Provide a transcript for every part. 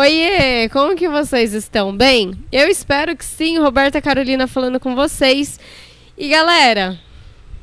Oiê, como que vocês estão? Bem? Eu espero que sim, Roberta Carolina falando com vocês. E galera,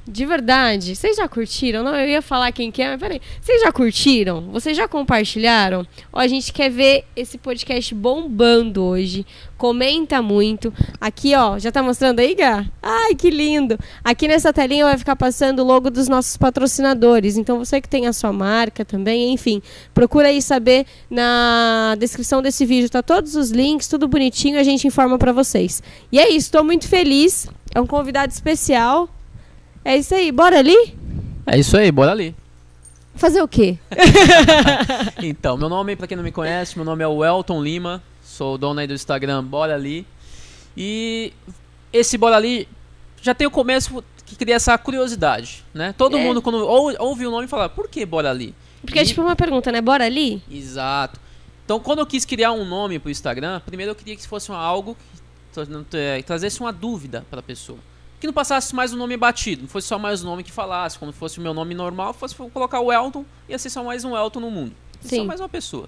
de verdade, vocês já curtiram? Não, eu ia falar quem que é, mas peraí. Vocês já curtiram? Vocês já compartilharam? Ó, a gente quer ver esse podcast bombando hoje. Comenta muito. Aqui, ó, já tá mostrando aí, Gá? Ai, que lindo! Aqui nessa telinha vai ficar passando o logo dos nossos patrocinadores. Então, você que tem a sua marca também, enfim, procura aí saber na descrição desse vídeo. Tá todos os links, tudo bonitinho, a gente informa para vocês. E é isso, tô muito feliz. É um convidado especial. É isso aí, bora ali? É isso aí, bora ali. Fazer o quê? então, meu nome, para quem não me conhece, meu nome é Welton Lima, sou o dono aí do Instagram Bora Ali. E esse Bora Ali já tem o começo que cria essa curiosidade, né? Todo É. mundo quando ou, ouve o nome fala, por que Bora Ali? Porque é E- tipo uma pergunta, né? Bora ali? Exato. Então, quando eu quis criar um nome pro Instagram, primeiro eu queria que fosse algo que tra- trazesse uma dúvida para a pessoa. Que não passasse mais um nome batido, não fosse só mais um nome que falasse, como fosse o meu nome normal, fosse colocar o Elton, ia ser só mais um Elton no mundo. Sim. Só mais uma pessoa.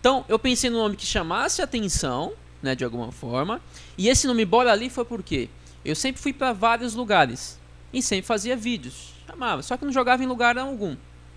Então, eu pensei no nome que chamasse atenção, né, de alguma forma. E esse nome Bora Ali foi por quê? Eu sempre fui para vários lugares e sempre fazia vídeos. Chamava, só que não jogava em lugar algum,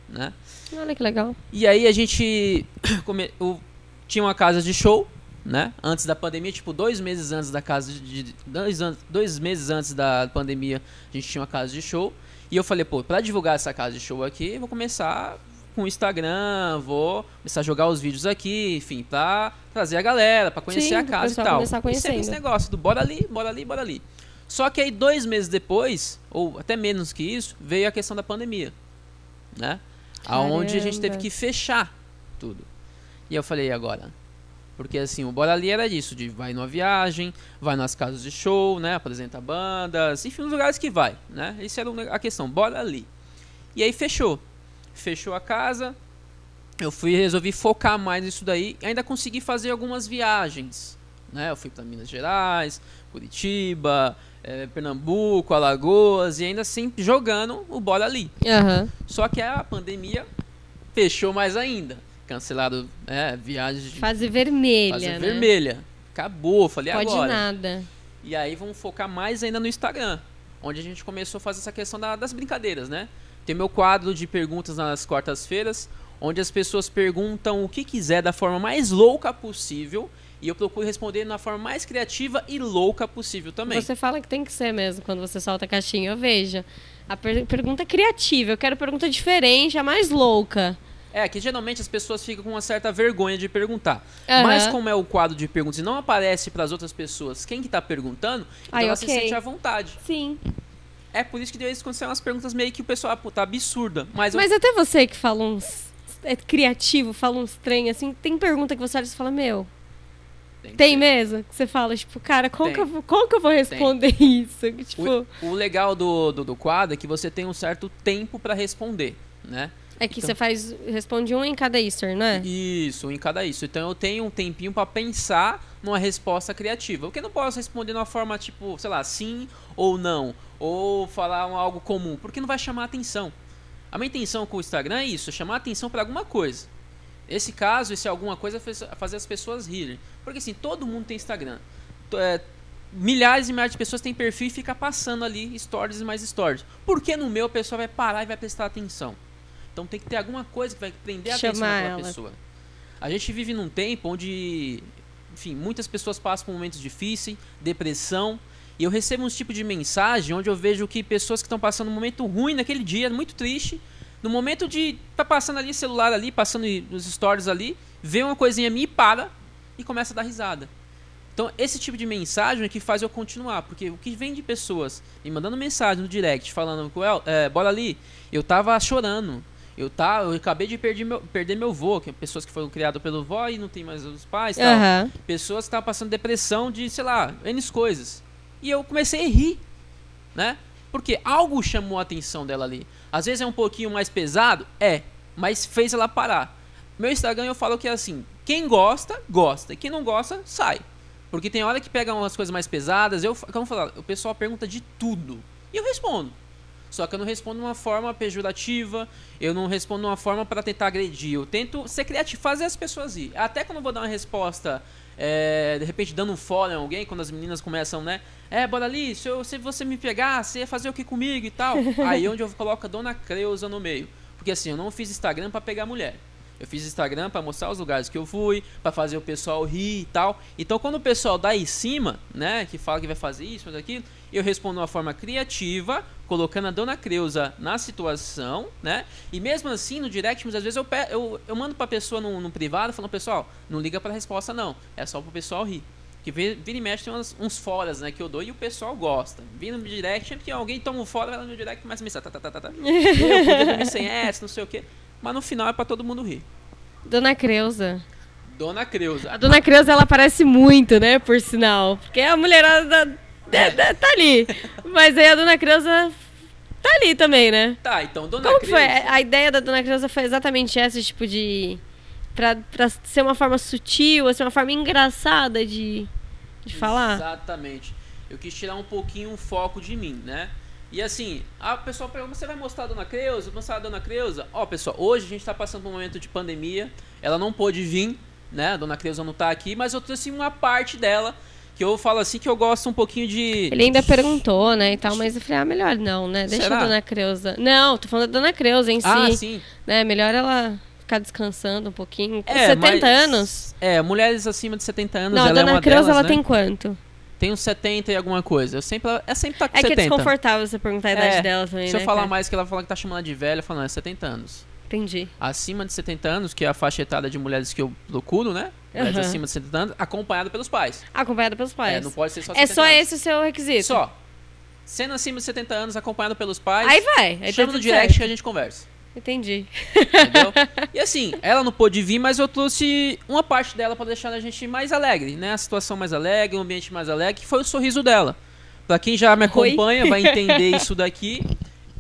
né? Olha que legal. E aí a gente eu tinha uma casa de show, né? Antes da pandemia, tipo dois meses antes da casa de dois, dois meses antes da pandemia, a gente tinha uma casa de show. E eu falei, pô, pra divulgar essa casa de show aqui, eu vou começar com o Instagram, vou começar a jogar os vídeos aqui, enfim, pra trazer a galera, pra conhecer Sim, a casa e tal. E sempre esse negócio do bora ali, bora ali, bora ali. Só que aí dois meses depois, ou até menos que isso, veio a questão da pandemia, né? Aonde a gente teve Caramba. que fechar tudo. E eu falei, agora? Porque assim, o Bora Ali era disso, de vai numa viagem, vai nas casas de show, né? Apresenta bandas, enfim, os lugares que vai, né? Isso era a questão, Bora Ali. E aí fechou. Fechou a casa. Eu fui resolvi focar mais nisso daí. Ainda consegui fazer algumas viagens, né? Eu fui para Minas Gerais, Curitiba, eh, Pernambuco, Alagoas e ainda sempre jogando o Bora Ali. Aham. Só que a pandemia fechou mais ainda. Cancelaram é, viagens de Fase vermelha, fase né? vermelha. Acabou, falei Pode agora. nada. E aí vamos focar mais ainda no Instagram, onde a gente começou a fazer essa questão da- das brincadeiras, né? Tem meu quadro de perguntas nas quartas-feiras, onde as pessoas perguntam o que quiser da forma mais louca possível. E eu procuro responder na forma mais criativa e louca possível também. Você fala que tem que ser mesmo quando você solta a caixinha. Eu vejo. A per- pergunta criativa. Eu quero pergunta diferente, a mais louca. É, que geralmente as pessoas ficam com uma certa vergonha de perguntar. Aham. Mas como é o quadro de perguntas e não aparece para as outras pessoas quem que tá perguntando, então Ai, ela ok. se sente à vontade. Sim. É por isso que de vez em quando são umas perguntas meio que o pessoal, ah, pô, tá absurda. Mas, eu- Mas até você que fala uns. É criativo, fala uns trem assim. Tem pergunta que você olha e fala, meu. tem Tem mesmo? Que você fala, tipo, cara, como, Tem. que eu, vou- como que eu vou responder isso? Que, Tipo, O, o legal do, do, do quadro é que você tem um certo tempo para responder, né? É que então- você faz. Responde um em cada Easter, não é? Isso, em cada isso. Então eu tenho um tempinho para pensar numa resposta criativa. Porque eu não posso responder de uma forma tipo, sei lá, sim ou não. Ou falar um algo comum. Porque não vai chamar atenção. A minha intenção com o Instagram é isso, chamar atenção para alguma coisa. Esse caso, esse alguma coisa é fazer as pessoas rirem. Porque assim, todo mundo tem Instagram. É, milhares e milhares de pessoas têm perfil e fica passando ali stories e mais stories. Por que no meu a pessoa vai parar e vai prestar atenção? Então tem que ter alguma coisa que vai prender a atenção Chamar daquela ela. pessoa. A gente vive num tempo onde, enfim, muitas pessoas passam por momentos difíceis, depressão, e eu recebo uns tipos de mensagem onde eu vejo que pessoas que estão passando um momento ruim naquele dia, muito triste, no momento de tá passando ali celular ali, passando os stories ali, vê uma coisinha minha e para e começa a dar risada. Então, esse tipo de mensagem é que faz eu continuar, porque o que vem de pessoas me mandando mensagem no direct falando, "Well, é, bora ali, eu tava chorando, eu, tá, eu acabei de perder meu, perder meu vô, que é pessoas que foram criadas pelo vó e não tem mais os pais, tal. Aham. pessoas que estavam passando depressão de, sei lá, N coisas. E eu comecei a rir, né? Porque algo chamou a atenção dela ali. Às vezes é um pouquinho mais pesado, é, mas fez ela parar. Meu Instagram eu falo que é assim, quem gosta, gosta, e quem não gosta, sai. Porque tem hora que pega umas coisas mais pesadas, eu, como falar, o pessoal pergunta de tudo. E eu respondo. Só que eu não respondo de uma forma pejorativa, eu não respondo de uma forma para tentar agredir. Eu tento ser criativo, fazer as pessoas ir. Até quando eu vou dar uma resposta, é, de repente dando um fora em alguém, quando as meninas começam, né? É, bora ali, se, eu, se você me pegar, você ia fazer o que comigo e tal. Aí onde eu coloco a dona Creuza no meio. Porque assim, eu não fiz Instagram para pegar mulher. Eu fiz Instagram para mostrar os lugares que eu fui, para fazer o pessoal rir e tal. Então, quando o pessoal dá em cima, né, que fala que vai fazer isso, fazer aquilo, eu respondo de uma forma criativa, colocando a dona Creuza na situação, né? E mesmo assim, no direct, muitas vezes eu, eu, eu mando pra pessoa no, no privado, falando, pessoal, não liga pra resposta não, é só pro pessoal rir. Que vira e mexe tem uns, uns foras, né, que eu dou e o pessoal gosta. Vindo no direct, sempre que alguém toma um fora, vai lá no direct e começa a me tá, tá, tá, tá, tá. Eu podia dormir sem essa, não sei o quê. Mas no final é pra todo mundo rir. Dona Creuza. Dona Creuza. A Dona Creuza, ela parece muito, né, por sinal. Porque a mulherada da, da, da, tá ali. Mas aí a Dona Creuza tá ali também, né? Tá, então, Dona Como Creuza... foi? A ideia da Dona Creuza foi exatamente essa, tipo de... Pra, pra ser uma forma sutil, assim, uma forma engraçada de, de falar? Exatamente. Eu quis tirar um pouquinho o foco de mim, né? E assim, a pessoa pergunta, você vai mostrar a Dona Creuza? Mostrar a Dona Creuza? Ó, pessoal, hoje a gente está passando por um momento de pandemia. Ela não pôde vir, né? A Dona Creuza não está aqui, mas eu trouxe uma parte dela que eu falo assim que eu gosto um pouquinho de. Ele ainda perguntou, né, e tal, mas eu falei, ah, melhor não, né? Deixa Será? a Dona Creuza. Não, tô falando da Dona Creuza em Ah, si. sim. Né? Melhor ela ficar descansando um pouquinho. Com É, 70 mas- anos. É, mulheres acima de 70 anos, Não, a é Dona uma Creuza, delas, ela né? tem quanto? Tem uns 70 e alguma coisa. Eu sempre, é sempre tá com É que é 70. desconfortável você perguntar a idade É, dela também, Se né? eu falar cara? mais que ela fala que tá chamando ela de velha, eu falo, não, é 70 anos. Entendi. Acima de 70 anos, que é a faixa etária de mulheres que eu procuro, né? Mulheres Aham. acima de 70 anos, acompanhada pelos pais. Acompanhada pelos É, pais. não pode ser só É 70 só anos. esse o seu requisito? Só. Sendo acima de 70 anos, acompanhado pelos pais, Aí vai. Aí tá chama no tudo direct certo. que a gente conversa. Entendi. Entendeu? e assim, ela não pôde vir, mas eu trouxe uma parte dela pra deixar a gente mais alegre, né? A situação mais alegre, o ambiente mais alegre, que foi o sorriso dela. Pra quem já me Oi. acompanha, vai entender isso daqui.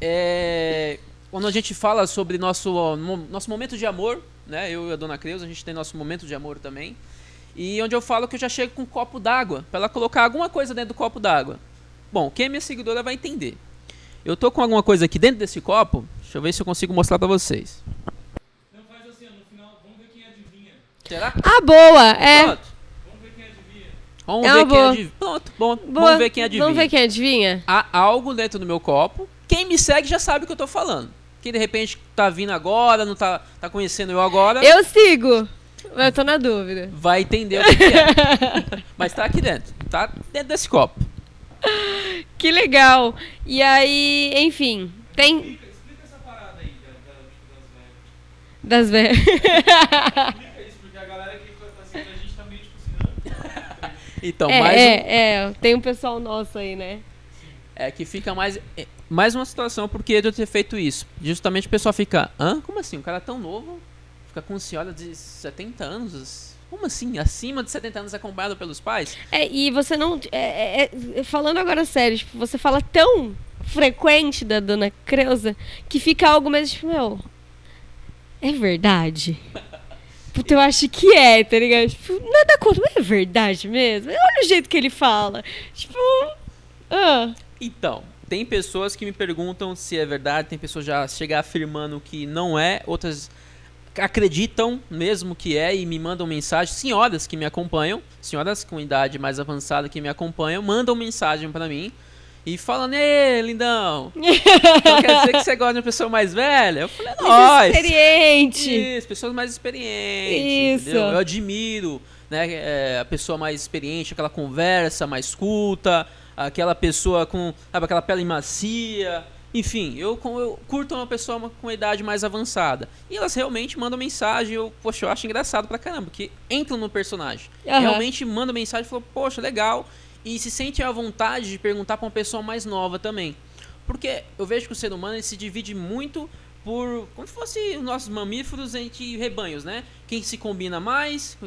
É, Quando a gente fala sobre nosso, nosso momento de amor, né? Eu e a Dona Creuza, a gente tem nosso momento de amor também. E onde eu falo que eu já chego com um copo d'água, pra ela colocar alguma coisa dentro do copo d'água. Bom, quem é minha seguidora vai entender. Eu tô com alguma coisa aqui dentro desse copo, deixa eu ver se eu consigo mostrar pra vocês. Não faz assim, ó, no final, vamos ver quem adivinha. Será? Ah, boa. É. Pronto. Vamos ver quem adivinha. Vamos É ver quem adivinha. Pronto, bom, boa. vamos ver quem adivinha. Vamos ver quem adivinha? Há algo dentro do meu copo. Quem me segue já sabe o que eu tô falando. Quem de repente tá vindo agora, não tá, tá conhecendo eu agora, Eu sigo. Mas eu tô na dúvida. vai entender o que, que é. Mas tá aqui dentro. Tá dentro desse copo. Que legal. E aí, enfim, tem Explica, explica essa parada aí da, da, tipo, das velhas. das velhas. Explica isso, porque a galera que tá assistindo a gente tá meio tipo assim, não. Então, é, mais um, é, é, tem um pessoal nosso aí, né? é que fica mais é, mais uma situação porque de eu ter feito isso. Justamente o pessoal fica, hã? Como assim? Um cara tão novo fica com senhora de 70 anos? Como assim? Acima de 70 anos acompanhado pelos pais? É, e você não. é, é, é, falando agora sério, tipo, você fala tão frequente da dona Creuza que fica algo mais tipo, meu. É verdade? Puta, eu acho que é, tá ligado? Tipo, nada contra, mas é verdade mesmo? Olha o jeito que ele fala. Tipo. Ah, Então, tem pessoas que me perguntam se é verdade, tem pessoas já chegam afirmando que não é, outras acreditam mesmo que é e me mandam mensagem. Senhoras que me acompanham, senhoras com idade mais avançada que me acompanham, mandam mensagem pra mim e falam: Ê, lindão, então quer dizer que você gosta de uma pessoa mais velha? Eu falei: mais Nós! experiente. Isso, pessoas mais experientes. Isso. entendeu? Eu admiro né, é, a pessoa mais experiente, aquela conversa mais culta, aquela pessoa com sabe, aquela pele macia. Enfim, eu, eu curto uma pessoa com uma idade mais avançada. E elas realmente mandam mensagem. Eu, poxa, eu acho engraçado pra caramba, porque entram no personagem. Aham. Realmente mandam mensagem e falam, poxa, legal. E se sentem à vontade de perguntar pra uma pessoa mais nova também. Porque eu vejo que o ser humano se divide muito por. como se fosse os nossos mamíferos entre rebanhos, né? Quem se combina mais.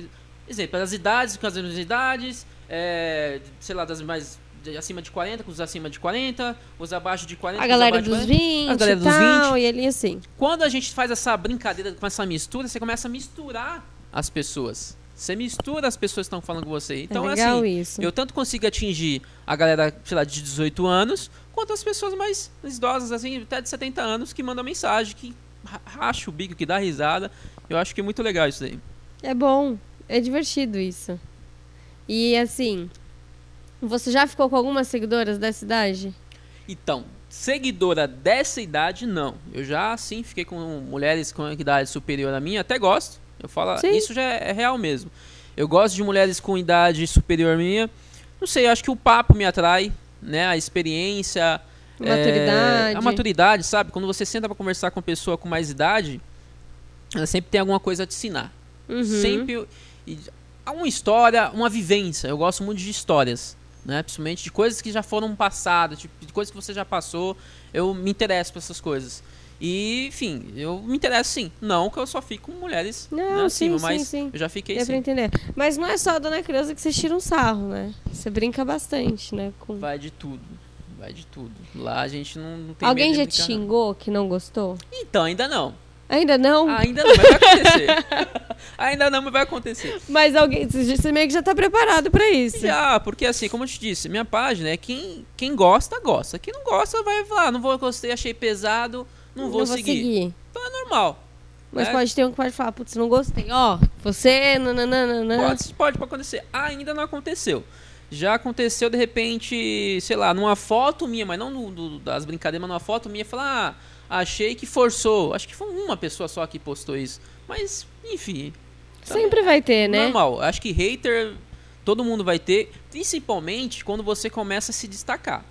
Exemplo, as idades com as mesmas idades, é, sei lá, das mais de- acima de 40 com os acima de 40, os abaixo de 40 A galera dos 40. 20 a galera dos tal, e ali assim. Quando a gente faz essa brincadeira com essa mistura, você começa a misturar as pessoas. Você mistura as pessoas que estão falando com você. Então, é legal assim, isso. eu tanto consigo atingir a galera, sei lá, de 18 anos, quanto as pessoas mais idosas, assim, até de 70 anos, que mandam mensagem, que ra- racha o bico, que dá risada. Eu acho que é muito legal isso daí. É bom, é divertido isso. E assim, você já ficou com algumas seguidoras dessa idade? Então, seguidora dessa idade, não. Eu já, sim, fiquei com mulheres com idade superior à minha, até gosto. Eu falo, Sim. isso já é real mesmo. Eu gosto de mulheres com idade superior à minha. Não sei, eu acho que o papo me atrai, né? A experiência. é, Maturidade. a maturidade, sabe? Quando você senta pra conversar com uma pessoa com mais idade, ela sempre tem alguma coisa a te ensinar. Uhum. Sempre. e- há uma história, uma vivência. Eu gosto muito de histórias. Né? Principalmente de coisas que já foram passadas, tipo, de coisas que você já passou. Eu me interesso por essas coisas. E, enfim, eu me interesso sim. Não que eu só fico com mulheres Não, né, acima, sim, mas sim, sim. eu já fiquei pra sim. entender. Mas não é só a Dona Creuza que você tira um sarro, né? Você brinca bastante, né? Com... Vai de tudo. Vai de tudo. Lá a gente não, não tem Alguém já te não. xingou que não gostou? Então, ainda não. Ainda não? Ainda não, mas vai acontecer. ainda não, mas vai acontecer. Mas alguém, você meio que já tá preparado pra isso. Já, porque assim, como eu te disse, minha página é quem, quem gosta, gosta. Quem não gosta, vai falar, não vou gostei, achei pesado, não vou, seguir. Então é normal. Mas né? pode ter um que pode falar, putz, não gostei. Ó, você, nananana. Pode, pode, pode acontecer. ainda não aconteceu. Já aconteceu de repente, sei lá, numa foto minha, mas não no- do- das brincadeiras, mas numa foto minha, falar, ah, achei que forçou. Acho que foi uma pessoa só que postou isso. Mas, enfim. Sempre vai ter, né? Normal. Acho que hater todo mundo vai ter, principalmente quando você começa a se destacar.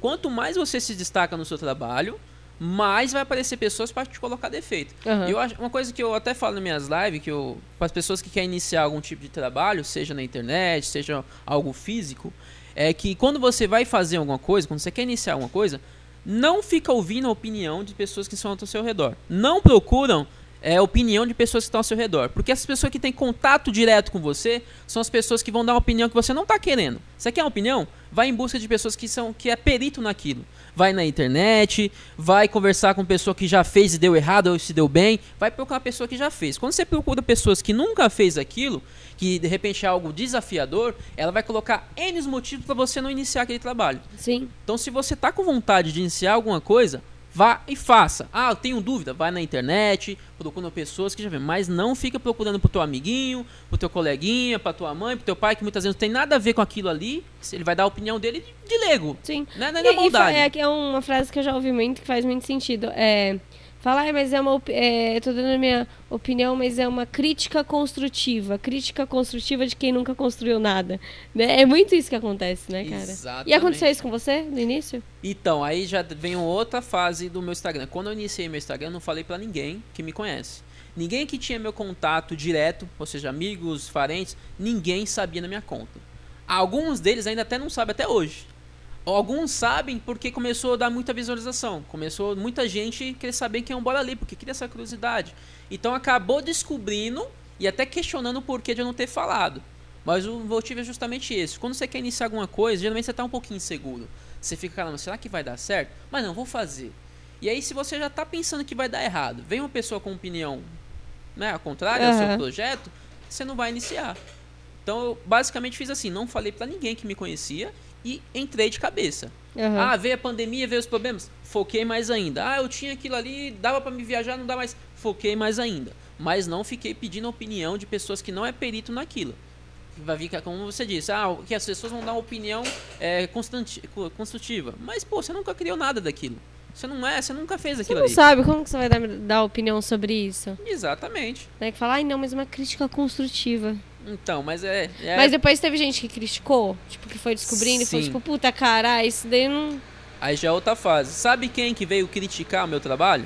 Quanto mais você se destaca no seu trabalho, mais vai aparecer pessoas para te colocar defeito. E eu acho, uma coisa que eu até falo nas minhas lives, que eu para as pessoas que querem iniciar algum tipo de trabalho, seja na internet, seja algo físico, é que quando você vai fazer alguma coisa, quando você quer iniciar alguma coisa, não fica ouvindo a opinião de pessoas que estão ao seu redor. Não procuram é, opinião de pessoas que estão ao seu redor. Porque essas pessoas que têm contato direto com você são as pessoas que vão dar uma opinião que você não está querendo. Você quer uma opinião? Vai em busca de pessoas que são que é perito naquilo. Vai na internet, vai conversar com pessoa que já fez e deu errado ou se deu bem. Vai procurar uma pessoa que já fez. Quando você procura pessoas que nunca fez aquilo, que de repente é algo desafiador, ela vai colocar N motivos para você não iniciar aquele trabalho. Sim. Então, se você tá com vontade de iniciar alguma coisa, vá e faça. Ah, eu tenho dúvida, vai na internet, procura pessoas que já vê, mas não fica procurando pro teu amiguinho, pro teu coleguinha, pra tua mãe, pro teu pai, que muitas vezes não tem nada a ver com aquilo ali. Ele vai dar a opinião dele de, de leigo. Sim. Né? Não é E- da e fa- maldade. é, que é uma frase que eu já ouvi muito, que faz muito sentido. É. Falar, "Ai, mas é uma. É, eu tô dando a minha opinião, mas é uma crítica construtiva. Crítica construtiva de quem nunca construiu nada. Né? É muito isso que acontece, né, cara? Exatamente. E aconteceu isso com você no início? Então, aí já vem outra fase do meu Instagram. Quando eu iniciei meu Instagram, eu não falei pra ninguém que me conhece. Ninguém que tinha meu contato direto, ou seja, amigos, parentes, ninguém sabia na minha conta. Alguns deles ainda até não sabem até hoje. Alguns sabem porque começou a dar muita visualização. Começou muita gente querer saber quem é um Bora Ali, porque queria essa curiosidade. Então acabou descobrindo e até questionando o porquê de eu não ter falado. Mas o motivo é justamente esse. Quando você quer iniciar alguma coisa, geralmente você está um pouquinho inseguro. Você fica, caramba, será que vai dar certo? Mas não, vou fazer. E aí, se você já está pensando que vai dar errado, vem uma pessoa com opinião né, ao contrário ao seu projeto, você não vai iniciar. Então, eu basicamente fiz assim, não falei pra ninguém que me conhecia e entrei de cabeça. Aham. Ah, veio a pandemia, veio os problemas, foquei mais ainda. Ah, eu tinha aquilo ali, dava pra me viajar, não dá mais, foquei mais ainda. Mas não fiquei pedindo opinião de pessoas que não é perito naquilo. Vai ficar, como você disse, ah, que as pessoas vão dar uma opinião é, construtiva. Mas, pô, você nunca criou nada daquilo. Você não é, você nunca fez Você aquilo não ali. sabe como que você vai dar, dar opinião sobre isso? Exatamente. Né? Que fala, ai não, mas uma crítica construtiva. Então, mas é. é Mas depois teve gente que criticou, tipo, que foi descobrindo e foi Sim. tipo, puta cara, isso daí não. Aí já é outra fase. Sabe quem que veio criticar o meu trabalho?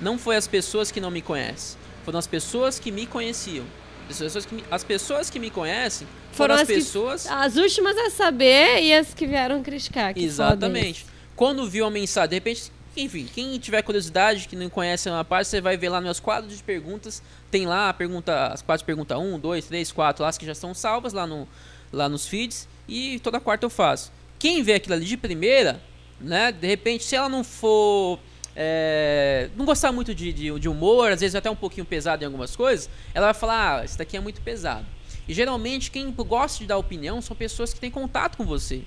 Não foi as pessoas que não me conhecem. Foram as pessoas que me conheciam. As pessoas que me, as pessoas que me conhecem foram, Foram as as que- pessoas. As últimas a saber e as que vieram criticar. Exatamente. Quando viu a mensagem, de repente, enfim, quem tiver curiosidade, que não conhece uma parte, você vai ver lá meus quadros de perguntas. Tem lá a pergunta, as quatro perguntas 1, 2, 3, 4, lá as que já estão salvas lá, no, lá nos feeds. E toda quarta eu faço. Quem vê aquilo ali de primeira, né? De repente, se ela não for. é, não gostar muito de, de, de humor, às vezes até um pouquinho pesado em algumas coisas, ela vai falar, ah, isso daqui é muito pesado. E geralmente quem gosta de dar opinião são pessoas que têm contato com você.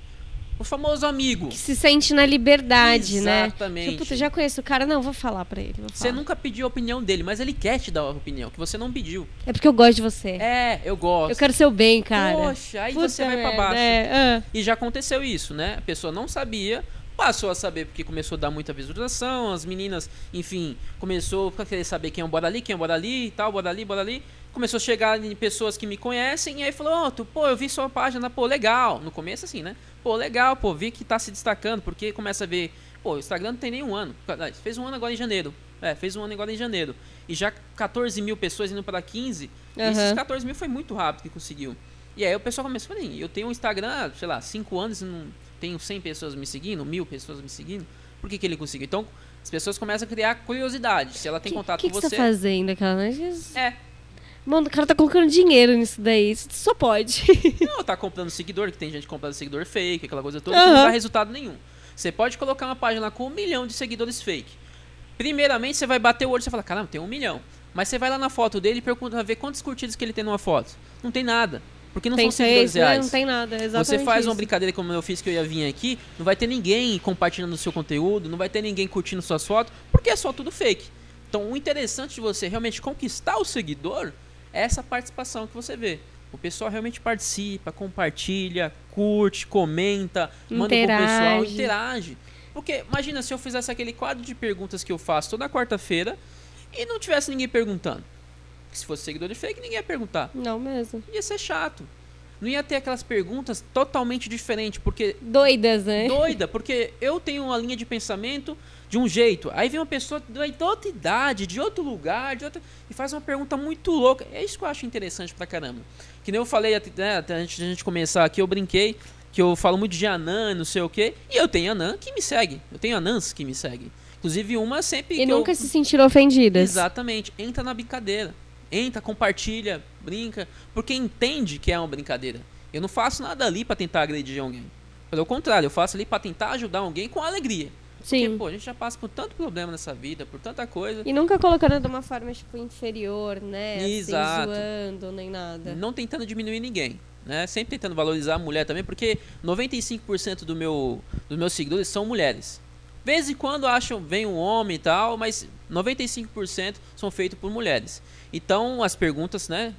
O famoso amigo. Que se sente na liberdade, né? Exatamente. Tipo, já conheço o cara, não, vou falar pra ele. vou Você falar. nunca pediu a opinião dele, mas ele quer te dar a opinião, que você não pediu. É porque eu gosto de você. É, eu gosto. eu quero seu bem, cara. Poxa, aí Puta você vai pra baixo. é, ah. E já aconteceu isso, né? A pessoa não sabia, passou a saber porque começou a dar muita visualização, as meninas, enfim, começou a querer saber quem é o Bora Ali, quem é o Bora Ali e tal, Bora Ali, Bora Ali. Começou a chegar em pessoas que me conhecem e aí falou, ó, tu, pô, eu vi sua página, pô, legal. No começo assim, né? Pô, legal, pô, vi que tá se destacando, porque começa a ver, pô, o Instagram não tem nem um ano. Fez um ano agora em janeiro. É, fez um ano agora em janeiro. E já 14 mil pessoas indo para 15. E esses Aham. 14 mil foi muito rápido que conseguiu. E aí o pessoal começou a falar, eu tenho um Instagram, sei lá, 5 anos e não tenho 100 pessoas me seguindo, mil pessoas me seguindo. Por que, que ele conseguiu? Então, as pessoas começam a criar curiosidade. Se ela tem Que- contato que com que você. você tá fazendo, cara? É, Mano, o cara tá colocando dinheiro nisso daí. Isso só pode. não tá comprando seguidor, que tem gente comprando seguidor fake, aquela coisa toda, que Aham. não dá resultado nenhum. Você pode colocar uma página com um milhão de seguidores fake. Primeiramente, você vai bater o olho e você fala, caramba, tem um milhão. Mas você vai lá na foto dele e pergunta ver quantas curtidas que ele tem numa foto. Não tem nada. Porque não tem são seguidores né? reais. Não tem nada, exatamente Você faz uma isso. brincadeira como eu fiz que eu ia vir aqui, não vai ter ninguém compartilhando o seu conteúdo, não vai ter ninguém curtindo suas fotos, porque é só tudo fake. Então o interessante de você realmente conquistar o seguidor é essa participação que você vê. O pessoal realmente participa, compartilha, curte, comenta, manda pro pessoal, Interage. interage. Porque imagina se eu fizesse aquele quadro de perguntas que eu faço toda quarta-feira e não tivesse ninguém perguntando. Se fosse seguidor de fake, ninguém ia perguntar Não mesmo. ia ser chato. Não ia ter aquelas perguntas totalmente diferentes, porque Doidas, né? doida, porque eu tenho uma linha de pensamento de um jeito. Aí vem uma pessoa de outra idade, de outro lugar, de outra, e faz uma pergunta muito louca. É isso que eu acho interessante pra caramba. Que nem eu falei até, né, até antes de a gente começar aqui, eu brinquei que eu falo muito de anã, não sei o quê, e eu tenho anã que me segue. Eu tenho anãs que me seguem. Inclusive uma sempre E que eu- nunca se sentiram ofendidas. Exatamente. Entra na brincadeira. Entra, compartilha, brinca. Porque entende que é uma brincadeira. Eu não faço nada ali pra tentar agredir alguém. Pelo contrário, eu faço ali pra tentar ajudar alguém com alegria. Porque, Sim. pô, a gente já passa por tanto problema nessa vida, por tanta coisa. E nunca colocando de uma forma, tipo, inferior, né? Exato. Assim, zoando, nem nada. Não tentando diminuir ninguém. Né? Sempre tentando valorizar a mulher também, porque 95% do meu, dos meus seguidores são mulheres. Vez em quando acham, vem um homem e tal, mas 95% são feitos por mulheres. Então, as perguntas, né,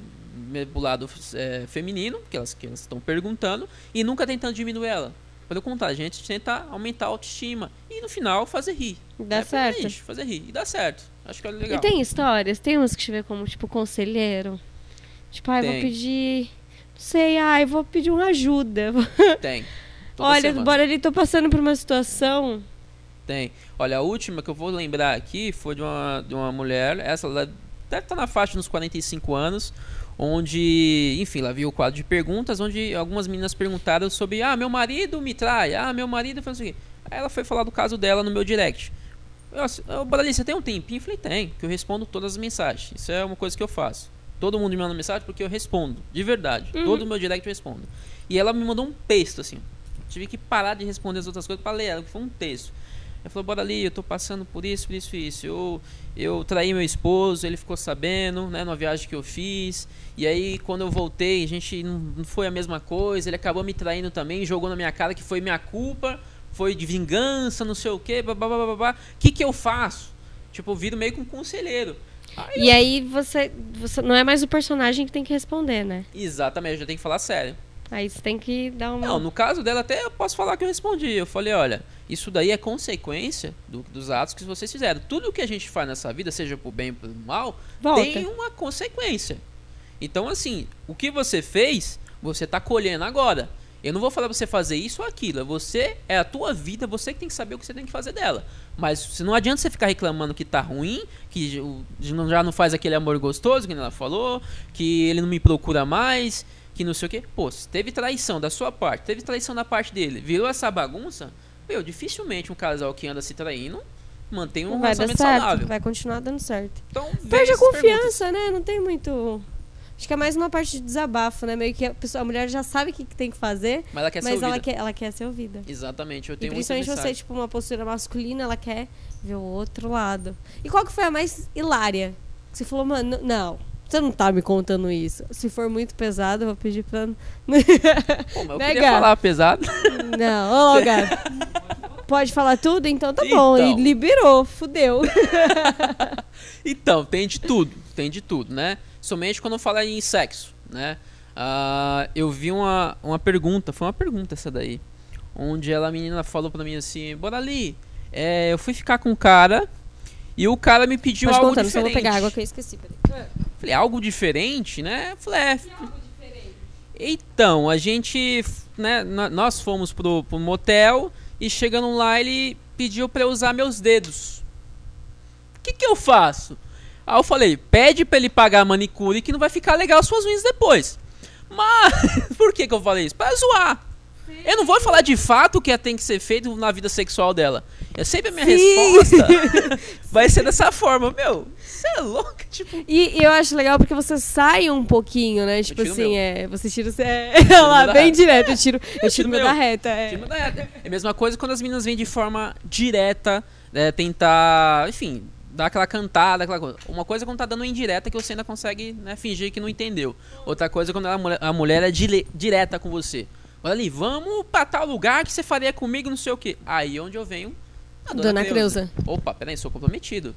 pro lado é, feminino, que elas que elas estão perguntando, e nunca tentando diminuir ela. Pelo contrário, a gente tenta aumentar a autoestima e no final fazer rir. Dá É, certo. isso, fazer rir. E dá certo. Acho que é legal. E tem histórias? Tem uns que tiver como, tipo, conselheiro? Tipo, ai, vou Tem. pedir... Não sei, ai, vou pedir uma ajuda. Tem. Olha, semana. bora ali, tô passando por uma situação... Tem. Olha, a última que eu vou lembrar aqui foi de uma, de uma mulher, essa ela deve estar na faixa dos 45 anos, onde, enfim, ela viu o quadro de perguntas, onde algumas meninas perguntaram sobre, ah, meu marido me trai, ah, meu marido faz isso aqui. Aí ela foi falar do caso dela no meu direct. Eu, assim, "Ô, Borali, você tem um tempinho? Eu falei, tem, que eu respondo todas as mensagens. Isso é uma coisa que eu faço. Todo mundo me manda mensagem porque eu respondo, de verdade. Todo o meu direct eu respondo. E ela me mandou um texto, assim. Tive que parar de responder as outras coisas para ler ela, que foi um texto. Ela falou, bora ali, eu tô passando por isso, por isso, por isso. Eu, eu traí meu esposo, ele ficou sabendo, né, numa viagem que eu fiz. E aí, quando eu voltei, a gente não, foi a mesma coisa. Ele acabou me traindo também, jogou na minha cara que foi minha culpa, foi de vingança, não sei o quê, babá, babá. O que que eu faço? Tipo, eu viro meio que um conselheiro. Aí E aí você, você não é mais o personagem que tem que responder, né? Exatamente, eu já tenho que falar sério. Aí você tem que dar uma... Não, no caso dela até eu posso falar que eu respondi. Eu falei, olha, isso daí é consequência do- dos atos que vocês fizeram. Tudo que a gente faz nessa vida, seja por bem ou por mal, Volta. tem uma consequência. Então, assim, o que você fez, você tá colhendo agora. Eu não vou falar pra você fazer isso ou aquilo. É você, é a tua vida, você que tem que saber o que você tem que fazer dela. Mas se não adianta você ficar reclamando que tá ruim, que já não faz aquele amor gostoso, que ela falou, que ele não me procura mais, que não sei o quê. Pô, se teve traição da sua parte, teve traição da parte dele, virou essa bagunça, meu, dificilmente um casal que anda se traindo mantém um Não vai dar relacionamento certo, saudável. vai continuar dando certo. Então, Perde a essas perguntas. confiança, né? Não tem muito... Acho que é mais uma parte de desabafo, né? Meio que a, pessoa, a mulher já sabe o que, que tem que fazer, Mas ela quer ser mas ela ouvida. quer, ela quer ser ouvida. Exatamente, eu E tenho muita principalmente você, tipo, uma postura masculina, ela quer ver o outro lado. E qual que foi a mais hilária? Que você falou, mano, não, Você não tá me contando isso. Se for muito pesado, eu vou pedir pra. Pô, mas eu Né, queria falar pesado. Não, ô, Gabi. Pode falar tudo? Então tá bom. Então. E liberou, fudeu. Então, tem de tudo, tem de tudo, né? Somente quando fala em sexo, né? Ah, eu vi uma, uma pergunta, foi uma pergunta essa daí, onde ela, a menina falou pra mim assim, bora ali, é, eu fui ficar com um cara e o cara me pediu Pode algo contando, só diferente. vou pegar água que eu esqueci. peraí. Falei, algo diferente, né? Falei, é, Então, a gente, né, nó- nós fomos pro, pro motel e chegando lá ele pediu pra eu usar meus dedos. O que que eu faço? Aí eu falei, pede pra ele pagar a manicure que não vai ficar legal suas unhas depois. Mas, por que que eu falei isso? Pra zoar. Eu não vou falar de fato o que tem que ser feito na vida sexual dela. É sempre a minha Sim. resposta. vai ser dessa forma, meu. Você é louca, tipo. E, e eu acho legal porque você sai um pouquinho, né? Tipo tiro o assim, é. Você tira seu- É, lá, bem reta. direto. Eu tiro, eu tiro tiro o meu meu. da reta. É. Time da- É a mesma coisa quando as meninas vêm de forma direta, né, tentar, enfim, dar aquela cantada, aquela coisa. Uma coisa é quando tá dando indireta que você ainda consegue né, fingir que não entendeu. Outra coisa é quando a mulher, a mulher é direta com você. Olha ali, vamos pra tal lugar que você faria comigo, não sei o que. Aí onde eu venho. A Dona Creuza. Opa, peraí, sou comprometido.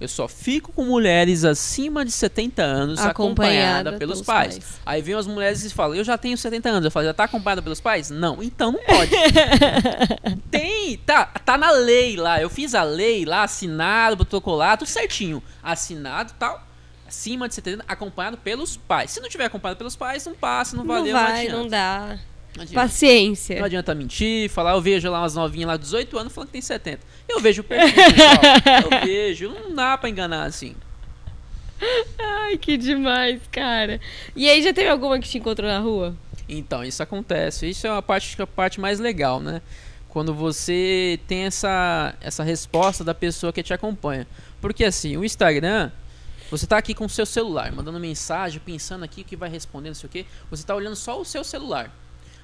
Eu só fico com mulheres acima de 70 anos acompanhada, Acompanhada pelos, pelos pais. pais. Aí vem as mulheres e falam, eu já tenho 70 anos. Eu falo, já tá acompanhada pelos pais? Não, então não pode. Tem, tá, tá na lei lá. Eu fiz a lei lá, assinado, protocolado, tudo certinho. Assinado tal. Acima de 70 acompanhado pelos pais. Se não tiver acompanhado pelos pais, não passa, não Não valeu, vai, não não dá. Não adianta. Paciência. Não adianta mentir, falar, eu vejo lá umas novinhas lá de 18 anos falando que tem 70. Eu vejo o perfil, pessoal. Eu vejo, não dá pra enganar assim. Ai, que demais, cara. E aí, já teve alguma que te encontrou na rua? Então, isso acontece. Isso é uma parte, a parte mais legal, né? Quando você tem essa, essa resposta da pessoa que te acompanha. Porque assim, o Instagram, você tá aqui com o seu celular, mandando mensagem, pensando aqui o que vai responder, não sei o que. Você tá olhando só o seu celular.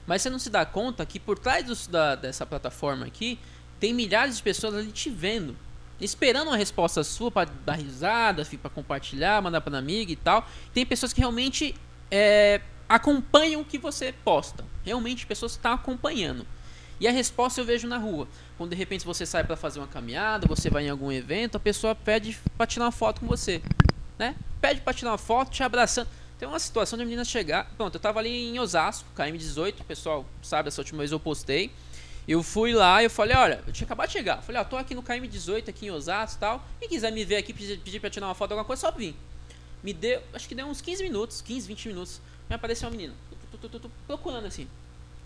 Mas você não se dá conta que por trás dos- da- dessa plataforma aqui, tem milhares de pessoas ali te vendo. Esperando uma resposta sua pra dar risada, pra compartilhar, mandar pra amiga e tal. Tem pessoas que realmente é, acompanham o que você posta. Realmente pessoas que estão acompanhando. E a resposta eu vejo na rua. Quando de repente você sai pra fazer uma caminhada, você vai em algum evento, a pessoa pede pra tirar uma foto com você, né? Pede pra tirar uma foto, te abraçando. Tem uma situação de menina chegar. Pronto, eu tava ali em Osasco, KM18, o pessoal sabe, essa última vez eu postei. Eu fui lá e eu falei, olha, eu tinha acabado de chegar. Eu falei, ó, tô aqui no KM18, aqui em Osasco e tal. Quem quiser me ver aqui, pedir, pedir pra tirar uma foto, alguma coisa, só vir. Me deu, acho que deu uns 15 minutos, 15, 20 minutos. Me apareceu uma menina, tu, procurando assim.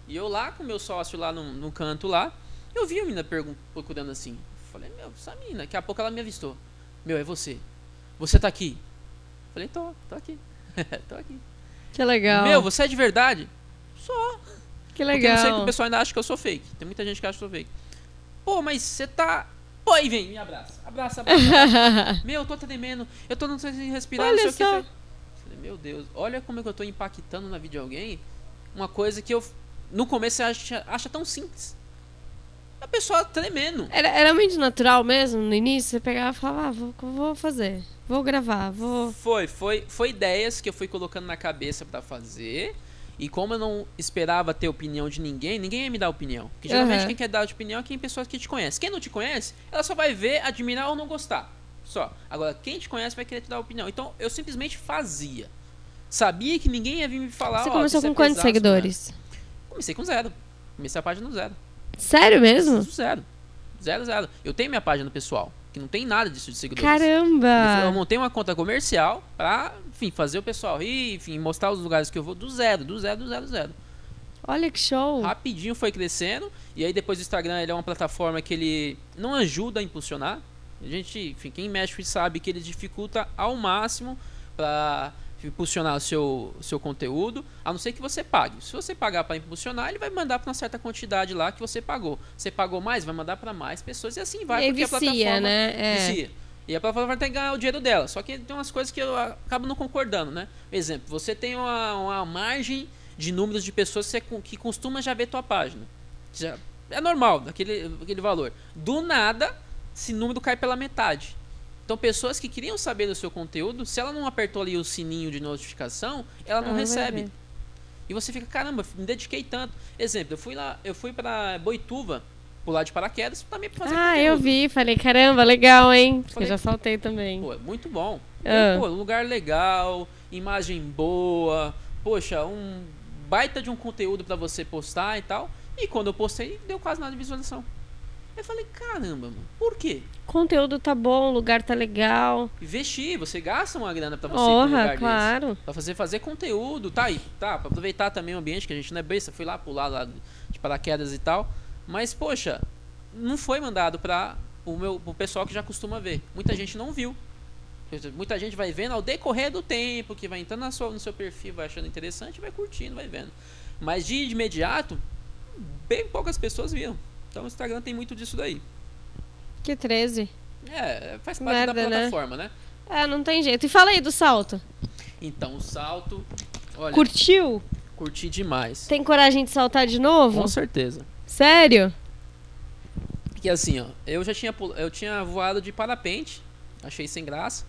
E eu lá com meu sócio lá no, no canto lá, eu vi a menina procurando assim. Falei, meu, essa menina, daqui a pouco ela me avistou. Meu, é você. Você tá aqui. Falei, tô, tô aqui. tô aqui. Que legal. Meu, você é de verdade? Só. que Porque eu sei que o legal. pessoal ainda acha que eu sou fake. Tem muita gente que acha que eu sou fake. Pô, mas você tá. Pô, aí vem, me abraça. Abraça, abraça. abraça. Meu, eu tô tremendo. Eu tô não sei se respirar, Olha não sei o que. só. Falei, meu Deus, olha como é que eu tô impactando na vida de alguém. Uma coisa que eu. No começo você acha, acha tão simples. A pessoa tremendo. Era, era muito natural mesmo no início? Você pegava e falava, ah, vou, vou fazer. Vou gravar, vou. Foi, foi, foi ideias que eu fui colocando na cabeça pra fazer. E como eu não esperava ter opinião de ninguém, ninguém ia me dar opinião. Porque geralmente Aham. quem quer dar opinião é quem pessoas que te conhecem. Quem não te conhece, ela só vai ver, admirar ou não gostar. Só. Agora, quem te conhece vai querer te dar opinião. Então, eu simplesmente fazia. Sabia que ninguém ia vir me falar. Você "Ó, começou você com é quantos pesado, seguidores? né?" Comecei com zero. Comecei a página no zero. Sério mesmo? Zero. Zero, zero. Eu tenho minha página pessoal, que não tem nada disso de seguidores. Eu Caramba! montei uma conta comercial pra, enfim, fazer o pessoal rir, enfim, mostrar os lugares que eu vou do zero, do zero, do zero, do zero. Olha que show! Rapidinho foi crescendo. E aí depois o Instagram ele é uma plataforma que ele não ajuda a impulsionar. A gente, enfim, quem mexe sabe que ele dificulta ao máximo pra impulsionar o seu, seu conteúdo, a não ser que você pague. Se você pagar para impulsionar, ele vai mandar para uma certa quantidade lá que você pagou. Você pagou mais, vai mandar para mais pessoas e assim vai, e porque a vicia, plataforma né? É. vicia. E a plataforma tem que ganhar o dinheiro dela. Só que tem umas coisas que eu acabo não concordando, né? Exemplo, você tem uma, uma margem de números de pessoas que, você que costuma já ver tua página. Já, é normal, daquele, daquele valor. Do nada, esse número cai pela metade. Então, pessoas que queriam saber do seu conteúdo, se ela não apertou ali o sininho de notificação, ela não vai recebe. E você fica, caramba, me dediquei tanto. Exemplo, eu fui lá, eu fui pra Boituva, pular de paraquedas, também pra fazer Ah, conteúdo. eu vi, falei, caramba, legal, hein? Falei- Eu já saltei também. Pô, é muito bom. Ah. Pô, lugar legal, imagem boa, poxa, um baita de um conteúdo pra você postar e tal. E quando eu postei, deu quase nada de visualização. Eu falei, caramba, mano, por quê? Conteúdo tá bom, o lugar tá legal. Investir, você gasta uma grana pra você ir pra um lugar desse. claro. Pra fazer, fazer conteúdo, tá aí, tá, pra aproveitar também o ambiente, que a gente não é besta, fui lá pular lá de paraquedas e tal. Mas, poxa, não foi mandado pra o meu o pessoal que já costuma ver. Muita gente não viu. Muita gente vai vendo ao decorrer do tempo, que vai entrando na sua, no seu perfil, vai achando interessante, vai curtindo, vai vendo. Mas de imediato, bem poucas pessoas viram. Então o Instagram tem muito disso daí. Que 13. É, faz parte Merda, da né? plataforma, né? É, não tem jeito. E fala aí do salto. Então o salto, olha, Curtiu? curti demais. Tem coragem de saltar de novo? Com certeza. Sério? Que assim, ó, eu já tinha eu tinha voado de parapente, achei sem graça.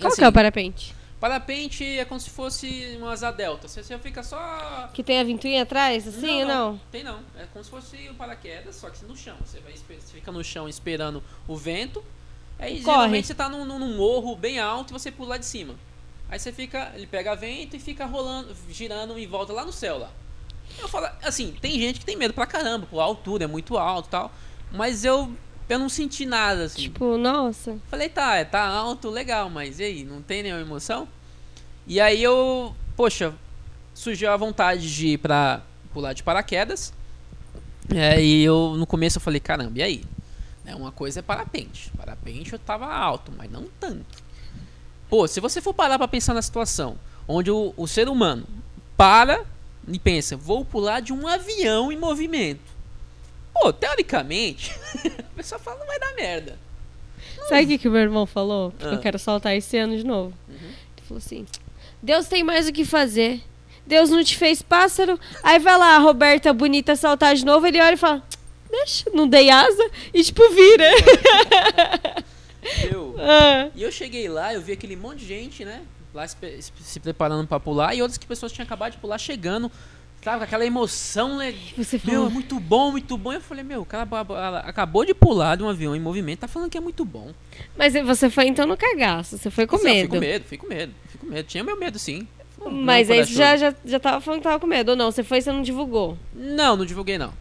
Qual Assim, que é o parapente? Parapente é como se fosse uma asa delta. Você, você fica só Que tem a ventoinha atrás, assim ou não? Tem não. É como se fosse um paraquedas, só que no chão. Você vai você fica no chão esperando o vento. Aí Corre. geralmente você tá num, num- num morro bem alto e você pula lá de cima. Aí você fica, ele pega vento e fica rolando, girando em volta lá no céu lá. Eu falo, assim, tem gente que tem medo pra caramba, pô, a altura é muito alto e tal. Mas eu, eu não senti nada, assim. Tipo, nossa. Falei, tá, é, tá alto, legal, mas e aí, não tem nenhuma emoção? E aí eu, poxa, surgiu a vontade de ir pra pular de paraquedas. É, e eu, no começo eu falei, caramba, e aí? Né, uma coisa é parapente. Parapente eu tava alto, mas não tanto. Pô, se você for parar pra pensar na situação, onde o, o ser humano para e pensa, vou pular de um avião em movimento. Pô, teoricamente, a pessoa fala, não vai dar merda. Sabe o que, que o meu irmão falou? Porque Ah. eu quero saltar esse ano de novo. Uhum. Ele falou assim: Deus tem mais o que fazer. Deus não te fez pássaro. Aí vai lá, a Roberta bonita saltar de novo. Ele olha e fala: Deixa, não dei asa. E tipo, vira. Eu, Ah. E eu cheguei lá, eu vi aquele monte de gente, né? Lá se, se- se preparando pra pular e outras que pessoas tinham acabado de pular chegando. Sabe, com aquela emoção, né? Você Meu, falou: muito bom, muito bom. Eu falei, meu, o cara acabou de pular de um avião em movimento, tá falando que é muito bom. Mas você foi então no cagaço. Você foi com eu medo. Fui com medo, fui com medo, fui com medo. Tinha meu medo, sim. Não, Mas não aí você já, já, já tava falando que tava com medo. Ou não? Você foi e você não divulgou. Não, não divulguei, não.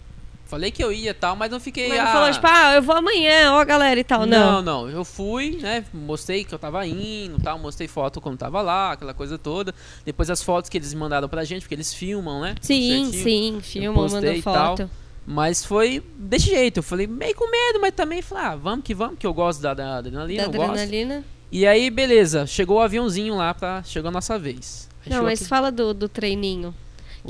Falei que eu ia e tal, mas não fiquei... Mas não ah, falou, tipo, ah, eu vou amanhã, ó, galera e tal. Não, Não. não, eu fui, né? Mostrei que eu tava indo, tal, mostrei foto quando tava lá, aquela coisa toda. Depois as fotos que eles mandaram pra gente, porque eles filmam, né? Sim, sim, filma, postei manda e tal. foto. Mas foi desse jeito. Eu falei meio com medo, mas também falei, ah, vamos que vamos, que eu gosto da, da adrenalina, Da eu gosto. adrenalina. E aí, beleza, chegou o aviãozinho lá pra. Chegou a nossa vez. Aí Não, mas aqui- fala do, do treininho.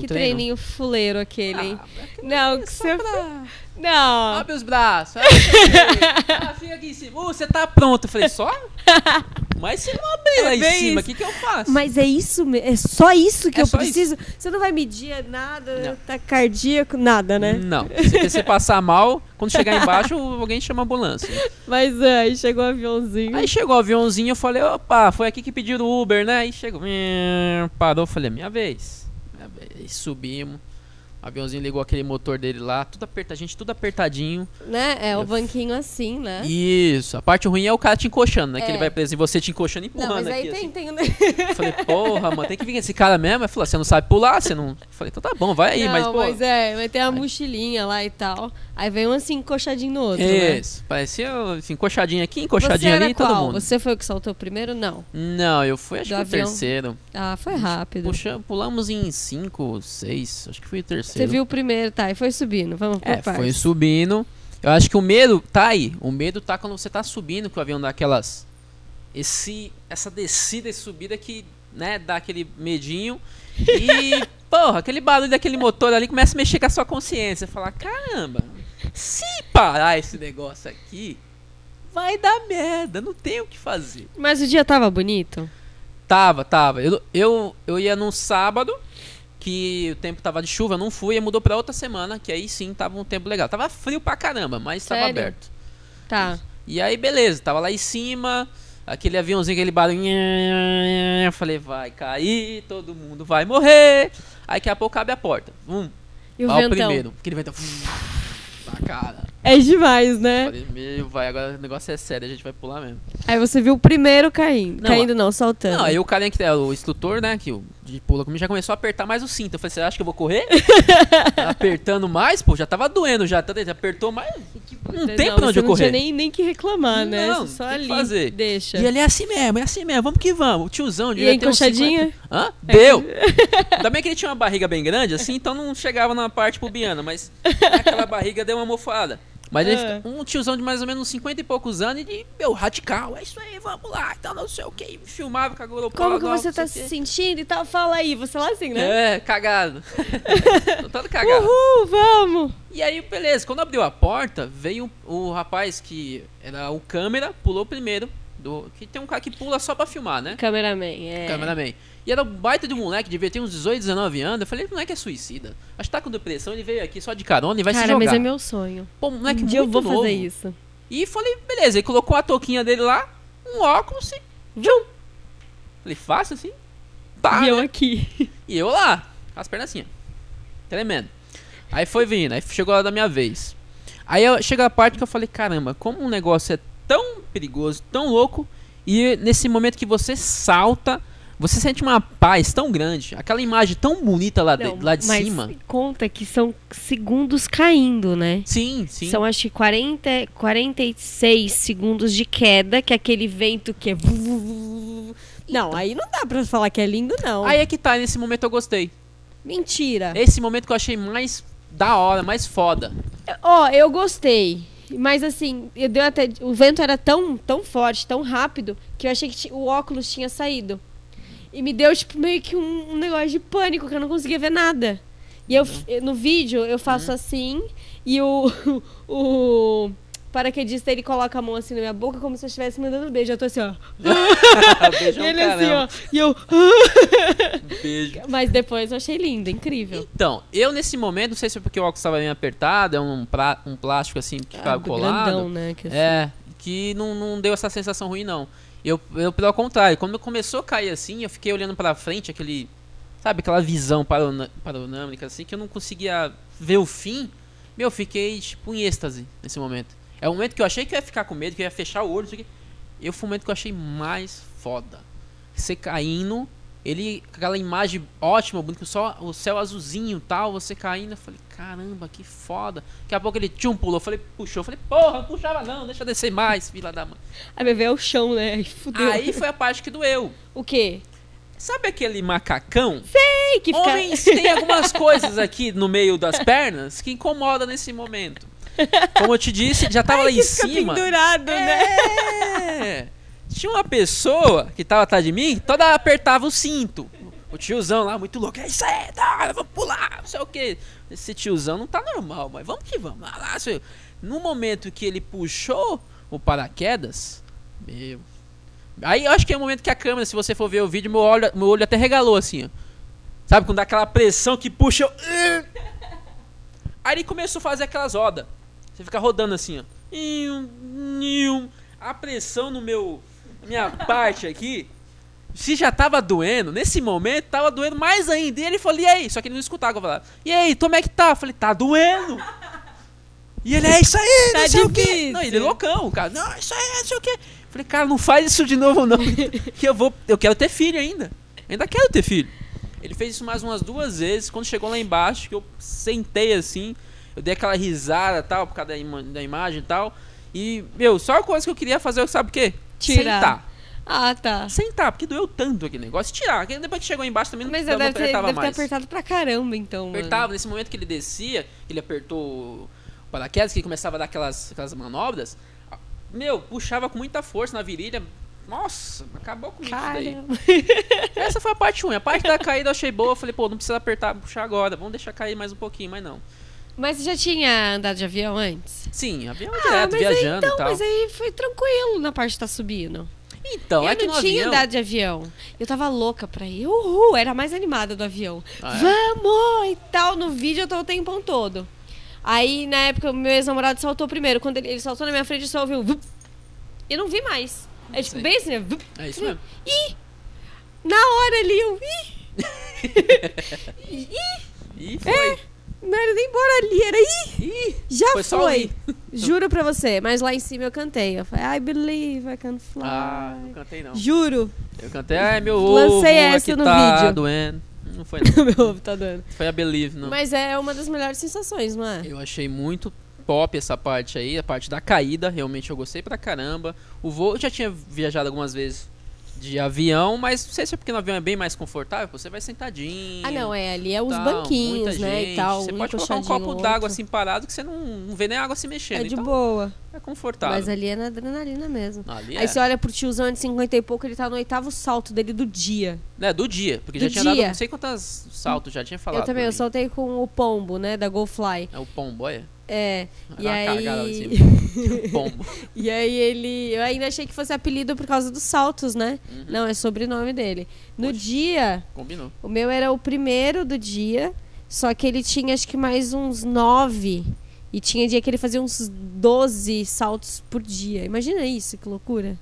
Que treino. treininho fuleiro aquele, hein? Ah, é Não, que só você. pra- Não. Abre os braços. ah, fica aqui em cima. Uh, você tá pronto. Eu falei, só? Mas se não abrir lá É em bem cima, o isso. que, que eu faço? Mas é isso, é só isso que É eu preciso. Você não vai medir nada, Não. tá cardíaco, nada, né? Não. Se você passar mal, quando chegar embaixo, alguém chama a ambulância. Mas é, aí chegou o aviãozinho. Aí chegou o aviãozinho, eu falei, opa, foi aqui que pediram o Uber, né? Aí chegou, hum, parou, falei, minha vez. Subimos. O aviãozinho ligou aquele motor dele lá, tudo apertadinho, gente, tudo apertadinho. Né? É o Eu- banquinho assim, né? Isso. A parte ruim é o cara te encoxando, né? Que É. ele vai preso e você te encoxando e Não, empurrando mas aí aqui. tem, assim. tem. Eu falei, porra, mano, tem que vir esse cara mesmo. Ele falou, você não sabe pular, você não. Eu falei, então tá bom, vai aí, não, mas, pô. mas é, vai ter a mochilinha lá e tal. Aí vem um assim, encoxadinho no outro, né? Isso, parecia assim, encoxadinho aqui, Você encoxadinho ali, qual? todo mundo. Você foi o que saltou primeiro? Não. Não, eu fui acho Do que o terceiro. Ah, foi rápido. Puxa, pulamos em cinco, seis, acho que fui o Você terceiro. viu o primeiro, tá? E foi subindo. Vamos por É, foi partes. subindo. Eu acho que o medo tá aí. O medo tá quando você tá subindo, que o avião dá aquelas. Esse, essa descida e subida que, né, dá aquele medinho. E, porra, aquele barulho daquele motor ali começa a mexer com a sua consciência. Falar, caramba, se parar esse negócio aqui, vai dar merda, não tem o que fazer. Mas o dia tava bonito? Tava, tava. Eu, eu, eu ia num sábado, que o tempo tava de chuva, eu não fui, e mudou pra outra semana, que aí sim tava um tempo legal. Tava frio pra caramba, mas tava Sério? aberto. Tá. E aí, beleza, tava lá em cima, aquele aviãozinho, aquele barulho. Eu falei, vai cair, todo mundo vai morrer. Aí daqui a pouco abre a porta. Hum, E o lá o ventão? primeiro. Aquele ventão. Cara. É demais, né? Falei, meu, vai, agora o negócio é sério, a gente vai pular mesmo. Aí você viu o primeiro caindo. Não, caindo não, saltando. Não, aí o carinha que é o instrutor, né, que o de pula comigo já começou a apertar mais o cinto. Eu falei, você acha que eu vou correr? Apertando mais, pô, já tava doendo já, tá vendo? apertou mais. Não tem pra onde eu não correr. tinha nem, nem que reclamar, né? Não, só tem que ali fazer. deixa. E ele é assim mesmo, é assim mesmo, vamos que vamos. O tiozão E ter uns encoxadinha? 50 Hã? Deu! Também que ele tinha uma barriga bem grande, assim, então não chegava na parte pubiana, mas aquela barriga deu uma mofada. Mas ele Ah. fica- um tiozão de mais ou menos uns 50 e poucos anos e de, meu, radical, é isso aí, vamos lá, então não sei o que. Filmava com a GoPro Como que você tá se sentindo e tal? Fala aí, você lá assim, né? É, cagado. Tô todo cagado. Uhul, vamos! E aí, beleza, quando abriu a porta, veio o rapaz que era o câmera, pulou primeiro. Do, que tem um cara que pula só pra filmar, né? Cameraman, é. Cameraman. E era um baita de um moleque, devia ter uns 18, 19 anos. Eu falei, moleque é suicida. Acho que tá com depressão, ele veio aqui só de carona e vai se Cara, jogar. mas é meu sonho. Pô, moleque um dia eu muito vou novo. fazer isso. E falei, beleza, ele colocou a touquinha dele lá, um óculos e... Tchum. Falei, fácil assim? Tá, e eu né? aqui. E eu lá, com as pernas assim, ó. Tremendo. Aí foi vindo, aí chegou a hora da minha vez. Aí eu, chega a parte que eu falei, caramba, como um negócio é tão perigoso, tão louco, e nesse momento que você salta, você sente uma paz tão grande, aquela imagem tão bonita lá, de, Não, lá de mas cima. conta que são segundos caindo, né? Sim, sim. São acho que 40, 46 segundos de queda, que é aquele vento que é. Não, aí não dá pra falar que é lindo, não. Aí é que tá, nesse momento eu gostei. Mentira. Esse momento que eu achei mais da hora, mais foda. Ó, eu gostei. Mas assim, eu deu até. O vento era tão, tão forte, tão rápido, que eu achei que o óculos tinha saído. E me deu, tipo, meio que um, um negócio de pânico, que eu não conseguia ver nada. E eu, f- no vídeo eu faço assim, e o, o paraquedista ele coloca a mão assim na minha boca, como se eu estivesse me dando um beijo. Eu tô assim, ó. Beijão, e ele assim, caramba. ó. E eu. Beijo. Mas depois eu achei lindo, incrível. Então, eu nesse momento, não sei se é porque o óculos estava bem apertado, é um, pra- um plástico assim que ficava Ah, colado. grandão, né? Que assim. É, que não, não deu essa sensação ruim, não. Eu, eu, pelo contrário, quando começou a cair assim, eu fiquei olhando pra frente, aquele. Sabe, aquela visão panorâmica assim, que eu não conseguia ver o fim. Meu, eu fiquei, tipo, em êxtase nesse momento. É o momento que eu achei que eu ia ficar com medo, que eu ia fechar o olho, não sei o quê. Eu foi o momento que eu achei mais foda. Você caindo, ele, aquela imagem ótima, só o céu azulzinho e tal, você caindo, eu falei, caramba, que foda. Daqui a pouco ele tchum pulou, falei, puxou, falei, porra, não puxava não, deixa eu descer mais, filha da mãe. Aí bebê é o chão, né? Aí fudeu. Aí foi a parte que doeu. O quê? Sabe aquele macacão? Ei, que fica... Homens têm algumas coisas aqui no meio das pernas que incomodam nesse momento. Como eu te disse, já tava lá em cima. pendurado, né? É. Tinha uma pessoa que tava atrás de mim, toda apertava o cinto. O tiozão lá, muito louco. É isso aí, tá, vamos pular, não sei o que. Esse tiozão não tá normal, mas vamos que vamos. Lá, lá, seu- No momento que ele puxou o paraquedas, meu. Aí eu acho que é o momento que a câmera, se você for ver o vídeo, meu olho, meu olho até regalou assim, ó. Sabe, quando dá aquela pressão que puxa. eu- Aí ele começou a fazer aquelas rodas. Você fica rodando assim, ó. A pressão no meu. Minha parte aqui. Se já tava doendo, nesse momento tava doendo mais ainda. E ele falou, e aí? Só que ele não escutava eu falava. E aí, como é que tá? Eu falei, tá doendo. E ele, é isso aí, Tá não sei o quê. difícil. Não, ele é loucão, cara. Não, isso aí, não sei o quê. Eu falei, cara, não faz isso de novo, não. que eu vou. Eu quero ter filho ainda. Ainda quero ter filho. Ele fez isso mais umas duas vezes. Quando chegou lá embaixo, que eu sentei assim, eu dei aquela risada tal, por causa da, ima- da imagem e tal. E, meu, só a coisa que eu queria fazer, sabe o quê? Tirar. Sentar. Ah, tá. Sentar, porque doeu tanto aquele negócio. Tirar. Porque depois que chegou embaixo também não Mas não deve, ter, apertava deve ter mais. apertado pra caramba, então. mano. Apertava. Nesse momento que ele descia, ele apertou o paraquedas, que ele começava a dar aquelas, aquelas manobras. Meu, puxava com muita força na virilha. Nossa, acabou com isso daí. Caramba. Essa foi a parte ruim. A parte da caída eu achei boa. Eu falei, pô, não precisa apertar, puxar agora. Vamos deixar cair mais um pouquinho, mas não. Mas você já tinha andado de avião antes? Sim, avião Ah, direto, mas aí, viajando então, e tal. mas aí foi tranquilo na parte que tá subindo. Então, eu é que não tinha avião... andado de avião. Eu tava louca pra ir. Uhul, era a mais animada do avião. Ah, é? Vamos! E tal, no vídeo eu tô o tempão todo. Aí, na época, o meu ex-namorado saltou primeiro. Quando ele, ele saltou na minha frente, eu só ouviu... vup. E não vi mais. É tipo, bem assim, né? Vup. É isso mesmo. Na hora ali, eu. Ih! E foi. Não era nem bora ali, era ih! Ih, Já Foi foi. Juro pra você, mas lá em cima eu cantei. Eu falei, I believe I can fly. ah, não cantei não. Juro. Eu cantei, ai meu Lancei ovo essa aqui no tá vídeo. doendo. Não foi não. Meu ovo tá dando. Foi a Believe, não. Mas é uma das melhores sensações, não é? Eu achei muito pop essa parte aí, a parte da caída, realmente eu gostei pra caramba. O voo, eu já tinha viajado algumas vezes de avião, mas não sei se é porque no avião é bem mais confortável, você vai sentadinho. Ah, não, é. Ali é os tal, banquinhos, né? gente. E tal. Você um pode colocar um copo d'água assim parado que você não, não vê nem a água se mexendo. É de então boa. é confortável. Mas ali é na adrenalina mesmo. Ali Aí é. você olha pro tiozão de 50 e pouco, ele tá no oitavo salto dele do dia. É, do dia, porque Do já tinha dado dia. não sei quantas saltos, já tinha falado. eu também, eu soltei com o pombo, né? Da GoFly. É o pombo, olha. É. E aí. E aí ele. Eu ainda achei que fosse apelido por causa dos saltos, né? Uhum. Não, é sobrenome dele. No Poxa. dia, Combinou. o meu era o primeiro do dia, só que ele tinha acho que mais uns nove. E tinha dia que ele fazia uns 12 saltos por dia. Imagina isso, que loucura.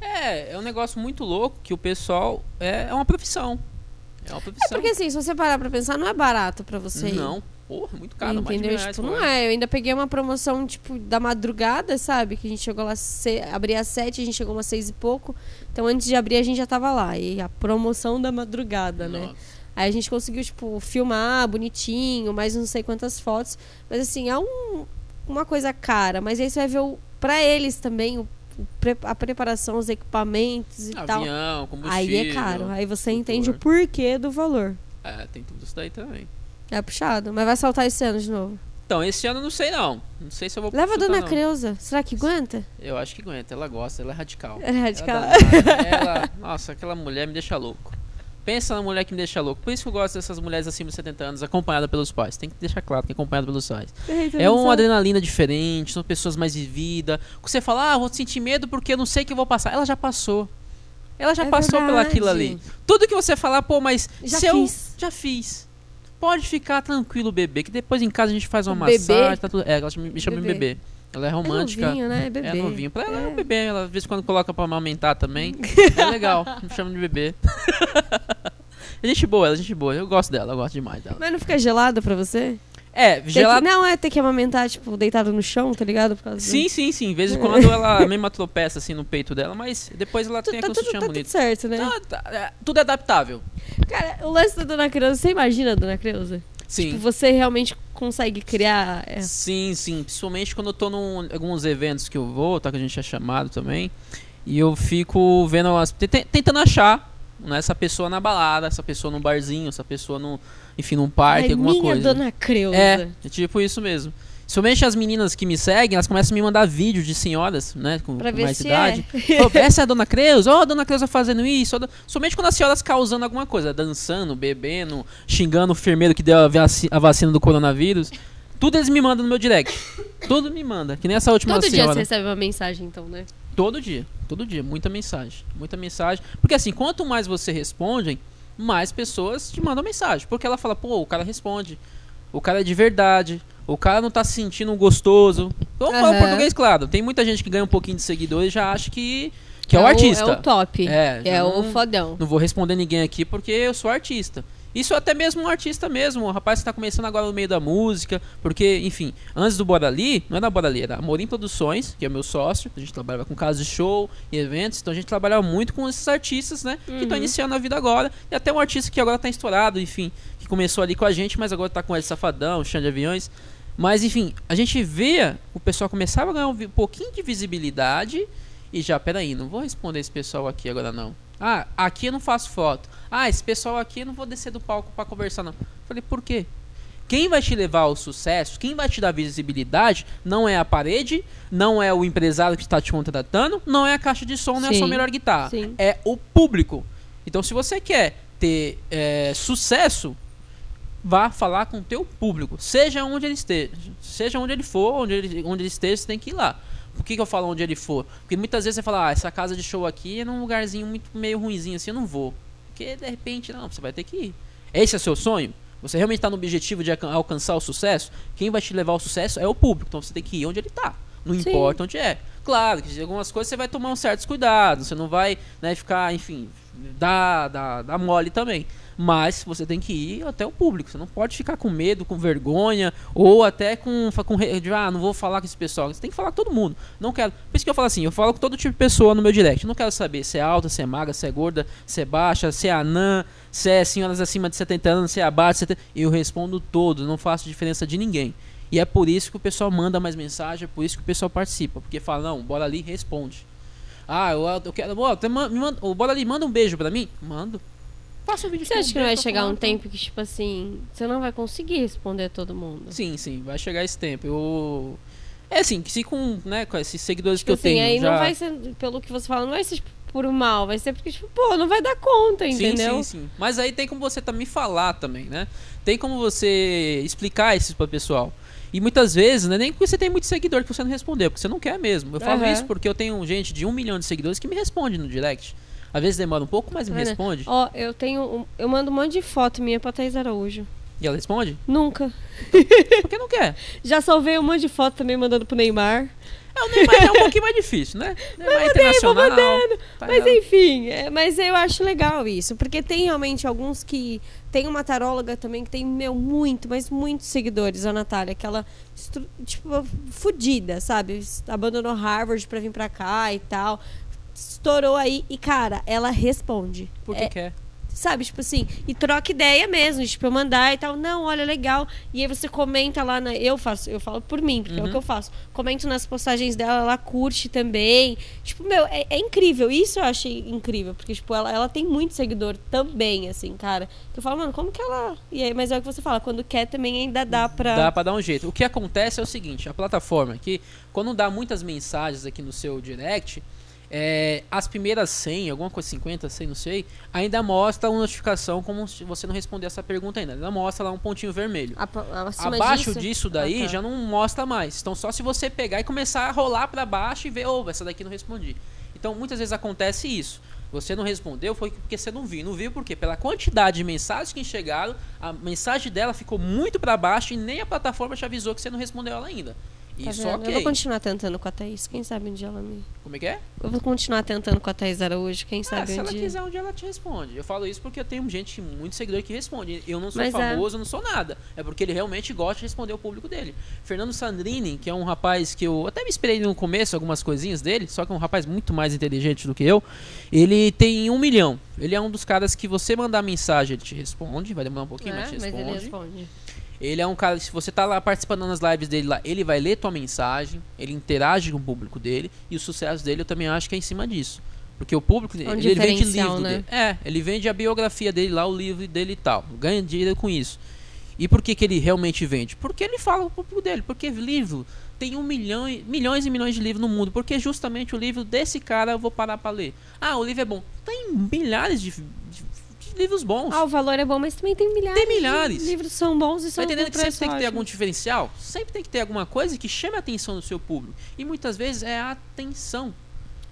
É, é um negócio muito louco que o pessoal. É, é uma profissão. É uma É profissão. porque assim, se você parar pra pensar, não é barato pra você ir. Porra, muito caro, mais de Entendeu? mil reais Tipo, não é. Eu ainda peguei uma promoção, tipo, da madrugada, sabe? Que a gente chegou lá, se... abria às sete, a gente chegou umas seis e pouco. Então, antes de abrir, a gente já tava lá. E a promoção da madrugada, né? Nossa. Aí a gente conseguiu, tipo, filmar bonitinho, mais não sei quantas fotos. Mas, assim, é um... uma coisa cara. Mas aí você vai ver, o... pra eles também, o... a preparação, os equipamentos e tal. Avião, combustível. Aí é caro. Aí você entende o porquê do valor. É, tem tudo isso daí também. É puxado. Mas vai saltar esse ano de novo. Então, esse ano eu não sei não. Não sei se eu vou Leva a dona não. Creuza. Será que aguenta? Eu acho que aguenta, ela gosta, ela é radical. É radical. Ela, ela- nossa, aquela mulher me deixa louco. Pensa na mulher que me deixa louco. Por isso que eu gosto dessas mulheres acima de 70 anos, acompanhada pelos pais. Tem que deixar claro que é acompanhada pelos pais. É uma adrenalina diferente, são pessoas mais vividas. Você fala, ah, vou sentir medo porque eu não sei o que eu vou passar. Ela já passou. Ela já É passou verdade. pelaquilo ali. Tudo que você falar, pô, mas Já se eu fiz. já fiz. Pode ficar tranquilo, bebê, que depois em casa a gente faz uma bebê? massagem, tá tudo. É, ela me chama de Bebê. bebê. Ela é É romântica. novinho, né? É bebê. É novinho. Pra ela é, um É. bebê. Ela, às vezes, quando coloca pra amamentar também. é legal. Me chama de bebê. é gente boa, ela é gente boa. Eu gosto dela, eu gosto demais dela. Mas não fica gelado pra você? É, gelado. Não, é ter que amamentar, tipo, deitado no chão, tá ligado? Por causa do- Sim, sim, sim. De vez em quando ela mesmo tropeça assim no peito dela, mas depois ela Tu- tem tá, aquele tudo, sutiã tá tudo bonito. certo, né? Tá, tá, é, tudo é adaptável. Cara, o lance da Dona Creuza, você imagina a Dona Creuza? Sim. Tipo, você realmente consegue criar... é, Sim, sim. Principalmente quando eu tô em alguns eventos que eu vou, tá? Que a gente é chamado também. E eu fico vendo as. tenta- Tentando achar né, essa pessoa na balada, essa pessoa num barzinho, essa pessoa num. Enfim, num parque, Ai, alguma minha coisa. Dona Creuza. É, é tipo isso mesmo. Somente as meninas que me seguem, elas começam a me mandar vídeos de senhoras, né, com, Pra com ver mais se idade. é. Essa é a Dona Creuza, ó, a Dona Creuza fazendo isso. Somente quando as senhoras causando alguma coisa, dançando, bebendo, xingando o enfermeiro que deu a, vaci- a vacina do coronavírus. Tudo eles me mandam no meu direct. Tudo me manda. Que nem essa última Todo dia senhora. você recebe uma mensagem, então, né? Todo dia, todo dia, muita mensagem, muita mensagem. Porque assim, quanto mais você responde, mais pessoas te mandam mensagem. Porque ela fala, pô, o cara responde, o cara é de verdade, o cara não tá se sentindo gostoso. Vamos falar Aham. português, claro. Tem muita gente que ganha um pouquinho de seguidores e já acha que, que é, o artista. É o top. É, É, já o não- fodão. Não vou responder ninguém aqui porque eu sou artista. Isso até mesmo um artista mesmo, um rapaz que tá começando agora no meio da música, porque, enfim, antes do Bora Ali, não era Bora Ali, era Amorim Produções, que é meu sócio, a gente trabalhava com casas de show e eventos, então a gente trabalhava muito com esses artistas, né, que estão Uhum. iniciando a vida agora, e até um artista que agora tá estourado, enfim, que começou ali com a gente, mas agora tá com Ed Safadão, Xande de Aviões, mas enfim, a gente via o pessoal começava a ganhar um pouquinho de visibilidade e já, peraí, não vou responder esse pessoal aqui agora não. Ah, aqui eu não faço foto. Ah, esse pessoal aqui eu não vou descer do palco pra conversar não. Falei, por quê? Quem vai te levar ao sucesso, quem vai te dar visibilidade, não é a parede, não é o empresário que está te contratando, não é a caixa de som, não é a sua melhor guitarra. sim. É o público. Então, se você quer ter é, sucesso, vá falar com o teu público, seja onde ele esteja, seja onde ele for, onde ele, onde ele esteja, você tem que ir lá. Por que, que eu falo onde ele for? Porque muitas vezes você fala, ah, essa casa de show aqui é num lugarzinho muito meio ruinzinho assim, eu não vou. Porque de repente, não, você vai ter que ir. Esse é seu sonho? Você realmente está no objetivo de alcan- alcançar o sucesso? Quem vai te levar ao sucesso é o público, então você tem que ir onde ele está. Não Sim. importa onde é. Claro que algumas coisas você vai tomar uns certos cuidados, você não vai né, ficar, enfim, dar, dar, dar mole também. Mas você tem que ir até o público. Você não pode ficar com medo, com vergonha, ou até com, com ah, não vou falar com esse pessoal. Você tem que falar com todo mundo. Não quero. Por isso que eu falo assim, eu falo com todo tipo de pessoa no meu direct. Não quero saber se é alta, se é magra, se é gorda, se é baixa, se é anã, se é senhoras acima de 70 anos, se é abaixo de 70. Eu respondo todos, não faço diferença de ninguém. E é por isso que o pessoal manda mais mensagem, é por isso que o pessoal participa. Porque fala, não, bora ali responde. Ah, eu, eu quero. Me manda, bora ali, manda um beijo pra mim. Mando. Faça um vídeo Você acha que não vai chegar um tá? tempo que, tipo assim, você não vai conseguir responder a todo mundo? Sim, sim, vai chegar esse tempo. Eu. É assim, que se com, né, com esses seguidores que eu Tipo assim, tenho. aí já... não vai ser, pelo que você fala, não vai ser tipo, por mal, vai ser porque, tipo, pô, não vai dar conta, entendeu? Sim, sim, sim. Mas aí tem como você também falar também, né? Tem como você explicar isso pro pessoal. E muitas vezes, não é nem porque você tem muito seguidor que você não respondeu, porque você não quer mesmo. Eu falo Aham. isso porque eu tenho gente de um milhão de seguidores que me responde no direct. Às vezes demora um pouco, mas me vendo? responde. Ó, eu tenho. um- eu mando um monte de foto minha pra Thaís Araújo. E ela responde? Nunca. Porque não quer. Já salvei um monte de foto também mandando pro Neymar. É, o Neymar é um pouquinho mais difícil, né? Neymar é internacional. tá Mas enfim, é, mas eu acho legal isso, porque tem realmente alguns que. Tem uma taróloga também que tem, meu, muito, mas muitos seguidores, a Natália, que ela, tipo, fudida, sabe? Abandonou Harvard pra vir pra cá e tal. Estourou aí e, cara, ela responde. Porque É, quer. sabe, tipo assim, e troca ideia mesmo, tipo, eu mandar e tal, não, olha, legal. E aí você comenta lá na. Eu faço, eu falo por mim, porque é o Uhum. que eu faço. Comento nas postagens dela, ela curte também. Tipo, meu, é, é incrível. Isso eu achei incrível, porque, tipo, ela, ela tem muito seguidor também, assim, cara. Que eu falo, mano, como que ela. E aí, mas é o que você fala, quando quer também ainda dá pra. Dá pra dar um jeito. O que acontece é o seguinte, a plataforma que quando dá muitas mensagens aqui no seu direct, é, as primeiras 100, alguma coisa 50, 100, não sei, ainda mostra uma notificação como se você não respondeu essa pergunta ainda. Ela mostra lá um pontinho vermelho. acima Abaixo disso, disso daí Ah, tá. já não mostra mais. Então só se você pegar e começar a rolar pra baixo e ver, ô, essa daqui não respondi. Então muitas vezes acontece isso. Você não respondeu foi porque você não viu. Não viu por quê? Pela quantidade de mensagens que chegaram, a mensagem dela ficou muito pra baixo e nem a plataforma te avisou que você não respondeu ela ainda. Tá Isso vendo? ok. Eu vou continuar tentando com a Thaís. Quem sabe um dia ela me. Como é que é? Eu vou continuar tentando com a Thaís Araújo. Quem Ah, sabe se um ela dia. quiser um dia ela te responde. Eu falo isso porque eu tenho gente, muito seguidor que responde. Eu não sou Mas é. famoso, eu não sou nada. É porque ele realmente gosta de responder o público dele. Fernando Sandrini, que é um rapaz que eu até me esperei no começo algumas coisinhas dele, só que é um rapaz muito mais inteligente do que eu. Ele tem um milhão. Ele é um dos caras que você mandar mensagem, ele te responde. Vai demorar um pouquinho, É, mas te mas responde. ele responde. Ele é um cara, se você tá lá participando nas lives dele lá, ele vai ler tua mensagem, ele interage com o público dele, e o sucesso dele eu também acho que é em cima disso. Porque o público, É um ele, vende livro né? dele. É, ele vende a biografia dele lá, o livro dele e tal. Ganha dinheiro com isso. E por que, que ele realmente vende? Porque ele fala pro público dele. Porque livro tem um milhão, milhões e milhões de livros no mundo. Porque justamente o livro desse cara eu vou parar pra ler. Ah, o livro é bom. Tem milhares de, de- livros bons. Ah, o valor é bom, mas também tem milhares. Tem milhares. livros são bons e Tá são entendendo com que sempre preço tem que ter ótimo. algum diferencial? Sempre tem que ter alguma coisa que chame a atenção do seu público. E muitas vezes é a atenção.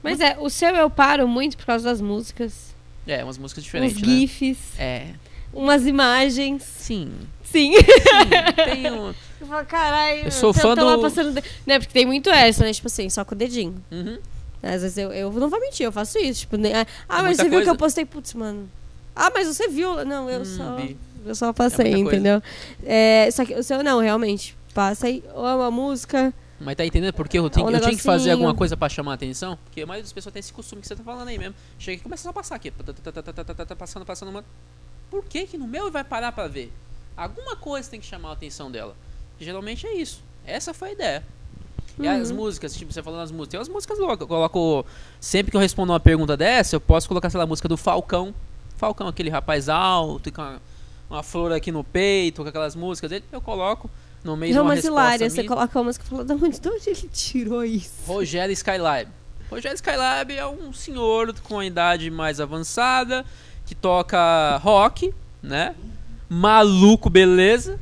Mas é, o seu eu paro muito por causa das músicas. É, umas músicas diferentes, uns né? gifs, É. umas imagens. Sim. Sim. Sim, tem um... Eu falo, caralho. Eu sou fã tô lá do- passando de- Né, porque tem muito essa, né? Tipo assim, só com o dedinho. Uhum. Às vezes eu, eu não vou mentir, eu faço isso. Tipo, né? Ah, mas muita você viu coisa. que eu postei, putz, mano. Ah, mas você viu. Não, eu Hum, só. vi. Eu só passei, É muita coisa. entendeu? É, só que o seu não, realmente. Passa aí, ou é uma música. Mas tá entendendo por que eu, tenho, Um eu tinha que fazer alguma coisa pra chamar a atenção? Porque a maioria das pessoas tem esse costume que você tá falando aí mesmo. Chega e começa só a passar aqui. Tá, tá, tá, Passando, passando. Uma... Por que que no meu vai parar pra ver? Alguma coisa tem que chamar a atenção dela. Geralmente é isso. Essa foi a ideia. E as Uhum. músicas, tipo, você falando as músicas, tem umas músicas loucas. Eu coloco. Sempre que eu respondo uma pergunta dessa, eu posso colocar, sei lá, a música do Falcão. Falcão, aquele rapaz alto, com uma, uma flor aqui no peito, com aquelas músicas dele, eu coloco no meio de Não, uma mas resposta hilária. Você coloca a música e fala, de onde, de onde ele tirou isso? Rogério Skylab. Rogério Skylab é um senhor com a idade mais avançada, que toca rock, né? Maluco, beleza.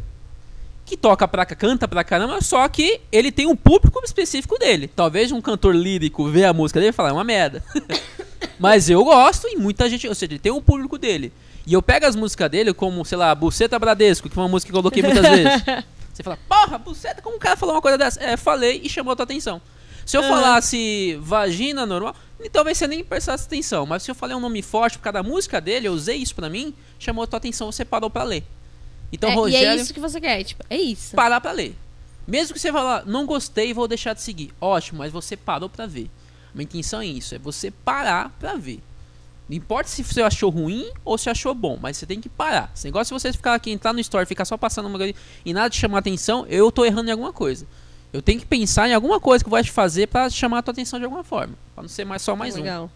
Que toca pra, ca- canta pra caramba, só que ele tem um público específico dele. Talvez um cantor lírico ver a música dele e falar, é uma merda. Mas eu gosto e muita gente, ou seja, ele tem um público dele. E eu pego as músicas dele como, sei lá, Buceta Bradesco, que foi uma música que eu coloquei muitas vezes. Você fala, porra, buceta, como o cara falou uma coisa dessa? É, falei e chamou a tua atenção. Se eu Aham. falasse vagina normal, e talvez você nem prestasse atenção. Mas se eu falei um nome forte por causa da música dele, eu usei isso pra mim, chamou a tua atenção, você parou pra ler. Então, É, Rogério, E é isso que você quer, tipo, é isso. parar pra ler. Mesmo que você falar, não gostei, vou deixar de seguir. Ótimo, mas você parou pra ver. Minha intenção é isso, é você parar pra ver. Não importa se você achou ruim ou se achou bom, mas você tem que parar. Esse negócio de você ficar aqui, entrar no story, ficar só passando uma e nada te chamar atenção, eu tô errando em alguma coisa. Eu tenho que pensar em alguma coisa que eu vou te fazer pra chamar a tua atenção de alguma forma. Pra não ser mais só mais um. Legal.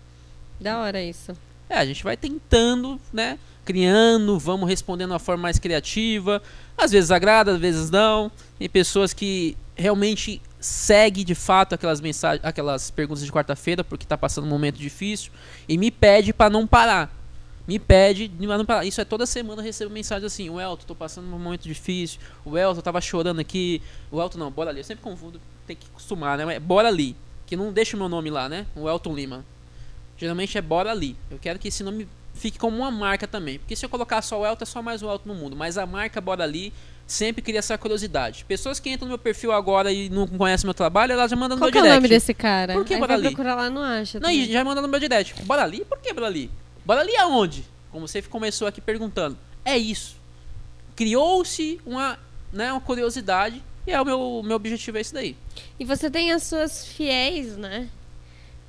Da hora isso. É, a gente vai tentando, né? Criando, vamos respondendo de uma forma mais criativa. Às vezes agrada, às vezes não. Tem pessoas que realmente seguem de fato aquelas mensagens, aquelas perguntas de quarta-feira porque tá passando um momento difícil e me pede pra não parar. Me pede não parar. Isso é toda semana eu recebo mensagem assim: "O Elton, tô passando um momento difícil. O Elton tava chorando aqui. O Elton não, bora ali. Eu sempre confundo, tem que acostumar, né? Bora ali, que não deixa o meu nome lá, né? O Elton Lima. Geralmente é Bora Ali. Eu quero que esse nome fique como uma marca também. Porque se eu colocar só o Elton, é só mais o Elton no mundo. Mas a marca Bora Ali sempre cria essa curiosidade. Pessoas que entram no meu perfil agora e não conhecem meu trabalho, elas já mandam no Qual meu que é o direct. nome desse cara? Por que Aí Bora Ali? procurar lá, não acha. Não, também. já mandando no meu direct. Bora ali? Por que bora ali? Bora ali aonde? Como você começou aqui perguntando. É isso. Criou-se uma, né, uma curiosidade e é o meu, meu objetivo é isso daí. E você tem as suas fiéis, né?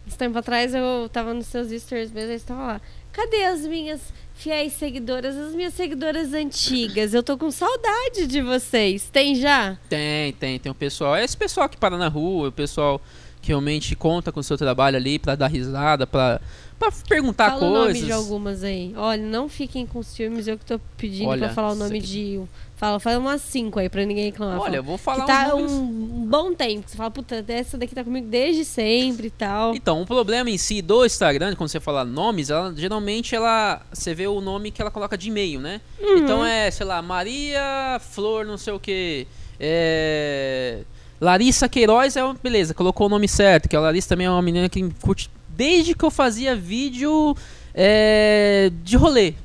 Esse tempo atrás eu tava nos seus stories mesmo, aí você tava lá. Cadê as minhas fiéis seguidoras, as minhas seguidoras antigas? Eu tô com saudade de vocês. Tem já? Tem, tem, tem um pessoal. É esse pessoal que para na rua, o pessoal que realmente conta com o seu trabalho ali pra dar risada, pra, pra perguntar Fala o coisas. nome de algumas aí. Olha, não fiquem com ciúmes, eu que tô pedindo pra falar o nome sei de. Fala, fala umas cinco aí pra ninguém reclamar. Olha, eu vou falar que tá um números. bom tempo. Você fala, puta, essa daqui tá comigo desde sempre e tal. Então, o problema em si do Instagram, quando você fala nomes, ela geralmente ela você vê o nome que ela coloca de e-mail, né? Uhum. Então é, sei lá, Maria Flor, não sei o que, é Larissa Queiroz é uma beleza, colocou o nome certo, que a Larissa também é uma menina que curte desde que eu fazia vídeo é, de rolê.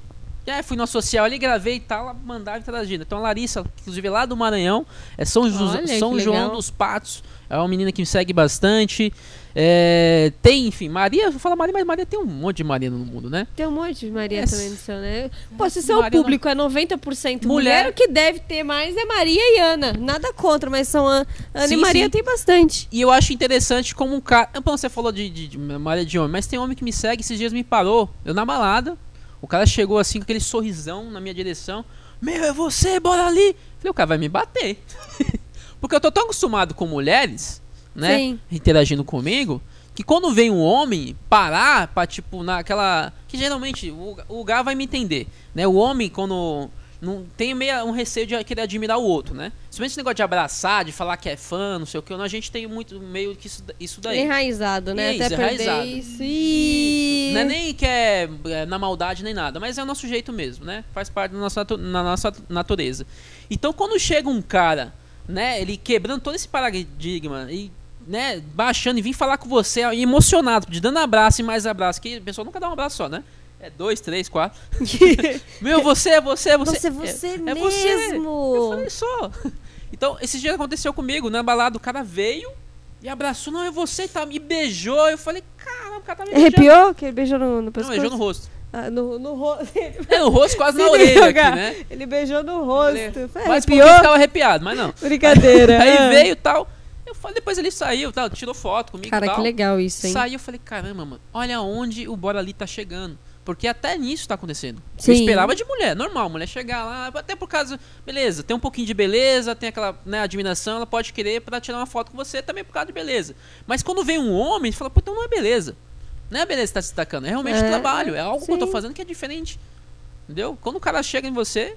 É, fui no social ali, gravei e tal, mandava e. Então a Larissa, inclusive lá do Maranhão, é São, Olha, São João legal. dos Patos, é uma menina que me segue bastante. É, tem, enfim, Maria, vou falar Maria, mas Maria tem um monte de Maria no mundo, né? Tem um monte de Maria Essa- também no seu, né? Pô, se seu Maria público é 90% mulher, Mulher. o que deve ter mais é Maria e Ana. Nada contra, mas são Ana Sim, e Maria sim. tem bastante. E eu acho interessante como um cara. Você falou de, de, de Maria de homem, mas tem homem que me segue, esses dias me parou. Eu na balada. O cara chegou assim com aquele sorrisão na minha direção. Meu, é você, bora ali. Falei, o cara vai me bater. Porque eu tô tão acostumado com mulheres, né? Sim. Interagindo comigo, que quando vem um homem parar pra, tipo, naquela. Que geralmente o, o lugar vai me entender, né? O homem, quando. Não tem meio um receio de querer admirar o outro, né? Principalmente esse negócio de abraçar, de falar que é fã, não sei o que. A gente tem muito meio que isso, isso daí. Enraizado, né? Isso, Até enraizado. isso. E... Não é nem que é, é na maldade nem nada, mas é o nosso jeito mesmo, né? Faz parte da nossa, na nossa natureza. Então quando chega um cara, né, ele quebrando todo esse paradigma e né, baixando e vir falar com você emocionado, te dando abraço e mais abraço, que a pessoa nunca dá um abraço só, né? É dois, três, quatro. Meu, você, é você, é você. Você, você é, mesmo. é você. Eu falei, só. Então, esse dia aconteceu comigo, na balada, o cara veio e abraçou, não, é você, tá, me beijou. Eu falei, caramba, o cara tá me beijando. Arrepiou? Que ele beijou no, no Não, pescoço? beijou no rosto. Ah, no, no rosto. É, no rosto, quase na Se orelha liga, aqui, né? Ele beijou no rosto. Falei, Mas porque arrepiou? ficava arrepiado, mas não. Brincadeira. Aí Ah. veio e tal. Eu falei, depois ele saiu, tal, tirou foto comigo e Cara, tal. que legal isso, hein? Saiu, eu falei, caramba, mano, olha onde o Bora Ali tá chegando. Porque até nisso tá acontecendo. Sim. Eu esperava de mulher, normal, mulher chegar lá, até por causa, beleza, tem um pouquinho de beleza, tem aquela né, admiração, ela pode querer pra tirar uma foto com você também por causa de beleza. Mas quando vem um homem, fala, pô, então não é beleza. Não é beleza que tá se destacando, é realmente É, trabalho, é algo que eu tô sim. fazendo que é diferente. Entendeu? Quando o cara chega em você,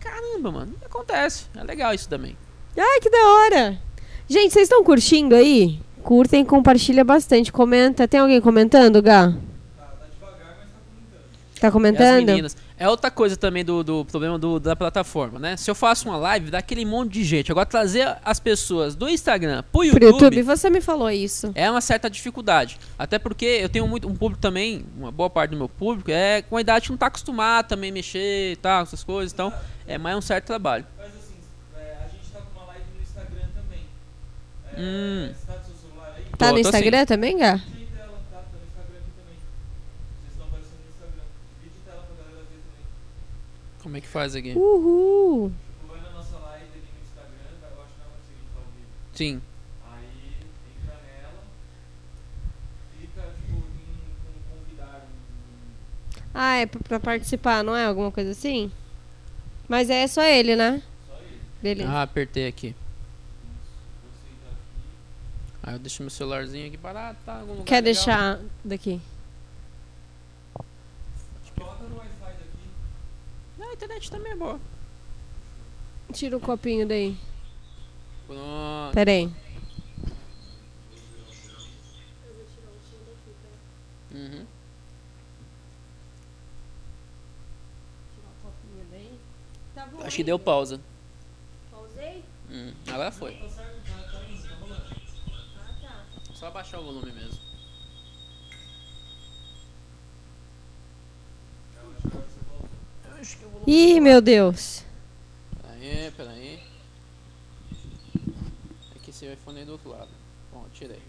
caramba, mano, acontece. É legal isso também. Ai, que da hora. Gente, vocês estão curtindo aí? Curtem, compartilha bastante, comenta. Tem alguém comentando, Gá? Tá as comentando? É outra coisa também do, do problema do- da plataforma, né? Se eu faço uma live, dá aquele monte de gente. Agora, trazer as pessoas do Instagram pro Pro YouTube, YouTube, você me falou isso. é uma certa dificuldade. Até porque eu tenho muito um público também, uma boa parte do meu público, é com a idade que não tá acostumado também a mexer e tal, essas coisas. Então, é mais um certo trabalho. Mas assim, é, a gente tá com uma Hum, Você tá com seu celular aí? Tá Tô, no Instagram também, Gá? Vídeo em tela, tá? Tá no Instagram aqui também. Vocês estão aparecendo no Instagram. Vídeo em tela pra galera ver também. Como é que faz aqui? Uhul. Vai na nossa live ali no Instagram, vai- eu acho que não vai conseguir entrar ao vivo. Sim. Aí entra nela, clica tipo. Ah, é pra, participar, não é? Alguma coisa assim? Mas é só ele, né? Só ele. Beleza. Ah, apertei aqui. Aqui. Aí eu deixo meu celularzinho aqui parado, tá? em Algum lugar Quer legal. deixar daqui? Coloca no Wi-Fi daqui. Não, a internet também é boa. Tira o copinho daí. Pronto. Pera aí. Uhum. Tá bom. Acho que deu pausa. Pausei? Hum, agora foi. Só abaixar o volume mesmo. Eu acho que o volume. Ih, meu Deus. Peraí, peraí. É que esse iPhone é do outro lado. Bom, tirei.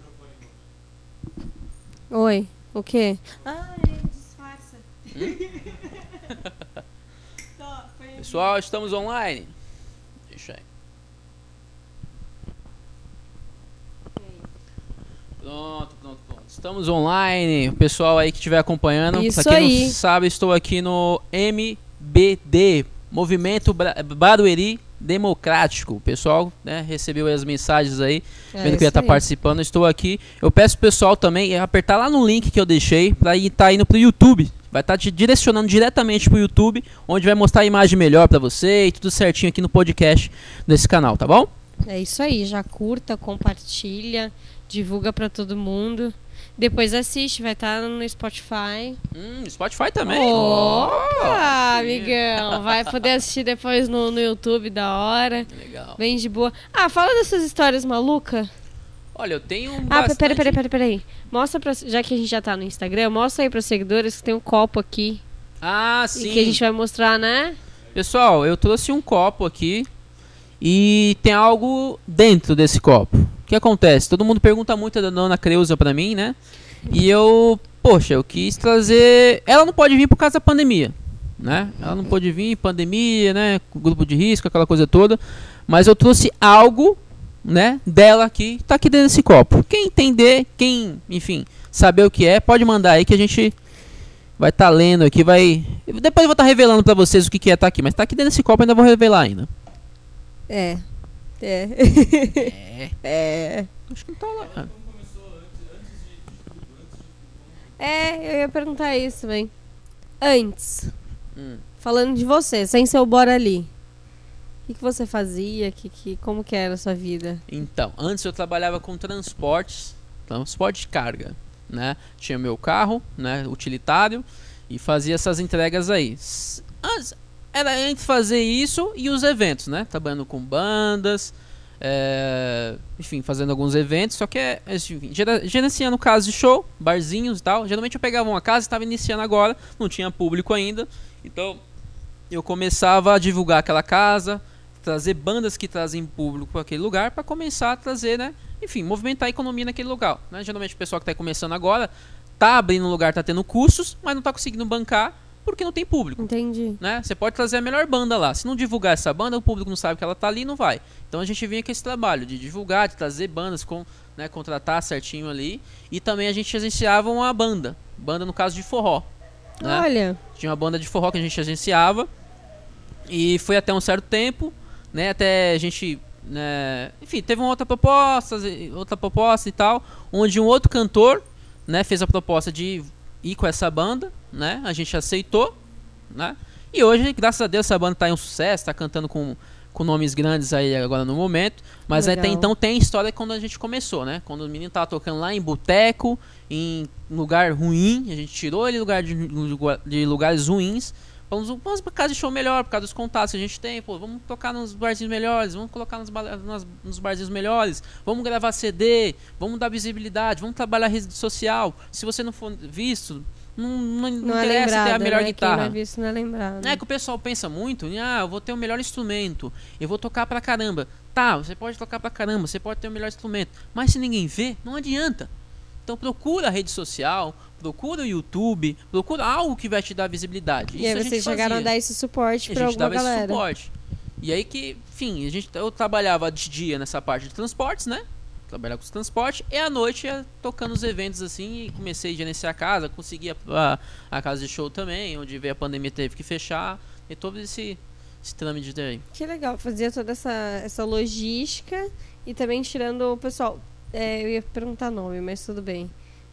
Oi. O quê? Ah, ele disfarça. aqui. Pessoal, estamos online. Deixa aí. Pronto, pronto, pronto. Estamos online. O pessoal aí que estiver acompanhando. Isso pra quem aí. não sabe, estou aqui no MBD, Movimento Barueri Democrático. O pessoal né, recebeu as mensagens aí, É vendo que ia estar aí. participando. Estou aqui. Eu peço pro pessoal também apertar lá no link que eu deixei para estar indo pro YouTube. Vai estar te direcionando diretamente pro YouTube, onde vai mostrar a imagem melhor para você e tudo certinho aqui no podcast desse canal, tá bom? É isso aí, já curta, compartilha, divulga pra todo mundo. Depois assiste, vai estar no Spotify. Hum, Spotify também. Opa, Oh, amigão, vai poder assistir depois no, no YouTube da hora. Legal. Bem de boa. Ah, fala dessas histórias malucas. Olha, eu tenho um Ah, bastante... peraí, peraí, peraí, peraí. Mostra pra. Já que a gente já tá no Instagram, mostra aí pros seguidores que tem um copo aqui. Ah, sim. E que a gente vai mostrar, né? Pessoal, eu trouxe um copo aqui e tem algo dentro desse copo. Que acontece? Todo mundo pergunta muito da dona Creuza pra mim, né? E eu, poxa, eu quis trazer. Ela não pode vir por causa da pandemia, né? Ela não pode vir, pandemia, né? Grupo de risco, aquela coisa toda. Mas eu trouxe algo, né? Dela aqui, tá aqui dentro desse copo. Quem entender, quem, enfim, saber o que é, pode mandar aí que a gente vai estar lendo aqui, vai. Depois eu vou estar revelando pra vocês o que, que é tá aqui, mas tá aqui dentro desse copo, ainda vou revelar ainda. É. É. É. é. Acho que não tá lá. É, eu ia perguntar isso também. Antes, Hum. falando de você, sem seu bora ali. O que, que você fazia? Que, que, como que era a sua vida? Então, antes eu trabalhava com transportes, transporte de carga, né? Tinha meu carro, né, utilitário e fazia essas entregas aí. Antes, era entre fazer isso e os eventos, né? Trabalhando com bandas, é, enfim, fazendo alguns eventos, só que é, é, enfim, gerenciando casas de show, barzinhos e tal. Geralmente eu pegava uma casa, estava iniciando agora, não tinha público ainda, então eu começava a divulgar aquela casa, trazer bandas que trazem público para aquele lugar para começar a trazer, né? Enfim, movimentar a economia naquele lugar. Né? Geralmente o pessoal que está começando agora tá abrindo lugar, tá tendo custos, mas não tá conseguindo bancar porque não tem público. Entendi. Né? Você pode trazer a melhor banda lá. Se não divulgar essa banda, o público não sabe que ela tá ali, não vai. Então a gente vinha com esse trabalho de divulgar, de trazer bandas, com, né, contratar certinho ali. E também a gente agenciava uma banda. Banda no caso de forró. Né? Olha, Tinha uma banda de forró que a gente agenciava. E foi até um certo tempo, né? Até a gente. Né, enfim, teve uma outra proposta, outra proposta e tal, onde um outro cantor, né, fez a proposta de ir com essa banda, né? A gente aceitou, né? E hoje, graças a Deus, essa banda tá em um sucesso, tá cantando com, com nomes grandes aí agora no momento. Mas até Legal. então tem história quando a gente começou, né? Quando o menino tava tocando lá em boteco, em lugar ruim, a gente tirou ele lugar de, de lugares ruins. Vamos, vamos pra casa de show melhor, por causa dos contatos que a gente tem, pô, vamos tocar nos barzinhos melhores, vamos colocar nos, nas- nos barzinhos melhores, vamos gravar CD, vamos dar visibilidade, vamos trabalhar rede social. Se você não for visto, não, não, não é interessa lembrado. ter a melhor né? guitarra. Quem não é visto não é lembrado. É que o pessoal pensa muito, em, ah, eu vou ter o melhor instrumento, eu vou tocar pra caramba. Tá, você pode tocar pra caramba, você pode ter o melhor instrumento, mas se ninguém vê, não adianta. Então procura a rede social, procura o YouTube, procura algo que vai te dar visibilidade. E Isso aí a gente vocês chegaram fazia. a dar esse suporte a pra gente alguma dava esse galera. suporte. E aí que, enfim, a gente, eu trabalhava de dia nessa parte de transportes, né? Trabalhar com os transportes, e à noite ia tocando os eventos assim, e comecei a gerenciar a casa, consegui a, a, a casa de show também, onde veio a pandemia teve que fechar, e todo esse, esse trâmite daí. Que legal, fazia toda essa, essa logística e também tirando o pessoal. É, eu ia perguntar nome, mas tudo bem.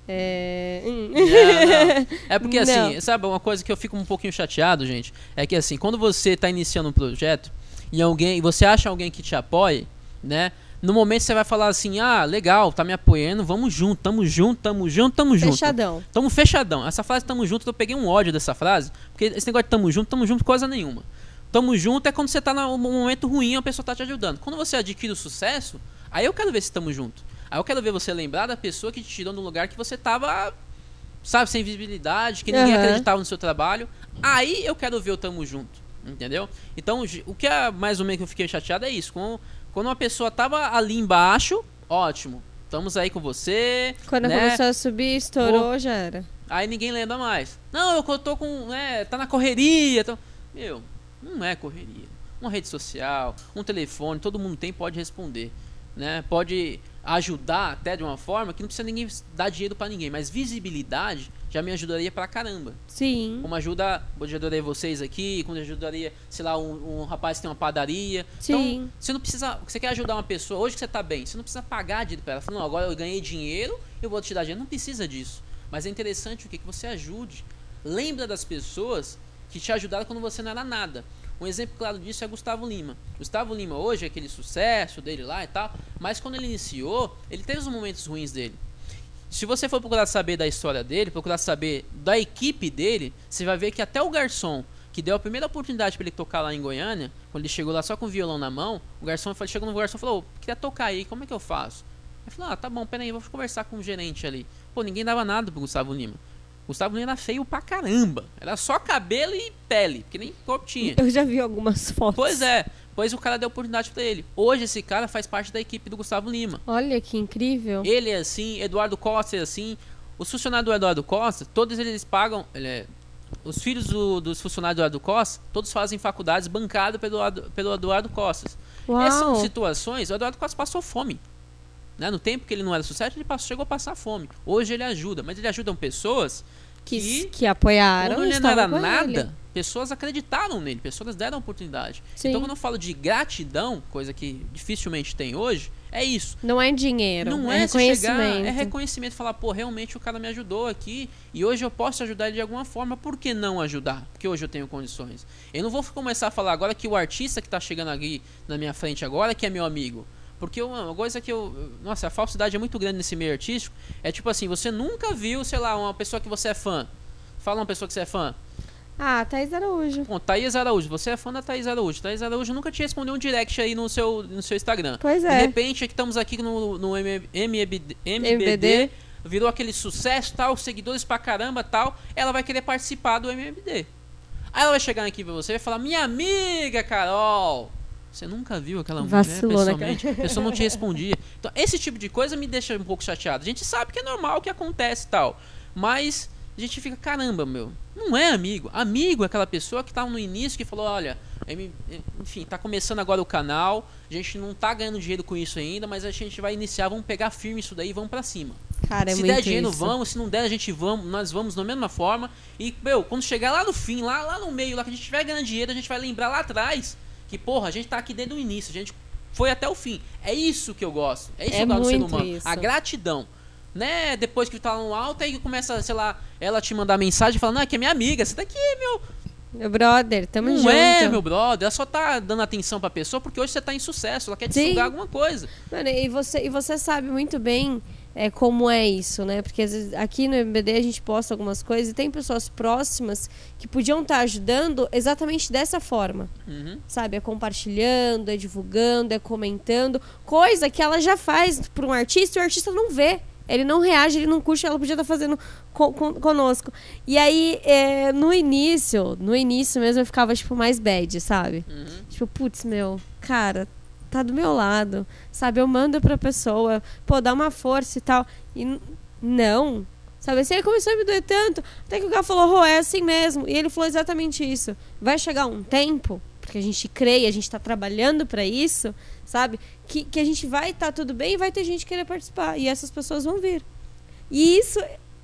É, hum. Não. É porque assim, Não. sabe, uma coisa que eu fico um pouquinho chateado, gente, é que assim, quando você tá iniciando um projeto e alguém, você acha alguém que te apoie, né? No momento você vai falar assim: "Ah, legal, tá me apoiando, vamos junto, tamo junto, tamo junto, tamo junto". Fechadão. Tamo fechadão. Essa frase tamo junto, eu peguei um ódio dessa frase, porque esse negócio de tamo junto, tamo junto coisa nenhuma. Tamo junto é quando você tá num momento ruim, a pessoa tá te ajudando. Quando você adquire o sucesso, aí eu quero ver se tamo junto. Aí eu quero ver você lembrar da pessoa que te tirou do lugar que você tava, sabe, sem visibilidade, que ninguém Aham. acreditava no seu trabalho. Aí eu quero ver o tamo junto, entendeu? Então, o que é mais ou menos que eu fiquei chateado é isso. Quando, quando uma pessoa tava ali embaixo, ótimo. Estamos aí com você. Quando né? começou a subir, estourou, já era. Aí ninguém lembra mais. Não, eu tô com. né, tá na correria. Tô... Meu, não é correria. Uma rede social, um telefone, todo mundo tem, pode responder. Né? Pode ajudar até de uma forma que não precisa ninguém dar dinheiro pra ninguém, mas visibilidade já me ajudaria pra caramba. Sim. Como ajuda, eu ajudaria vocês aqui, como ajudaria, sei lá, um, um rapaz que tem uma padaria. Então, Sim. você não precisa. Você quer ajudar uma pessoa, hoje que você tá bem, você não precisa pagar dinheiro pra ela. Fala, não, agora eu ganhei dinheiro, eu vou te dar dinheiro. Não precisa disso. Mas é interessante o que? Que você ajude. Lembra das pessoas que te ajudaram quando você não era nada. Um exemplo claro disso é Gustavo Lima. Gustavo Lima hoje é aquele sucesso dele lá e tal, mas quando ele iniciou, ele teve os momentos ruins dele. Se você for procurar saber da história dele, procurar saber da equipe dele, você vai ver que até o garçom que deu a primeira oportunidade para ele tocar lá em Goiânia, quando ele chegou lá só com o violão na mão, o garçom foi- chegou no garçom e falou: "Ô, queria tocar aí, como é que eu faço?" Ele falou: "Ah, tá bom, peraí, vou conversar com o gerente ali." Pô, ninguém dava nada pro Gustavo Lima. Gustavo Lima era feio pra caramba. Era só cabelo e pele, porque nem corpo tinha. Eu já vi algumas fotos. Pois é, pois o cara deu oportunidade pra ele. Hoje esse cara faz parte da equipe do Gustavo Lima. Olha que incrível. Ele é assim, Eduardo Costa é assim. Os funcionários do Eduardo Costa, todos eles pagam. ele é- os filhos do- dos funcionários do Eduardo Costa, todos fazem faculdades bancadas pelo, Eduardo- pelo Eduardo Costa. Essas são Uau. situações, o Eduardo Costa passou fome. Né? No tempo que ele não era sucesso, ele passou, chegou a passar fome. Hoje ele ajuda, mas ele ajuda pessoas Que, que, que apoiaram. quando ele não era nada, ele. pessoas acreditaram nele, pessoas deram oportunidade. Sim. Então quando eu falo de gratidão, coisa que dificilmente tem hoje, é isso. Não é dinheiro. Não é é, você chegar, reconhecimento. é reconhecimento, falar, pô, realmente o cara me ajudou aqui e hoje eu posso ajudar ele de alguma forma, por que não ajudar? Porque hoje eu tenho condições. Eu não vou começar a falar agora que o artista que tá chegando aqui na minha frente agora que é meu amigo. Porque uma coisa que eu. Nossa, a falsidade é muito grande nesse meio artístico. É tipo assim, você nunca viu, sei lá, uma pessoa que você é fã. Fala uma pessoa que você é fã. Ah, Thaís Araújo. Bom, Thaís Araújo, você é fã da Thaís Araújo. Thaís Araújo nunca te respondeu um direct aí no seu, no seu Instagram. Pois De é. repente, aqui estamos aqui no, no MBD, MBD. virou aquele sucesso, tal, seguidores pra caramba, tal. Ela vai querer participar do MBD. Aí ela vai chegar aqui pra você e vai falar: Minha amiga Carol, você nunca viu aquela mulher Vacilou, né, pessoalmente? A pessoa não te respondia. Então, esse tipo de coisa me deixa um pouco chateado. A gente sabe que é normal que acontece e tal. Mas a gente fica, caramba, meu, não é amigo. Amigo é aquela pessoa que tá no início que falou, olha, em- enfim, tá começando agora o canal, a gente não tá ganhando dinheiro com isso ainda, mas a gente vai iniciar, vamos pegar firme isso daí e vamos pra cima. Cara, é se der dinheiro, isso. vamos, se não der, a gente vamos, nós vamos da mesma forma. E, meu, quando chegar lá no fim, lá, lá no meio, lá que a gente estiver ganhando dinheiro, a gente vai lembrar lá atrás que, porra, a gente tá aqui desde o início, a gente foi até o fim. É isso que eu gosto. É isso É que eu gosto do ser humano. isso. A gratidão. Né? Depois que tá no alto, aí começa, sei lá, ela te mandar mensagem falando, não, é que é minha amiga, você tá aqui, meu. Meu brother, tamo não junto. é, meu brother. Ela só tá dando atenção pra pessoa porque hoje você tá em sucesso, ela quer te Sim. alguma coisa. Mano, e você, e você sabe muito bem é, como é isso, né? Porque vezes aqui no MBD a gente posta algumas coisas e tem pessoas próximas que podiam estar ajudando exatamente dessa forma. Uhum. Sabe? É compartilhando, é divulgando, é comentando. Coisa que ela já faz para um artista e o artista não vê. Ele não reage, ele não curte, ela podia estar fazendo co- con- conosco. E aí, é, no início, no início mesmo, eu ficava, tipo, mais bad, sabe? Uhum. Tipo, putz, meu, cara, tá do meu lado, sabe? Eu mando pra pessoa, pô, dá uma força e tal. E não. Sabe assim, aí começou a me doer tanto. Até que o cara falou, Rô, é assim mesmo. E ele falou exatamente isso. Vai chegar um tempo, porque a gente crê e a gente tá trabalhando pra isso, sabe? Que, que a gente vai estar tudo bem e vai ter gente querer participar. E essas pessoas vão vir. E isso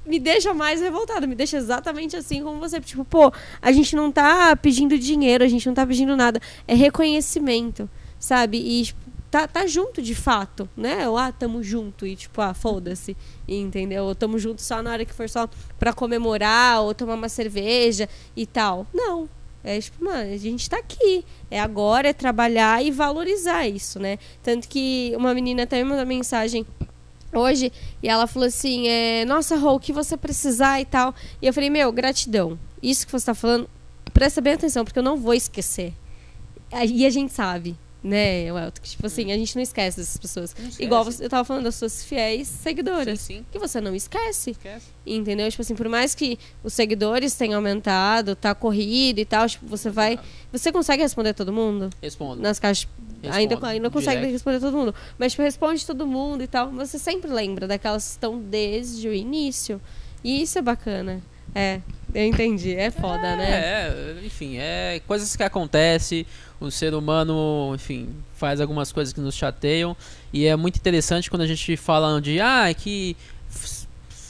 me deixa mais revoltada, me deixa exatamente assim como você. Tipo, pô, a gente não tá pedindo dinheiro, a gente não tá pedindo nada. É reconhecimento, sabe? E tipo, tá, tá junto de fato, né? Ou, ah, tamo junto e tipo, ah, foda-se, entendeu? Ou tamo junto só na hora que for só pra comemorar ou tomar uma cerveja e tal. Não. É tipo, mano, a gente tá aqui. É agora, é trabalhar e valorizar isso, né? Tanto que uma menina até me mandou mensagem hoje e ela falou assim: é, Nossa, Rô, o que você precisar e tal. E eu falei: Meu, gratidão. Isso que você tá falando, presta bem atenção, porque eu não vou esquecer. E a gente sabe, né, Welton? Que, tipo assim, a gente não esquece dessas pessoas. Esquece. Igual você, eu tava falando das suas fiéis seguidoras. Sim, sim. Que você não esquece. Esquece. Entendeu? Tipo assim, por mais que os seguidores tenham aumentado, tá corrido e tal, tipo, você vai. Você consegue responder todo mundo? Respondo. Nas caixas. Respondo. Ainda, ainda consegue Direct. responder todo mundo. Mas tipo, responde todo mundo e tal. Você sempre lembra daquelas que estão desde o início. E isso é bacana. É, entendi. É foda, né? É, enfim, é coisas que acontecem. O ser humano, enfim, faz algumas coisas que nos chateiam. E é muito interessante quando a gente fala de, ah, é que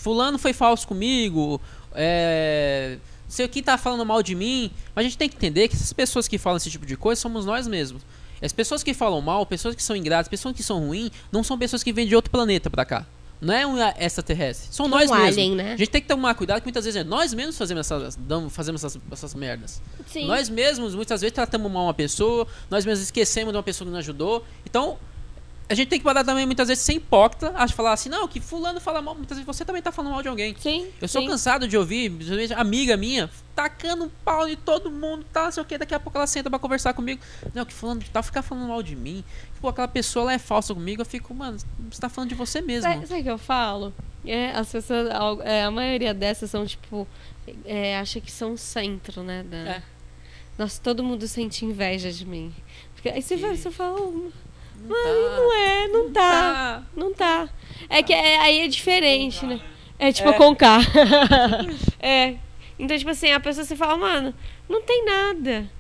fulano foi falso comigo, é, não sei quem tá falando mal de mim. Mas a gente tem que entender que essas pessoas que falam esse tipo de coisa somos nós mesmos. As pessoas que falam mal, pessoas que são ingratas, pessoas que são ruins, não são pessoas que vêm de outro planeta pra cá. Não é um extraterrestre. São nós um mesmos. alien, né? A gente tem que tomar cuidado que muitas vezes é nós mesmos fazemos essas, fazemos essas, essas merdas. Sim. Nós mesmos, muitas vezes, tratamos mal uma pessoa, nós mesmos esquecemos de uma pessoa que nos ajudou. Então, a gente tem que parar também, muitas vezes, ser hipócrita, a falar assim, não, que fulano fala mal, muitas vezes você também tá falando mal de alguém. Sim. Eu sou sim. cansado de ouvir, amiga minha, tacando um pau em todo mundo, tá, não sei o que, daqui a pouco ela senta pra conversar comigo. Não, que fulano tá ficar falando mal de mim. Pô, aquela pessoa ela é falsa comigo, eu fico, mano, você tá falando de você mesmo. Sabe, sabe o que eu falo? É, as pessoas, al- é, a maioria dessas são, tipo, é, acha que são o centro, né? Da... É. Nossa, todo mundo sente inveja de mim. Porque aí você, vai, você fala, "Oh, Não mas tá, não é, não tá, tá. não tá. É que é- aí é diferente, né? É tipo É. com K. é. Então, tipo assim, a pessoa você fala, mano, não tem nada.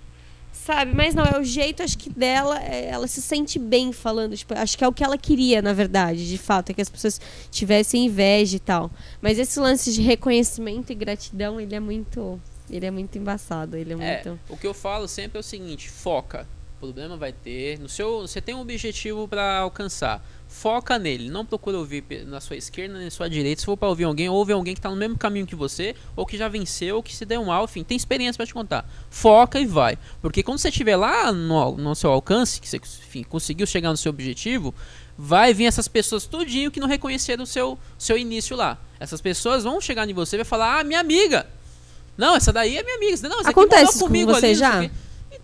Sabe? Mas não, é o jeito, acho que dela, é, ela se sente bem falando. Tipo, acho que é o que ela queria, na verdade, de fato, é que as pessoas tivessem inveja e tal. Mas esse lance de reconhecimento e gratidão, ele é muito. Ele é muito embaçado. Ele é É, muito. o que eu falo sempre é o seguinte, foca. O problema vai ter, no seu, você tem um objetivo pra alcançar. Foca nele, não procura ouvir na sua esquerda nem na sua direita. Se for pra ouvir alguém, ouve alguém que tá no mesmo caminho que você, ou que já venceu, ou que se deu mal, enfim, tem experiência pra te contar. Foca e vai. Porque quando você estiver lá no, no seu alcance, que você enfim, conseguiu chegar no seu objetivo, vai vir essas pessoas tudinho que não reconheceram o seu, seu início lá. Essas pessoas vão chegar em você e vai falar, ah, minha amiga. Não, essa daí é minha amiga. Não, essa aqui Acontece isso com comigo você ali, já?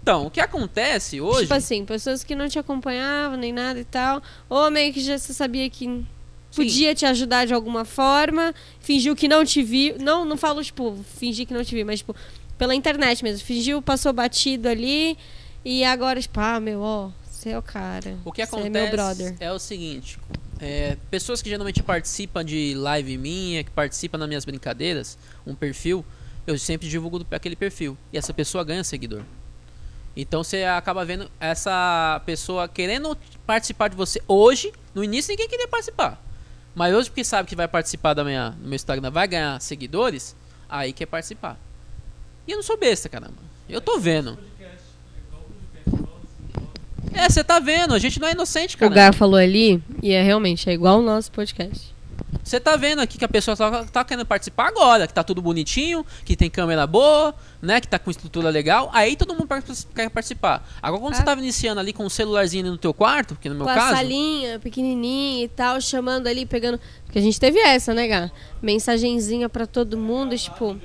Então, o que acontece hoje. Tipo assim, pessoas que não te acompanhavam nem nada e tal. Ou meio que já sabia que podia te ajudar de alguma forma, fingiu que não te viu. Não, não falo, tipo, fingir que não te viu, mas, tipo, pela internet mesmo. Fingiu, passou batido ali. E agora, tipo, ah, meu, ó, você é o cara. O que acontece é meu brother. é o seguinte: é, pessoas que geralmente participam de live minha, que participam das minhas brincadeiras, um perfil, eu sempre divulgo aquele perfil. E essa pessoa ganha seguidor. Então você acaba vendo essa pessoa querendo participar de você hoje. No início ninguém queria participar. Mas hoje, porque sabe que vai participar da minha, no meu Instagram, vai ganhar seguidores, aí quer participar. E eu não sou besta, caramba. Eu tô vendo. É você tá vendo, a gente não é inocente, O cara. Gar falou ali, e é realmente, é igual o nosso podcast. Você tá vendo aqui que a pessoa tá, tá querendo participar agora, que tá tudo bonitinho, que tem câmera boa, né? Que tá com estrutura legal. Aí todo mundo quer participar. Agora quando você Ah. tava iniciando ali com um celularzinho ali no teu quarto, que no meu Com a caso. salinha pequenininha e tal, chamando ali, pegando. Porque a gente teve essa, né, Gá? Mensagenzinha pra todo mundo, tipo.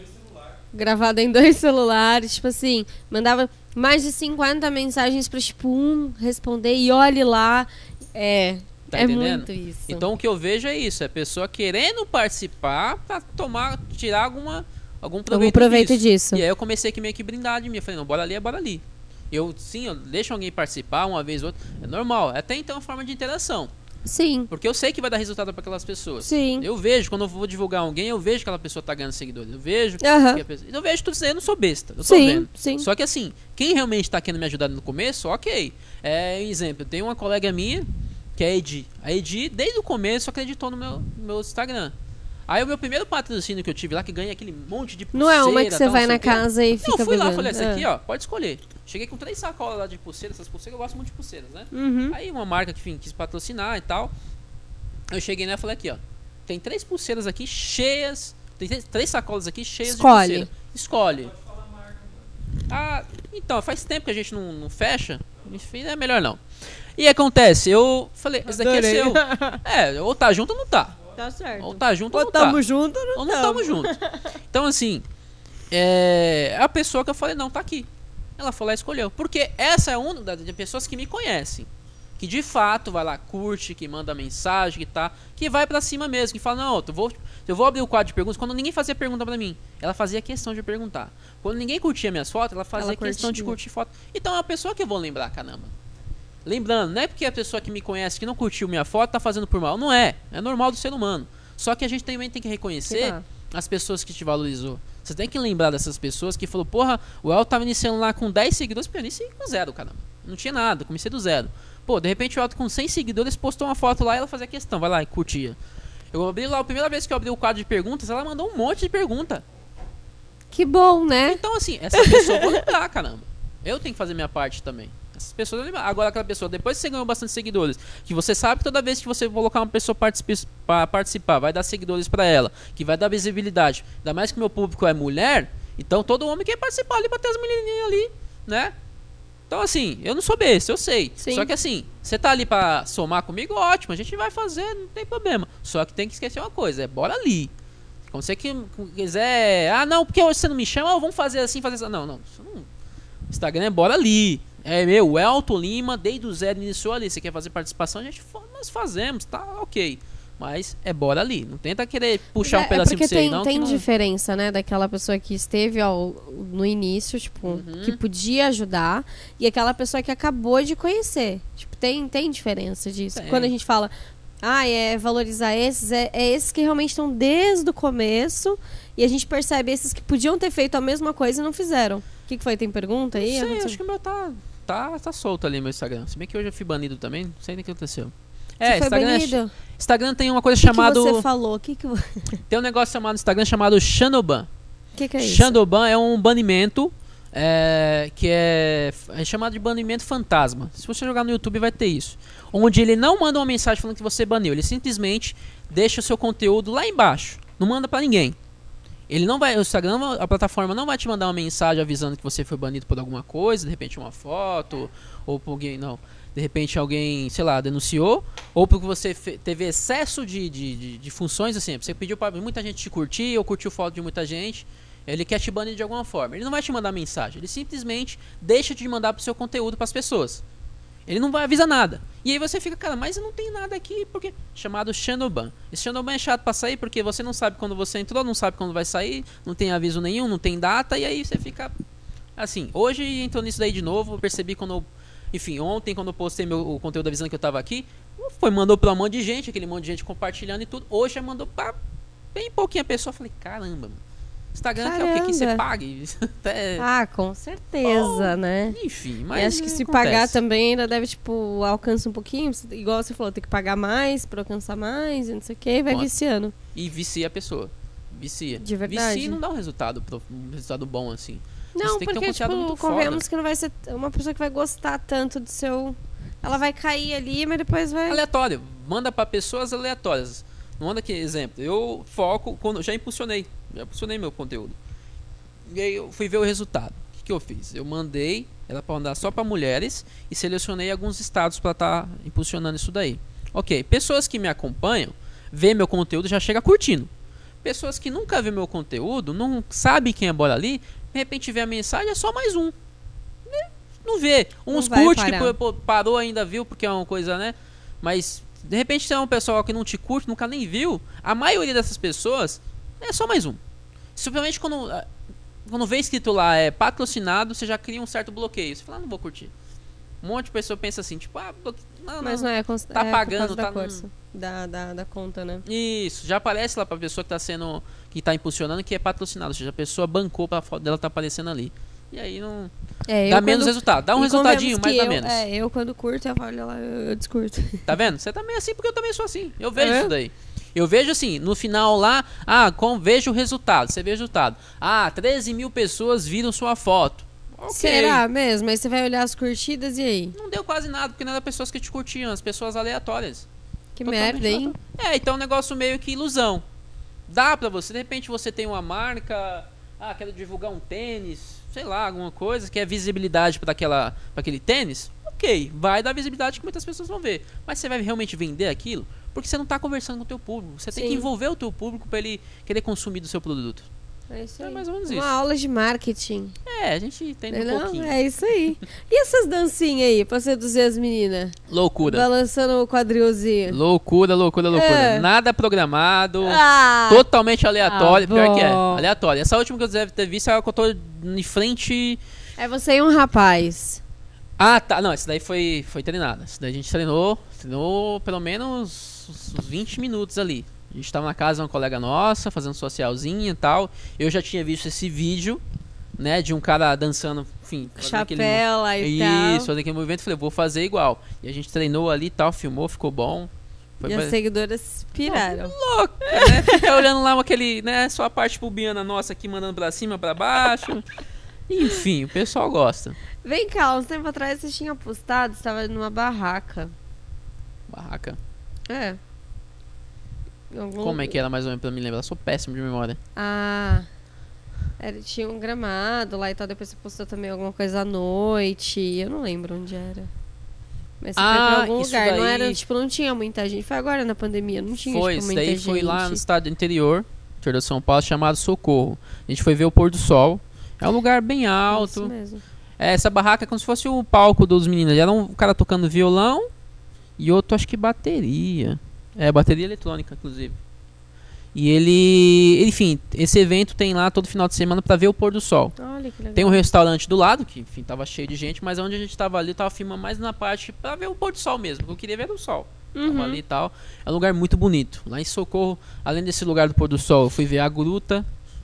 Gravada em dois celulares, tipo assim, mandava mais de 50 mensagens pra, tipo, um responder e olhe lá. É. Tá é entendendo? muito isso. Então o que eu vejo é isso, é a pessoa querendo participar pra tomar, tirar alguma, algum proveito, Algum proveito disso. E aí eu comecei aqui meio que brindar de mim. Eu falei, não, bora ali, é bora ali. Eu, sim, eu deixo alguém participar uma vez ou outra. É normal. Até então é uma forma de interação. Sim. Porque eu sei que vai dar resultado para aquelas pessoas. Sim. Eu vejo, quando eu vou divulgar alguém, eu vejo que aquela pessoa tá ganhando seguidores. Eu vejo. Que a pessoa- Eu vejo tudo isso aí, eu não sou besta. Eu tô Sim, vendo. sim. Só que assim, quem realmente tá querendo me ajudar no começo, ok. É, exemplo, tenho uma colega minha, que é a Edi. A Edi, desde o começo, acreditou no meu, no meu Instagram. Aí o meu primeiro patrocínio que eu tive lá, que ganha aquele monte de Não é uma que pulseira, você tal, vai não na casa e Não, fica eu fui lá, pegando. falei, essa Ah. aqui, ó, pode escolher. Cheguei com três sacolas lá de pulseiras, essas pulseiras, eu gosto muito de pulseiras, né? Uhum. Aí uma marca que enfim, quis patrocinar e tal. Eu cheguei nela e falei aqui, ó. Tem três pulseiras aqui cheias. Tem três, três sacolas aqui cheias Escolhe. de pulseira. Escolhe. Ah, então, faz tempo que a gente não, não fecha. Enfim, é melhor não. E acontece, eu falei, esse daqui Adorei. é seu. É, ou tá junto ou não tá. Tá certo. Ou tá junto ou Ou não tá. tamo junto ou não Ou não tamo. tamo junto. Então, assim, é, a pessoa que eu falei, não, tá aqui. Ela foi lá e escolheu. Porque essa é uma das pessoas que me conhecem. Que de fato vai lá, curte, que manda mensagem, que tá. Que vai pra cima mesmo, que fala, não, eu vou, eu vou abrir o quadro de perguntas. Quando ninguém fazia pergunta pra mim, ela fazia questão de perguntar. Quando ninguém curtia minhas fotos, ela fazia Ela questão de curtir foto. Então é uma pessoa que eu vou lembrar, caramba. Lembrando, não é porque a pessoa que me conhece, que não curtiu minha foto, tá fazendo por mal. Não é. É normal do ser humano. Só que a gente também tem que reconhecer Tá. as pessoas que te valorizou. Você tem que lembrar dessas pessoas que falou, porra, o El tava iniciando lá com 10 seguidores, porque eu iniciei com zero, caramba. Não tinha nada, comecei do zero. Pô, de repente o Elton com 100 seguidores postou uma foto lá e ela fazia questão, vai lá e curtia. Eu abri lá, a primeira vez que eu abri o quadro de perguntas, ela mandou um monte de pergunta. Que bom, né? Então, assim, essa pessoa eu vou lembrar, caramba. Eu tenho que fazer minha parte também. Essas pessoas. Agora, aquela pessoa, depois que você ganhou bastante seguidores, que você sabe que toda vez que você colocar uma pessoa pra participar, vai dar seguidores pra ela, que vai dar visibilidade. Ainda mais que meu público é mulher, então todo homem quer participar ali pra ter as menininhas ali, né? Então, assim, eu não sou besta, eu sei. Sim. Só que, assim, você tá ali pra somar comigo, ótimo, a gente vai fazer, não tem problema. Só que tem que esquecer uma coisa, é bora ali. Quando você que quiser, ah, não, porque hoje você não me chama, vamos fazer assim, fazer assim. Não, não. Instagram é bora ali. É meu, o Elton Lima, desde o zero iniciou ali. Você quer fazer participação, a gente nós fazemos, tá ok. Mas é bora ali. Não tenta querer puxar é, um pedacinho é porque pra você, tem, não. tem não... diferença, né, daquela pessoa que esteve ao, no início, tipo, Uhum. que podia ajudar, e aquela pessoa que acabou de conhecer. Tipo, tem, tem diferença disso. Tem. Quando a gente fala, ah, é valorizar esses, é, é esses que realmente estão desde o começo, e a gente percebe esses que podiam ter feito a mesma coisa e não fizeram. O que, que foi? Tem pergunta aí? Não sei, acho que o meu tá, tá, tá solto ali, meu Instagram. Se bem que hoje eu fui banido também, não sei nem o que aconteceu. Você É, foi Instagram, é-? Instagram tem uma coisa O que, que chamada. você falou? O que, que, Tem um negócio chamado no Instagram chamado Shadowban. que, que é isso? Shadowban é um banimento é, que é, é chamado de banimento fantasma. Se você jogar no YouTube vai ter isso. Onde ele não manda uma mensagem falando que você baniu, ele simplesmente deixa o seu conteúdo lá embaixo. Não manda pra ninguém. Ele não vai, o Instagram, a plataforma não vai te mandar uma mensagem avisando que você foi banido por alguma coisa, de repente uma foto, ou por alguém, não. De repente alguém, sei lá, denunciou, ou porque você teve excesso de, de, de, de funções, assim, você pediu pra muita gente te curtir, ou curtiu foto de muita gente, ele quer te banir de alguma forma. Ele não vai te mandar mensagem, ele simplesmente deixa de mandar pro seu conteúdo pras pessoas. Ele não vai avisar nada. E aí você fica, cara, mas eu não tenho nada aqui, porque. Chamado Shadowban. Esse Shadowban é chato pra sair porque você não sabe quando você entrou, não sabe quando vai sair, não tem aviso nenhum, não tem data, e aí você fica. Assim, hoje entrou nisso daí de novo, percebi quando eu. Enfim, ontem, quando eu postei meu, o conteúdo avisando que eu tava aqui, foi, mandou pra um monte de gente, aquele monte de gente compartilhando e tudo. Hoje já mandou pra bem pouquinha pessoa. Eu falei, caramba, mano. Instagram quer o quê? Que você Caramba. pague? É, Ah, com certeza, né? enfim, E mas. acho que se acontece. pagar também ainda deve, tipo, alcança um pouquinho. Igual você falou, tem que pagar mais pra alcançar mais e não sei o que, vai viciando. E vicia a pessoa. Vicia. De verdade? Vicia e não dá um resultado, um resultado bom assim. Não, tem que ter um porque, conteúdo tipo, convenhamos foda. que não vai ser uma pessoa que vai gostar tanto do seu. Ela vai cair ali, mas depois vai. Aleatório. Manda pra pessoas aleatórias. Manda que exemplo. Eu foco quando já impulsionei. Já impulsionei meu conteúdo. E aí eu fui ver o resultado. O que, que eu fiz? Eu mandei ela pra mandar só pra mulheres e selecionei alguns estados pra estar impulsionando isso daí. Ok, pessoas que me acompanham, vê meu conteúdo já chega curtindo. Pessoas que nunca vê meu conteúdo, não sabe quem é Bora ali, de repente vê a mensagem, é só mais um. Não vê. Uns vai curte que parou ainda viu, porque é uma coisa, né? Mas de repente tem um pessoal que não te curte, nunca nem viu. A maioria dessas pessoas é só mais um. Simplesmente quando. ah, quando vê escrito lá é patrocinado, você já cria um certo bloqueio. Você fala, ah, não vou curtir. Um monte de pessoa pensa assim, tipo, ah, bloque... não, Mas não é, cons- Tá é pagando, causa da tá num- da, da, da conta, né? Isso, já aparece lá pra pessoa que tá sendo. que tá impulsionando que é patrocinado. Ou seja, a pessoa bancou pra foto dela tá aparecendo ali. E aí não. É, dá menos quando- resultado. Dá um resultadinho, mas dá eu, menos. É, eu quando curto, eu falo, lá, eu, eu descurto. Tá vendo? Você também é assim porque eu também sou assim. Eu vejo É? isso daí. Eu vejo assim, no final lá, ah, com, vejo o resultado. Você vê o resultado. Ah, 13 mil pessoas viram sua foto. Ok. Será mesmo? Aí você vai olhar as curtidas e aí? Não deu quase nada, porque não eram pessoas que te curtiam, as pessoas aleatórias. Que Totalmente merda, hein? aleatório. É, então é um negócio meio que ilusão. Dá pra você, de repente você tem uma marca, ah, quero divulgar um tênis, sei lá, alguma coisa, quer visibilidade para aquele tênis. OK, vai dar visibilidade que muitas pessoas vão ver. Mas você vai realmente vender aquilo? Porque você não tá conversando com o teu público. Você tem que Sim. envolver o teu público para ele querer consumir do seu produto. É isso É aí. mais ou menos Uma isso. aula de marketing. É, a gente entende um Não, pouquinho. é isso aí. E essas dancinhas aí, pra seduzir as meninas? Loucura. Balançando o quadrilzinho. Loucura, loucura, loucura. É. Nada programado. Ah! Totalmente aleatório. Ah, pior que é. Aleatório. Essa última que eu deve ter visto é a que eu tô em frente. É você e um rapaz. Ah, tá. Não, essa daí foi, foi treinada. Essa daí a gente treinou. Treinou pelo menos uns 20 minutos ali. A gente tava na casa de uma colega nossa, fazendo socialzinha e tal. Eu já tinha visto esse vídeo, né? De um cara dançando, enfim. fazendo aquele Chapela e Isso, tal. fazendo aquele movimento. Falei, vou fazer igual. E a gente treinou ali e tal, filmou, ficou bom. Foi E as ba- seguidoras piraram. louca, né? Fica olhando lá aquele, né? Só a parte pubiana nossa aqui mandando pra cima, pra baixo. Enfim, o pessoal gosta. Vem cá, uns tempo atrás você tinha postado, você estava numa barraca. Barraca. É. Algum Como é que era mais ou menos pra me lembrar? Eu sou péssimo de memória. Ah. Era, tinha um gramado lá e tal. Depois você postou também alguma coisa à noite. Eu não lembro onde era. Mas você foi Ah, pra algum isso lugar. Não daí- era, tipo, não tinha muita gente. Foi agora na pandemia, não tinha, foi, tipo, isso muita daí gente. foi lá no estado interior, interior de São Paulo, chamado Socorro. A gente foi ver o pôr do sol. É um lugar bem Isso alto. mesmo. É, essa barraca é como se fosse o palco dos meninos. Era um cara tocando violão e outro acho que bateria. É, bateria eletrônica, inclusive. E ele, enfim, esse evento tem lá todo final de semana pra ver o pôr do sol. Olha que legal. Tem um restaurante do lado, que enfim, tava cheio de gente, mas onde a gente tava ali, eu tava filmando mais na parte pra ver o pôr do sol mesmo. porque Eu queria ver o sol. Tava Uhum. ali e tal. É um lugar muito bonito. Lá em Socorro, além desse lugar do pôr do sol, eu fui ver a gruta,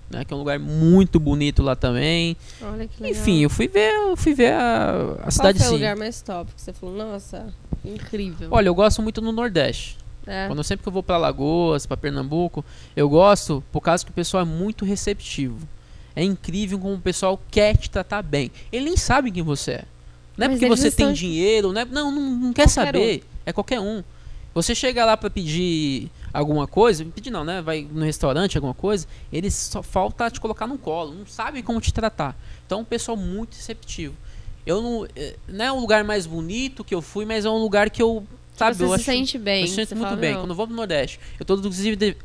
né, que é um lugar muito bonito lá também. Olha que legal. Enfim, eu fui ver, eu fui ver a, a Qual cidade foi o sim. lugar mais top que você falou? Nossa, incrível. Olha, eu gosto muito no Nordeste. É. Quando sempre que eu vou pra Lagoas, pra Pernambuco, eu gosto por causa que o pessoal é muito receptivo. É incrível como o pessoal quer te tratar bem. Ele nem sabe quem você é. Não é Mas porque você tem estão- dinheiro, não, é- não, não, não quer Qualquer saber. É qualquer um. Você chega lá pra pedir alguma coisa, pedir não, né? Vai no restaurante, alguma coisa, eles só falta te colocar no colo, não sabem como te tratar. Então, um pessoal muito receptivo. Eu não, eh, não é o lugar mais bonito que eu fui, mas é um lugar que eu, sabe, você eu se acho sente bem. eu sinto você muito fala, bem. não. Quando eu vou pro Nordeste, eu tô, inclusive, de-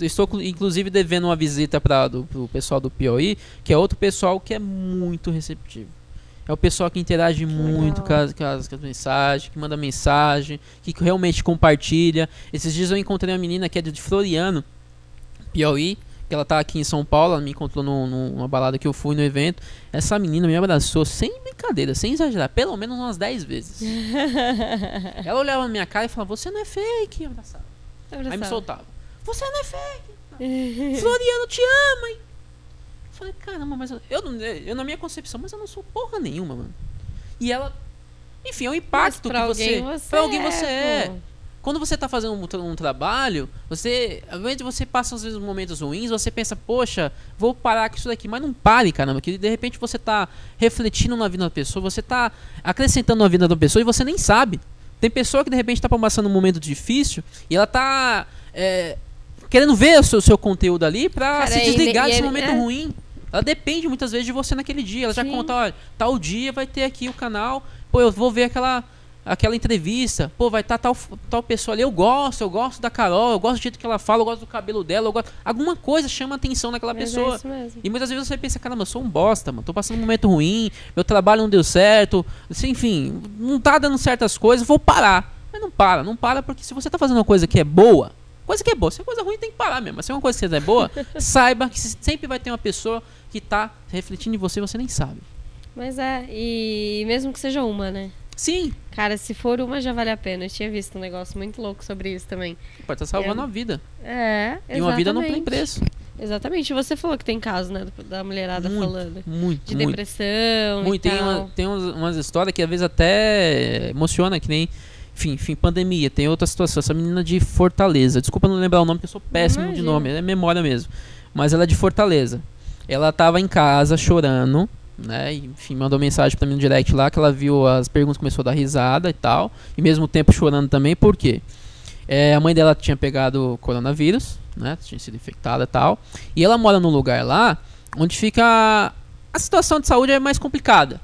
estou inclusive devendo uma visita para o pessoal do Piauí, que é outro pessoal que é muito receptivo. É o pessoal que interage muito com as, com, as, com as mensagens, que manda mensagem, que realmente compartilha. Esses dias eu encontrei uma menina que é de Floriano, Piauí, que ela tá aqui em São Paulo, ela me encontrou num- num- numa balada que eu fui no evento. Essa menina me abraçou sem brincadeira, sem exagerar, pelo menos umas 10 vezes. ela olhava na minha cara e falava: Você não é fake, eu abraçava. Aí me Abraçava. soltava. Você não é fake. Floriano te ama, hein? Eu falei, caramba, mas eu, eu, eu na minha concepção, mas eu não sou porra nenhuma, mano. E ela, enfim, é um impacto que você, você pra alguém é, você é. pô. Quando você tá fazendo um, um trabalho, você, de você passa às vezes momentos ruins, você pensa, poxa, vou parar com isso daqui, mas não pare, caramba, que de repente você tá refletindo na vida da pessoa, você tá acrescentando na vida da pessoa e você nem sabe. Tem pessoa que de repente tá passando um momento difícil e ela tá é, querendo ver o seu, seu conteúdo ali pra Cara, se desligar desse ele- momento é. ruim. Ela depende muitas vezes de você naquele dia. Ela já Sim. conta, olha, tal dia vai ter aqui o canal, pô, eu vou ver aquela aquela entrevista, pô, vai estar tal, tal pessoa ali, eu gosto, eu gosto da Carol, eu gosto do jeito que ela fala, eu gosto do cabelo dela, eu gosto... Alguma coisa chama atenção naquela Mas pessoa. É isso mesmo. E muitas vezes você pensa, caramba, eu sou um bosta, mano. Tô passando um momento ruim, meu trabalho não deu certo, assim, enfim, não tá dando certas coisas, vou parar. Mas não para, não para, porque se você tá fazendo uma coisa que é boa, Coisa que é boa. Se é coisa ruim, tem que parar mesmo. Mas se é uma coisa que é boa, saiba que sempre vai ter uma pessoa que tá refletindo em você e você nem sabe. Mas é, e mesmo que seja uma, né? Sim, Cara, se for uma já vale a pena. Eu tinha visto um negócio muito louco sobre isso também. pode estar salvando É. uma vida. É, E uma vida não tem exatamente. preço. Exatamente. Você falou que tem caso, né, da mulherada Muito, falando. Muito, De muito. depressão Muito. e Tem, tal. uma- tem umas histórias que às vezes até emociona, que nem. Enfim, enfim, pandemia. Tem outra situação. Essa menina de Fortaleza. Desculpa não lembrar o nome, porque eu sou péssimo de nome. É memória mesmo. Mas ela é de Fortaleza. Ela tava em casa chorando, né? Enfim, mandou mensagem pra mim no direct lá que ela viu as perguntas, começou a dar risada e tal. E mesmo tempo chorando também, por quê? É, a mãe dela tinha pegado coronavírus, né? Tinha sido infectada e tal. E ela mora num lugar lá onde fica. A situação de saúde é mais complicada.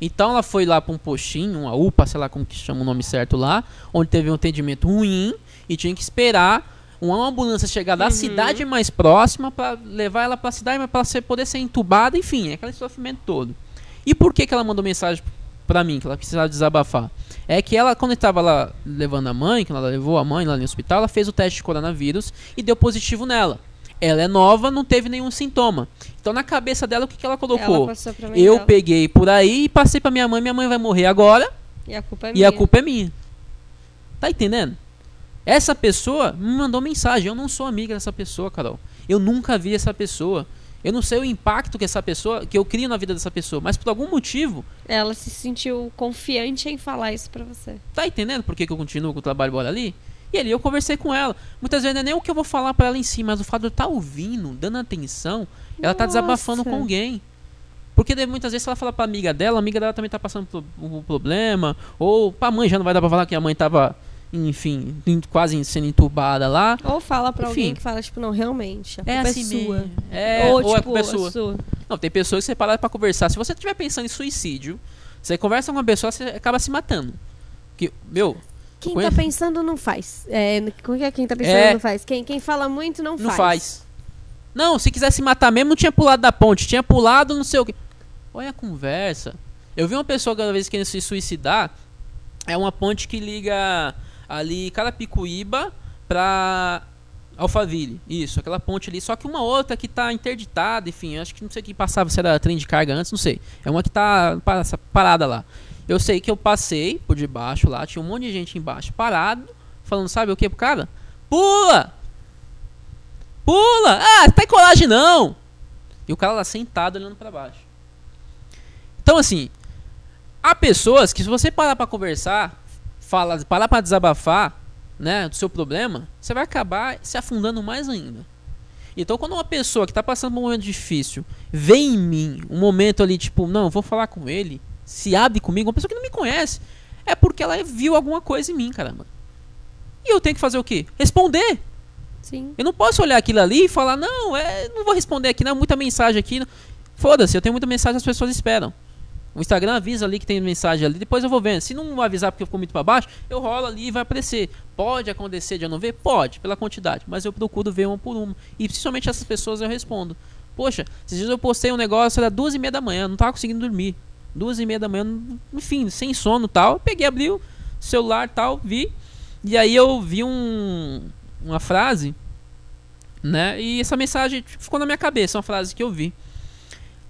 Então ela foi lá pra um postinho, uma UPA, sei lá como que chama o nome certo lá, onde teve um atendimento ruim e tinha que esperar uma ambulância chegar da Uhum. cidade mais próxima pra levar ela pra cidade, mas pra você poder ser entubada, enfim, é aquele sofrimento todo. E por que que ela mandou mensagem pra mim, que ela precisava desabafar? É que ela, quando estava lá levando a mãe, quando ela levou a mãe lá no hospital, ela fez o teste de coronavírus e deu positivo nela. Ela é nova, não teve nenhum sintoma. Então na cabeça dela, o que, que ela Ela colocou? passou pra mãe Eu dela. peguei por aí e passei pra minha mãe, minha mãe vai morrer agora E a culpa é e minha. a culpa é minha. Tá entendendo? Essa pessoa me mandou mensagem. Eu não sou amiga dessa pessoa, Carol. Eu nunca vi essa pessoa. Eu não sei o impacto que essa pessoa, que eu crio na vida dessa pessoa, mas por algum motivo, Ela se sentiu confiante em falar isso pra você. tá entendendo por que, que eu continuo com o trabalho bora ali? E ali eu conversei com ela. Muitas vezes não é nem o que eu vou falar pra ela em si, mas o fato de eu estar ouvindo, dando atenção, ela tá desabafando Nossa. com alguém. Porque daí, muitas vezes se ela fala pra amiga dela, a amiga dela também tá passando por um problema. Ou pra mãe já não vai dar pra falar que a mãe tava, enfim, quase sendo entubada lá. Ou fala pra alguém Enfim. que fala, tipo, não, realmente, a culpa É é, assim sua. mesmo. É, ou, ou, tipo, a culpa é sua. sua. Não, tem pessoas que você para pra conversar. Se você estiver pensando em suicídio, você conversa com uma pessoa, você acaba se matando. Que, meu, Quem Conhece? tá pensando não faz. É, como que é quem tá pensando É. não faz? Quem, quem fala muito não, não faz. Não, se quiser se matar mesmo, não tinha pulado da ponte, tinha pulado não sei o que. Olha a conversa. Eu vi uma pessoa cada vez querendo se suicidar. É uma ponte que liga ali Carapicuíba pra Alphaville. Isso, aquela ponte ali. Só que uma outra que tá interditada, enfim, acho que não sei o que passava, se era trem de carga antes, não sei. É uma que tá pa- parada lá. Eu sei que eu passei por debaixo lá, tinha um monte de gente embaixo parado, falando, sabe o que pro cara? Pula! Pula! Ah, tá em colagem não! E o cara lá sentado olhando pra baixo. Então, assim, há pessoas que se você parar pra conversar, falar, parar pra desabafar, né, do seu problema, você vai acabar se afundando mais ainda. Então, quando uma pessoa que tá passando por um momento difícil vê em mim um momento ali, tipo, não, vou falar com ele, se abre comigo, uma pessoa que não me conhece, é porque ela viu alguma coisa em mim, caramba. E eu tenho que fazer o quê? Responder. Sim. Eu não posso olhar aquilo ali e falar, não, é, não vou responder aqui, não, muita mensagem aqui. não." Foda-se, eu tenho muita mensagem, as pessoas esperam. O Instagram avisa ali que tem mensagem ali, depois eu vou vendo. Se não avisar porque ficou muito pra baixo, eu rolo ali e vai aparecer. Pode acontecer de eu não ver? Pode, pela quantidade. Mas eu procuro ver uma por uma. E principalmente essas pessoas eu respondo. Poxa, esses dias eu postei um negócio, era duas e meia da manhã, não tava conseguindo dormir. Duas e meia da manhã, enfim, sem sono tal. Peguei, abri o celular tal, vi. E aí eu vi um, uma frase, né? E essa mensagem ficou na minha cabeça, uma frase que eu vi.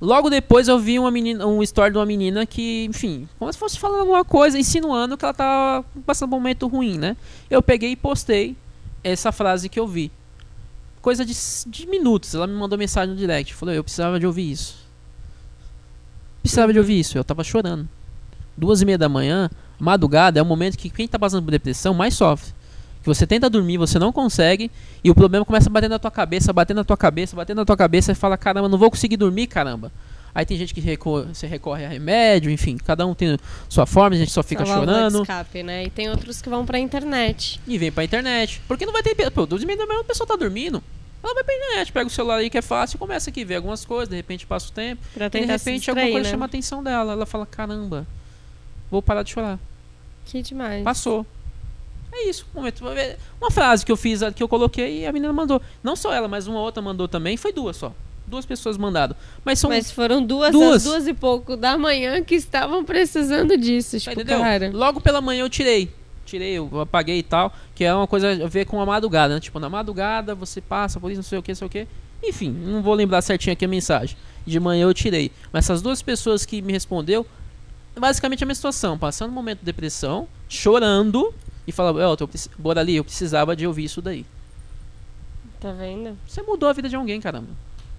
Logo depois eu vi uma menina, um story de uma menina que, enfim, como se fosse falando alguma coisa, insinuando que ela tava passando um momento ruim, né? Eu peguei e postei essa frase que eu vi. Coisa de, de minutos, ela me mandou mensagem no direct, falou, eu precisava de ouvir isso. Precisava de ouvir isso, eu tava chorando. Duas e meia da manhã, madrugada, é o momento que quem tá passando por depressão mais sofre. Você tenta dormir, você não consegue, e o problema começa a bater na tua cabeça, bater na tua cabeça, bater na tua cabeça, e fala, caramba, não vou conseguir dormir, caramba. Aí tem gente que recorre, você recorre a remédio, enfim, cada um tem sua forma, a gente só fica de chorando escape, né? E tem outros que vão pra internet. e vem pra internet. Porque não vai ter. Pô, 12 da manhã a pessoa tá dormindo. Ela vai pra internet, pega o celular aí que é fácil e começa aqui, ver algumas coisas, de repente passa o tempo. Pra E de se repente alguma distrair, coisa né? chama a atenção dela. Ela fala, caramba, vou parar de chorar. Que demais. Passou. É isso. Um momento. Uma frase que eu fiz, que eu coloquei e a menina mandou. Não só ela, mas uma outra mandou também. Foi duas só. Duas pessoas mandaram. Mas são. Mas foram duas, Duas. às duas e pouco da manhã que estavam precisando disso. Tá, Tipo, entendeu? cara. Logo pela manhã eu tirei. tirei, eu apaguei e tal. Que é uma coisa a ver com a madrugada, né? Tipo, na madrugada você passa por isso, não sei o que, não sei o que. Enfim, não vou lembrar certinho aqui a mensagem. De manhã eu tirei. Mas essas duas pessoas que me respondeu, basicamente a minha situação, passando um momento de depressão, chorando e falando, Elton, bora ali, eu precisava de ouvir isso daí. Tá vendo? Você mudou a vida de alguém, caramba.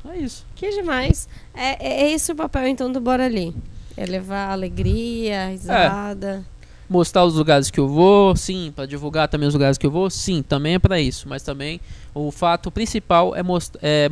É isso. Que demais. É, é é esse o papel, então, do Bora Ali. É levar alegria, risada. Mostrar os lugares que eu vou, sim, para divulgar também os lugares que eu vou, sim, também é para isso. Mas também o fato principal é, most é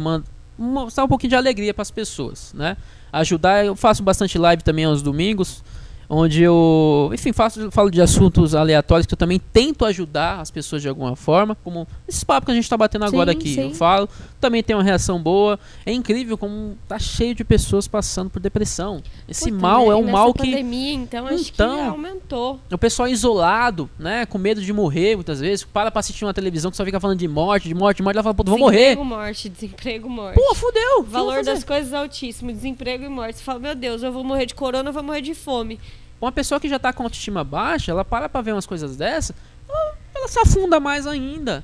mostrar um pouquinho de alegria para as pessoas, né? Ajudar, eu faço bastante live também aos domingos, onde eu, enfim, faço, falo de assuntos aleatórios que eu também tento ajudar as pessoas de alguma forma, como esse papo que a gente está batendo agora Sim, aqui. sim. Eu falo, também tem uma reação boa. É incrível como tá cheio de pessoas passando por depressão. Esse Puta, mal né? é um nessa mal que pandemia, então, acho que Então. aumentou. o pessoal isolado, né, com medo de morrer muitas vezes, para pra assistir uma televisão que só fica falando de morte, de morte, de morte, ela fala, pô, vou morrer. Desemprego, morte, desemprego, morte. Pô, fudeu. O valor das coisas é altíssimo, desemprego e morte. Você fala, meu Deus, eu vou morrer de corona, eu vou morrer de fome. Uma pessoa que já tá com autoestima baixa, ela para pra ver umas coisas dessas, ela, se afunda mais ainda.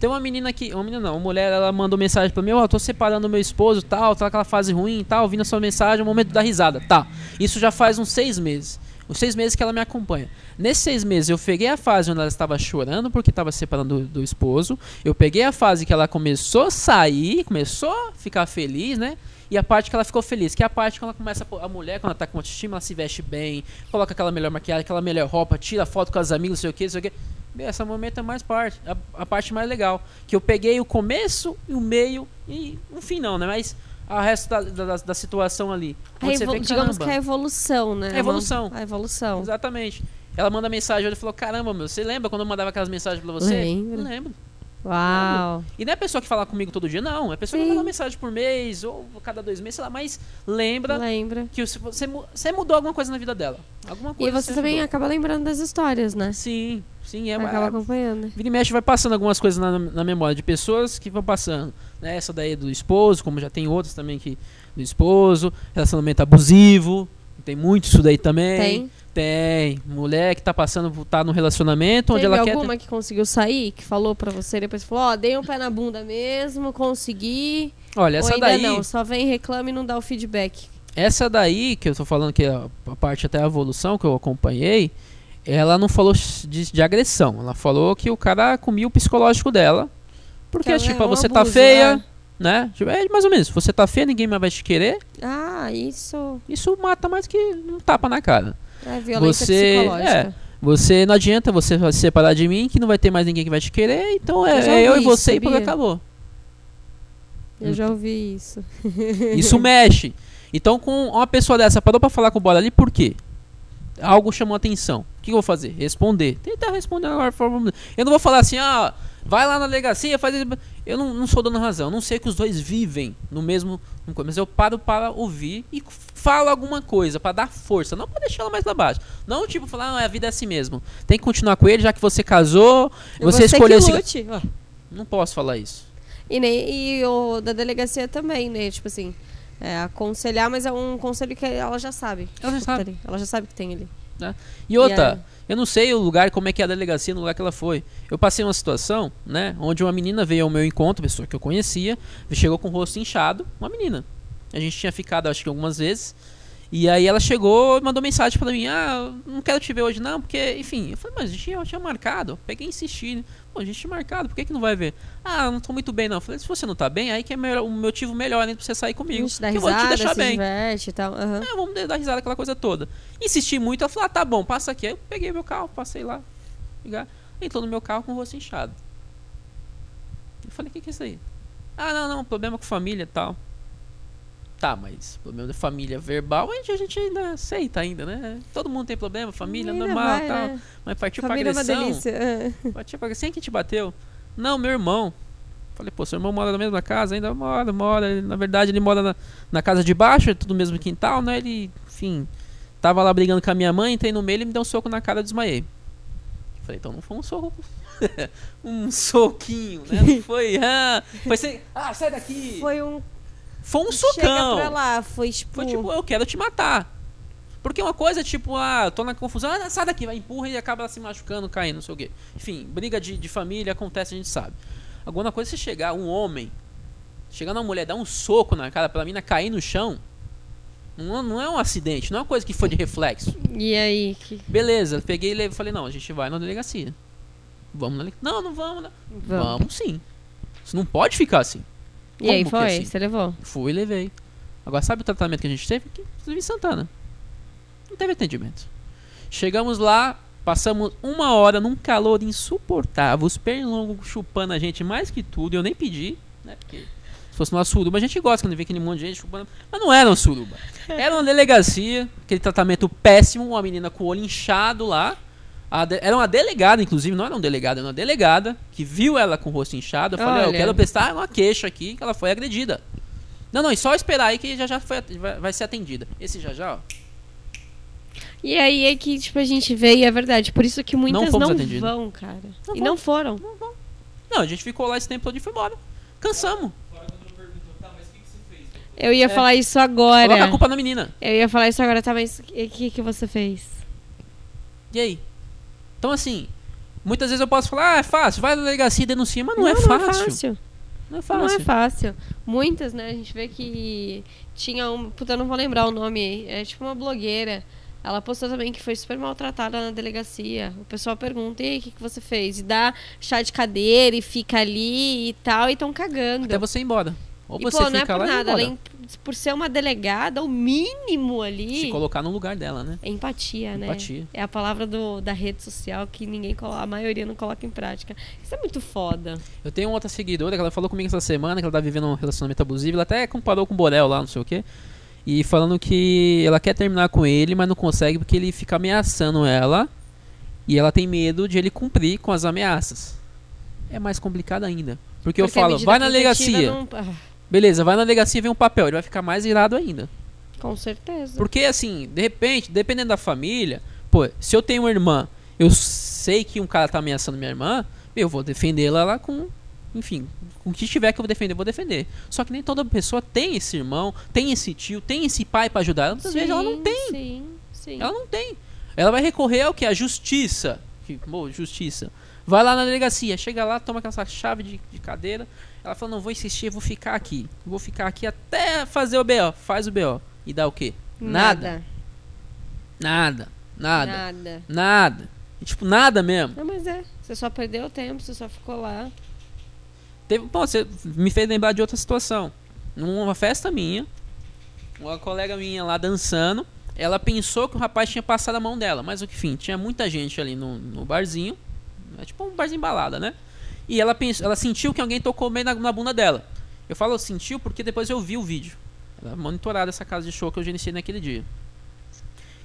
Tem uma menina que, uma menina não, uma mulher, ela mandou mensagem pra mim, ó, eu tô separando meu esposo, tal, tá aquela fase ruim, tal, ouvindo a sua mensagem, é o momento da risada, tá. Isso já faz uns seis meses. Os seis meses que ela me acompanha. Nesses seis meses, eu peguei a fase onde ela estava chorando porque estava separando do, do esposo. Eu peguei a fase que ela começou a sair, começou a ficar feliz, né? E a parte que ela ficou feliz, que é a parte que ela começa a, a mulher, quando ela tá com autoestima, ela se veste bem, coloca aquela melhor maquiagem, aquela melhor roupa, tira foto com os amigos, não sei o que, não sei o que. Essa momento é mais parte, a, a parte mais legal. Que eu peguei o começo e o meio e o fim não, né? Mas a resto da, da, da situação ali. A Onde você evo- vê, digamos caramba, que é a evolução, né? É evolução. A evolução. Exatamente. Ela manda mensagem hoje e falou: Caramba, meu, você lembra quando eu mandava aquelas mensagens pra você? Lembro. Não lembro. Uau. E não é pessoa que fala comigo todo dia, não. É pessoa Sim. que manda mensagem por mês ou cada dois meses, sei lá, mas lembra Lembra. que você, você mu- você mudou alguma coisa na vida dela. Alguma E coisa. você também acaba lembrando das histórias, né? Sim, sim, é. acaba é acompanhando. Vira e mexe vai passando algumas coisas na, na memória de pessoas que vão passando. Né? Essa daí é do esposo, como já tem outras também que do esposo, relacionamento abusivo. Tem muito isso daí também. Tem? Tem. Mulher que tá passando, tá num relacionamento onde Teve ela quer. alguma que conseguiu sair, que falou pra você, depois falou, ó, dei um pé na bunda mesmo, consegui. Olha, Ou essa ainda daí. não, só vem reclama e não dá o feedback. Essa daí, que eu tô falando que é a, a parte até a evolução que eu acompanhei, ela não falou de, de agressão. Ela falou que o cara comia o psicológico dela. Porque, Que ela tipo, é um você tá abuso, feia, né? né? Tipo, é mais ou menos. Se você tá feia, ninguém mais vai te querer. Ah, isso Isso mata mais que um tapa na cara. É violência Você- psicológica. é. Você não adianta você se separar de mim, que não vai ter mais ninguém que vai te querer. Então Eu é, já é eu e você isso, e pronto, sabia? acabou. Eu já ouvi isso. Isso mexe. Então, com uma pessoa dessa parou pra falar com o Bora ali, por quê? Algo chamou atenção. O que eu vou fazer? Responder. Tentar responder agora. forma- Eu não vou falar assim, ah, vai lá na delegacia, faz. Eu não, não sou dono da razão. Eu não sei que os dois vivem no mesmo. Mas eu paro para ouvir e falo alguma coisa pra dar força. Não pra deixar ela mais lá baixo. Não tipo falar, ah, a vida é assim mesmo. Tem que continuar com ele, já que você casou, você, escolheu que esse. lute. ó. Não posso falar isso. E, nem, e o da delegacia também, né? Tipo assim, é, aconselhar, mas é um conselho que ela já sabe. Ela já Tipo, sabe. tá. Ela já sabe que tem ali. E outra, aí? eu não sei o lugar, como é que é a delegacia no lugar que ela foi. Eu passei uma situação, né, onde uma menina veio ao meu encontro, pessoa que eu conhecia, chegou com o rosto inchado, uma menina. A gente tinha ficado, acho que algumas vezes. E aí ela chegou e mandou mensagem pra mim: Ah, não quero te ver hoje não, porque, enfim. Eu falei: Mas a gente tinha, tinha marcado. Peguei e insisti. né? Pô, a gente tinha marcado, por que, que não vai ver? Ah, não tô muito bem não. Eu falei: Se você não tá bem, aí que é melhor, um motivo melhor né, pra você sair A comigo. gente dá que eu vou te risada, deixar bem. diverte tal. aham. Ah, vamos dar risada, aquela coisa toda. Insisti muito, ela falou, ah, tá bom, passa aqui. Aí eu peguei meu carro, passei lá. Ligar. Entrou no meu carro com o rosto inchado. Eu falei, o que, que é isso aí? Ah, não, não, problema com família e tal. Tá, mas problema de família verbal a gente, a gente ainda aceita ainda, né? Todo mundo tem problema, família, Ainda normal vai, tal. né? Mas partiu Família é pra uma agressão. delícia. ah. Partiu pra agressão. Quem que te bateu? Não, meu irmão. Falei, pô, seu irmão mora na mesma casa, ainda mora, mora. Na verdade, ele mora na, na casa de baixo, é tudo mesmo quintal, né? Ele, enfim, tava lá brigando com a minha mãe, entrei no meio, ele me deu um soco na cara e eu desmaiei. Falei, então não foi um soco. um soquinho, né? Não foi. Ah, foi sem. Ah, sai daqui! Foi, Foi um. um Chega pra socão. lá, foi tipo. Foi tipo, eu quero te matar. Porque uma coisa é tipo, ah, eu tô na confusão, ah, sai daqui, vai, empurra e acaba se machucando, caindo, não sei o quê. Enfim, briga de, de família acontece, a gente sabe. Agora, uma coisa é você chegar, um homem, chegar numa mulher, dar um soco na cara pra mina cair no chão, não, não é um acidente, não é uma coisa que foi de reflexo. E aí? Que... Beleza, peguei e falei, não, a gente vai na delegacia. Vamos na delegacia. Não, não vamos, né? Vamos. Vamos sim. Isso não pode ficar assim. E aí que foi? assim? Você levou? Fui e levei. Agora, sabe o tratamento que a gente teve? Aqui, inclusive em Santana. Não teve atendimento. Chegamos lá, passamos uma hora num calor insuportável, os pernilongos chupando a gente mais que tudo, eu nem pedi, né? Porque se fosse uma suruba, a gente gosta quando vê aquele monte de gente chupando. Mas não era uma suruba. Era uma delegacia, aquele tratamento péssimo, uma menina com o olho inchado lá. De- Era uma delegada, inclusive, não era um delegado, era uma delegada, que viu ela com o rosto inchado. Eu falei, ó, eu Olha. quero prestar uma queixa aqui, que ela foi agredida. Não, não, e só esperar aí que já já foi, vai, vai ser atendida. Esse já já, ó. E aí é que, tipo, a gente vê e é verdade. Por isso que muitas não, atendidos. vão, cara. Não e vão. não foram. Não, a gente ficou lá esse tempo todo e foi embora. Cansamos. Eu ia É. falar isso Coloca a agora. culpa na menina. Eu ia falar isso agora, tá, mas o que, que você fez? E aí? Então, assim, muitas vezes eu posso falar, ah, é fácil, vai na delegacia e denuncia, mas não, é, Não fácil. é fácil. Não é fácil. Não é fácil. Muitas, né? A gente vê que tinha um. Puta, eu não vou lembrar o nome. É tipo uma blogueira. Ela postou também que foi super maltratada na delegacia. O pessoal pergunta, e aí, o que, que você fez? E dá chá de cadeira e fica ali e tal, e tão cagando. Até você ir embora. Ou e, você pô, não é por nada. Além, por ser uma delegada, o mínimo ali Se colocar no lugar dela, né? é empatia, né? Empatia. É a palavra do, da rede social que ninguém coloca, a maioria não coloca em prática. Isso é muito foda. Eu tenho outra seguidora que ela falou comigo essa semana que ela tá vivendo um relacionamento abusivo. Ela até comparou com o Borel lá, não sei o quê. E falando que ela quer terminar com ele, mas não consegue porque ele fica ameaçando ela. E ela tem medo de ele cumprir com as ameaças. É mais complicado ainda. Porque, eu Porque a falo, vai na delegacia. não- Beleza, vai na delegacia e vê um papel. Ele vai ficar mais irado ainda. com certeza. Porque assim, de repente, dependendo da família, pô, se eu tenho uma irmã, eu sei que um cara tá ameaçando minha irmã, eu vou defendê-la lá com, enfim, com o que tiver que eu vou defender, eu vou defender. Só que nem toda pessoa tem esse irmão, tem esse tio, tem esse pai pra ajudar. ela. Muitas vezes ela não tem. Sim, sim. Ela não tem. Ela vai recorrer ao que? A justiça. Que, pô, justiça. Vai lá na delegacia, chega lá, toma aquela chave de, de cadeira. Ela fala, não vou insistir, eu vou ficar aqui. Vou ficar aqui até fazer o BO. Faz o BO. E dá o quê? Nada. Nada. Nada. Nada. Nada. E, tipo, nada mesmo. Não, mas é. Você só perdeu tempo, você só ficou lá. Teve, pô, você me fez lembrar de outra situação. Numa festa minha, uma colega minha lá dançando, ela pensou que o rapaz tinha passado a mão dela, mas enfim, tinha muita gente ali no, no barzinho, é tipo um barzinho balada, né? E ela pensou, ela sentiu que alguém tocou bem na, na bunda dela. Eu falo sentiu porque depois eu vi o vídeo. Ela monitorada essa casa de show que eu gerenciei naquele dia.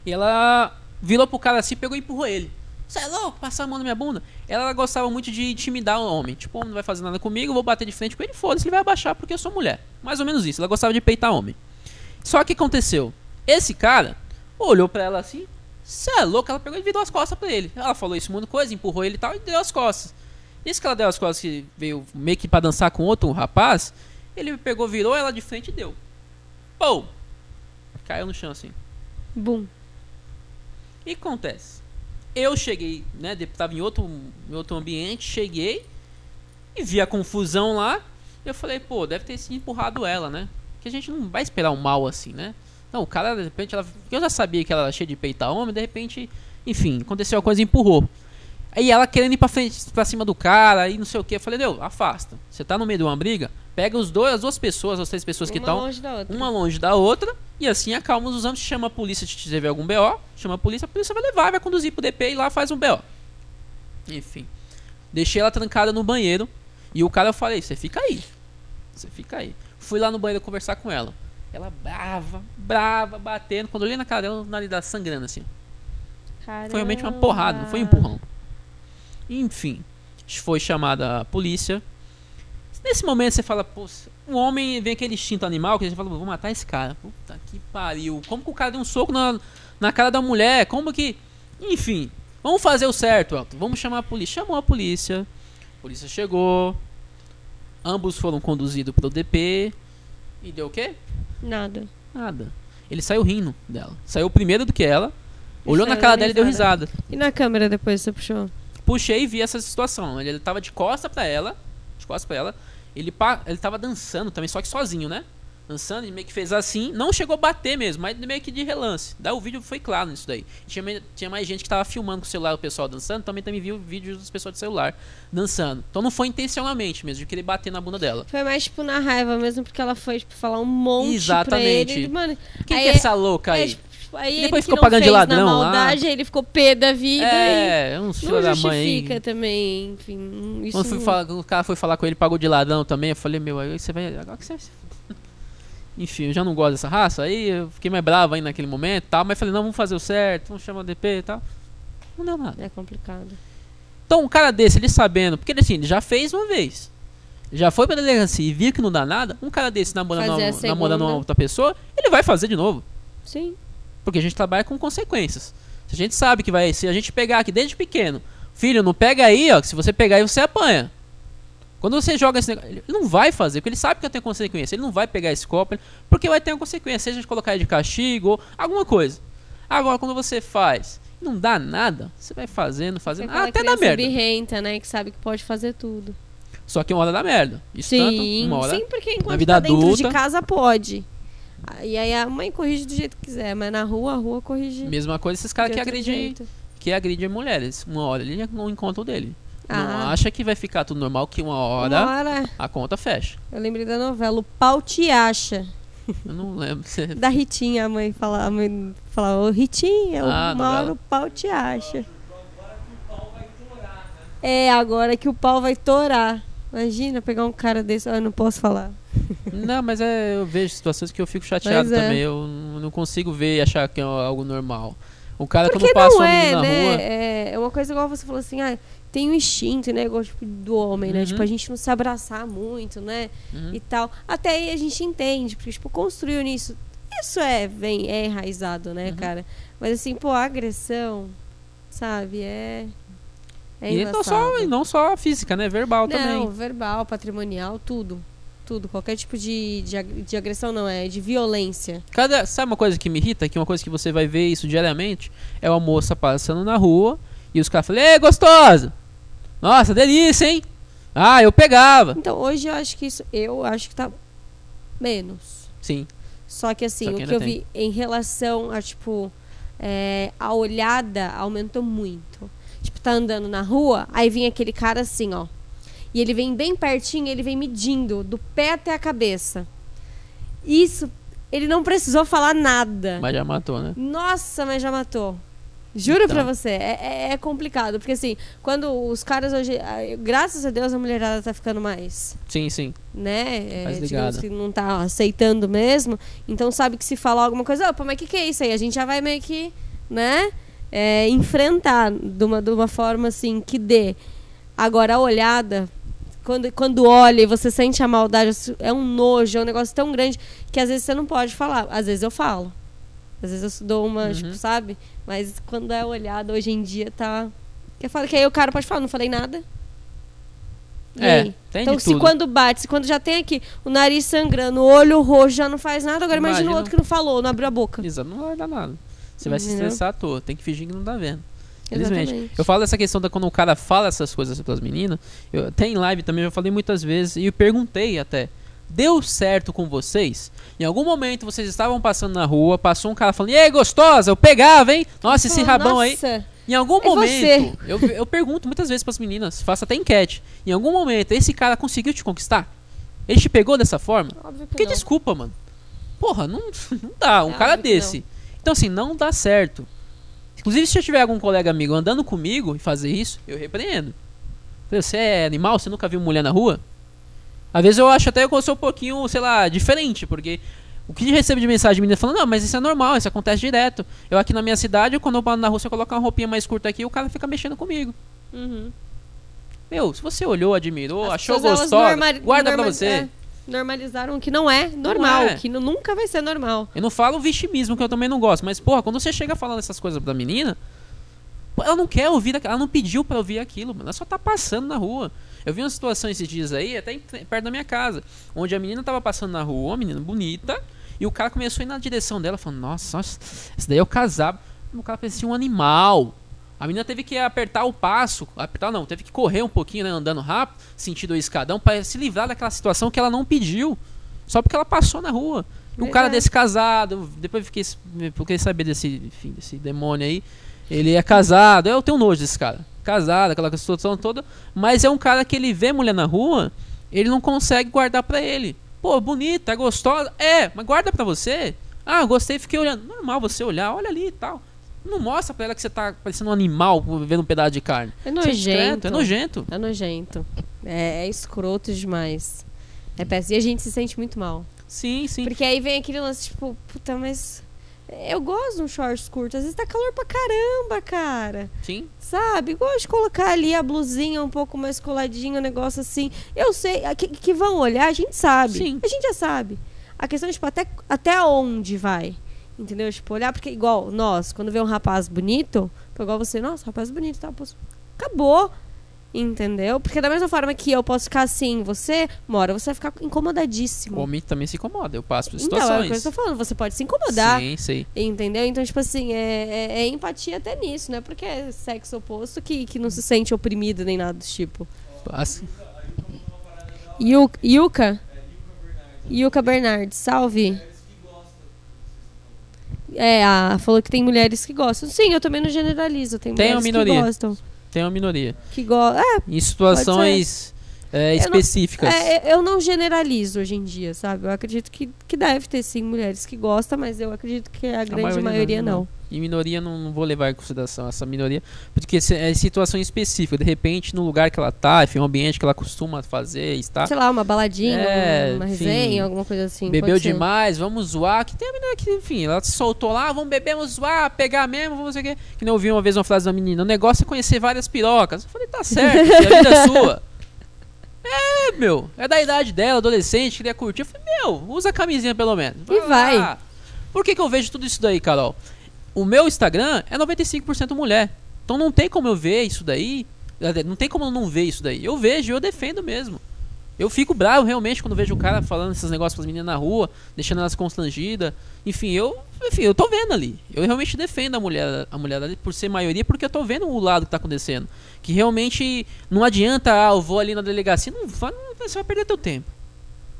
E ela virou pro cara assim, pegou e empurrou ele. Você é louco? Passar a mão na minha bunda? Ela gostava muito de intimidar o homem. Tipo, o homem não vai fazer nada comigo, vou bater de frente com ele, foda-se, ele vai abaixar porque eu sou mulher. Mais ou menos isso. Ela gostava de peitar homem. Só que aconteceu? Esse cara olhou pra ela assim, você é louco? Ela pegou e virou as costas pra ele. Ela falou isso muita coisa, empurrou ele e tal, e deu as costas. Isso que ela deu as costas, que veio meio que pra dançar com outro rapaz, ele pegou, virou ela de frente e deu. Pô! Caiu no chão assim. Bum. E o que acontece? Eu cheguei, né? Tava em outro, em outro ambiente, cheguei e vi a confusão lá. Eu falei, pô, deve ter sido empurrado ela, né? Que a gente não vai esperar um mal assim, né? Não, o cara, de repente, ela, eu já sabia que ela era cheia de peitar homem, de repente, enfim, aconteceu uma coisa e empurrou. Aí ela querendo ir pra frente, pra cima do cara, e não sei o que. Eu falei, deu, afasta. Você tá no meio de uma briga, pega os dois, as duas pessoas, as três pessoas que Uma estão longe da outra. uma longe da outra, e assim acalma os ambos, chama a polícia se tiver algum BO, chama a polícia, a polícia vai levar, vai conduzir pro DP e lá faz um BO. Enfim. Deixei ela trancada no banheiro, e o cara eu falei, você fica aí. Você fica aí. Fui lá no banheiro conversar com ela. Ela brava, brava, batendo. Quando eu olhei na cara dela, o nariz dela sangrando assim. Foi realmente uma porrada, não foi um empurrão. Enfim, foi chamada a polícia. Nesse momento você fala, pô, um homem vem aquele instinto animal que a gente fala, vou matar esse cara. Puta que pariu. Como que o cara deu um soco na, na cara da mulher? Como que. Enfim, vamos fazer o certo, Elton. Vamos chamar a polícia. Chamou a polícia. A polícia chegou. Ambos foram conduzidos pro DP. E deu o quê? Nada. Nada. Ele saiu rindo dela. Saiu primeiro do que ela. Olhou na cara dela e deu risada. E na câmera depois você puxou? Puxei e vi essa situação. Ele tava de costa pra ela. De costa pra ela. Ele, pa- ele tava dançando também, só que sozinho, né? Dançando, ele meio que fez assim. Não chegou a bater mesmo, mas meio que de relance. Daí o vídeo foi claro nisso daí. Tinha, tinha mais gente que tava filmando com o celular o pessoal dançando. Também também viu vídeos dos pessoal de celular dançando. Então não foi intencionalmente mesmo, de querer bater na bunda dela. Foi mais, tipo, na raiva mesmo, porque ela foi, tipo, falar um monte pra Exatamente. ele. Mano, Quem aí que é essa louca é, aí? tipo, aí E ele depois ficou pagando de ladrão na lá. maldade, aí ele ficou pé da vida É, uns e filhos da mãe. também, enfim. Isso Quando não- falar- o cara foi falar com ele, pagou de ladrão também. Eu falei, meu, aí você vai. Agora que você. Enfim, eu já não gosto dessa raça. Aí eu fiquei mais bravo aí naquele momento e tal. Mas falei, não, vamos fazer o certo, vamos chamar o DP e tal. Não deu nada. É complicado. Então, um cara desse, ele sabendo, porque assim, ele já fez uma vez. Já foi pra delegacia e viu que não dá nada. Um cara desse namorando, namorando uma outra pessoa, ele vai fazer de novo. Sim. Porque a gente trabalha com consequências. Se a gente sabe que vai, se a gente pegar aqui desde pequeno, filho, não pega aí, ó, que se você pegar aí você apanha. Quando você joga esse negócio, ele não vai fazer, porque ele sabe que eu tenho consequência. Ele não vai pegar esse copo, porque vai ter uma consequência, seja de colocar ele de castigo ou alguma coisa. Agora, quando você faz não dá nada, você vai fazendo, fazendo, Aquela até dá merda. birrenta, né? Que sabe que pode fazer tudo. Só que uma hora dá merda. Isso tanto, Sim, uma hora. sim, porque enquanto vida tá dentro adulta- de casa pode. E aí a mãe corrige do jeito que quiser, mas na rua, a rua corrige. Mesma coisa esses caras que agridem, jeito. que agridem mulheres. Uma hora ele não encontra o dele. Não Ah. acha que vai ficar tudo normal, que uma hora Uma hora, a conta fecha. eu lembrei da novela, o pau te acha. Eu não lembro. se- Da Ritinha, a mãe fala, a mãe fala, ô Ritinha, Ah, uma hora o pau te acha. É, agora que o pau vai torar. Imagina pegar um cara desse, ah, eu não posso falar. Não, mas é, eu vejo situações que eu fico chateado Mas é. também. Eu não consigo ver e achar que é algo normal. O cara Porque quando passa não um é, na né? rua. É, é uma coisa igual você falou assim, ah, tem um instinto, né? Igual tipo, do homem, né? Uhum. Tipo, a gente não se abraçar muito, né? Uhum. E tal. Até aí a gente entende, porque, tipo, construiu nisso. Isso é, vem, é enraizado, né, Uhum. cara? Mas assim, pô, a agressão, sabe, é. É e não só, e não só física, né? Verbal Não, também. verbal, patrimonial, tudo. Tudo. Qualquer tipo de, de, de agressão não é, de violência. Cada, sabe uma coisa que me irrita? Que uma coisa que você vai ver isso diariamente é uma moça passando na rua e os caras falam, ei, gostosa! Nossa, delícia, hein? Ah, eu pegava. Então, hoje eu acho que isso, eu acho que tá menos. Sim. Só que assim, Só que o que eu vi em relação a, tipo, é, a olhada aumentou muito. Tá andando na rua, aí vem aquele cara assim, ó. E ele vem bem pertinho, ele vem medindo, do pé até a cabeça. Isso, ele não precisou falar nada. Mas já matou, né? Nossa, mas já matou. Juro Então. pra você, é, é- é complicado. Porque assim, quando os caras hoje. ah, Graças a Deus a mulherada tá ficando mais Sim, sim. né? É, Mais digamos ligada. que não tá aceitando mesmo. Então sabe que se falar alguma coisa, opa, mas o que, que é isso aí? A gente já vai meio que, né? É, enfrentar de uma, de uma forma assim que dê. Agora a olhada, quando, quando olha e você sente a maldade, é um nojo, é um negócio tão grande que às vezes você não pode falar. Às vezes eu falo. Às vezes eu dou uma, Uhum. tipo, sabe? Mas quando é olhada, hoje em dia tá. Que, fala, que aí o cara pode falar, não falei nada. E É, aí? tem Então, se tudo. quando bate, se quando já tem aqui o nariz sangrando, o olho roxo já não faz nada, agora imagina, o Imagina. outro que não falou, não abriu a boca. Exato, não vai dar nada. Você vai se Entendeu? estressar à toa. Tem que fingir que não tá vendo. Infelizmente. Eu falo dessa questão da quando o cara fala essas coisas para as meninas. Eu, até em live também eu já falei muitas vezes e eu perguntei até. Deu certo com vocês? Em algum momento vocês estavam passando na rua, passou um cara falando, e aí, gostosa, eu pegava, hein? Nossa, esse rabão aí. nossa, Em algum É momento, eu, eu pergunto muitas vezes pras meninas, faço até enquete. Em algum momento, esse cara conseguiu te conquistar? Ele te pegou dessa forma? Óbvio que desculpa, mano. Porra, não, não dá. Um É cara desse. Então, assim, não dá certo. Inclusive, se eu tiver algum colega amigo andando comigo e fazer isso, eu repreendo. Você é animal? Você nunca viu mulher na rua? Às vezes eu acho até que eu sou um pouquinho, sei lá, diferente, porque o que recebo de mensagem de menina falando, não, mas isso é normal, isso acontece direto. Eu aqui na minha cidade, quando eu paro na rua, se eu colocar uma roupinha mais curta aqui, o cara fica mexendo comigo. Uhum. Meu, se você olhou, admirou, As achou gostosa, norma- guarda pra você. é, normalizaram o que não é normal, é. que nu- nunca vai ser normal. Eu não falo vitimismo, que eu também não gosto, mas, porra, quando você chega falando essas coisas pra menina, ela não quer ouvir, ela não pediu pra ouvir aquilo, mano, ela só tá passando na rua. Eu vi uma situação esses dias aí, até perto da minha casa, onde a menina tava passando na rua, uma menina bonita, E o cara começou a ir na direção dela, falando, nossa, nossa esse daí é o casado. O cara parecia um animal. A menina teve que apertar o passo, apertar não, teve que correr um pouquinho, né, andando rápido, sentindo o escadão, para se livrar daquela situação que ela não pediu, só porque ela passou na rua. E um cara Verdade. desse casado, depois eu fiquei, fiquei saber desse, enfim, desse demônio aí. Ele é casado, eu tenho nojo desse cara. Casado, aquela situação toda, mas é um cara que ele vê mulher na rua, ele não consegue guardar pra ele. Pô, bonita, é gostosa. É, mas guarda pra você. Ah, gostei, fiquei olhando. Normal você olhar, olha ali e tal. Não mostra pra ela que você tá parecendo um animal vendo um pedaço de carne. É é discreto, nojento. É nojento. É nojento. É, é escroto demais. É péssimo. E a gente se sente muito mal. Sim, sim. Porque aí vem aquele lance, tipo, puta, mas. Eu gosto de um shorts curto. Às vezes tá calor pra caramba, cara. Sim. Sabe? Gosto de colocar ali a blusinha um pouco mais coladinha, um negócio assim. Eu sei, que, que vão olhar, a gente sabe. Sim. A gente já sabe. A questão é, tipo, até, até onde vai. Entendeu? Tipo, olhar, porque igual nós, quando vê um rapaz bonito, igual você, nossa, rapaz bonito, tá? Acabou. Entendeu? Porque da mesma forma que eu posso ficar assim, você, uma hora você vai ficar O incomodadíssimo. homem também se incomoda. Eu passo por Então, é o situações. que eu estou falando, você pode se incomodar. Sim, sei. Entendeu? Então, tipo assim, é, é- é empatia até nisso, não é porque é sexo oposto que, que não se sente oprimido nem nada do tipo. Yu- Yuka? Yuka Bernard, salve. É, a, falou que tem mulheres que gostam. Sim, eu também não generalizo. Tem, Tem uma mulheres minoria. que gostam. tem uma minoria. Que go é, Em situações é, Eu não- específicas. é, eu não generalizo hoje em dia, sabe? Eu acredito que, que deve ter sim mulheres que gostam, mas eu acredito que a grande maioria, não. E minoria não, não vou levar em consideração essa minoria, porque é situação específica. De repente, no lugar que ela tá, enfim, um ambiente que ela costuma fazer, está. Sei lá, uma baladinha, É, uma enfim. resenha, alguma coisa assim. Bebeu demais, vamos zoar. Que tem a menina que, enfim, ela se soltou lá, "Ah, vamos beber, vamos zoar, pegar mesmo, vamos ver o quê. Que nem eu ouvi uma vez uma frase da menina: o negócio é conhecer várias pirocas. Eu falei, tá certo, a vida é sua. É, meu, é da idade dela, adolescente, queria curtir. Eu falei, meu, usa a camisinha pelo menos. E vai. lá. Por que, que eu vejo tudo isso daí, Carol? O meu Instagram é 95% mulher. Então não tem como eu ver isso daí. Não tem como eu não ver isso daí. Eu vejo eu defendo mesmo. Eu fico bravo realmente quando vejo o cara falando esses negócios pras meninas na rua, deixando elas constrangidas. Enfim, eu, enfim, eu tô vendo ali. Eu realmente defendo a mulher, a mulher ali por ser maioria, porque eu tô vendo o lado que tá acontecendo. Que realmente não adianta, ah, eu vou ali na delegacia, não, não você vai perder teu tempo.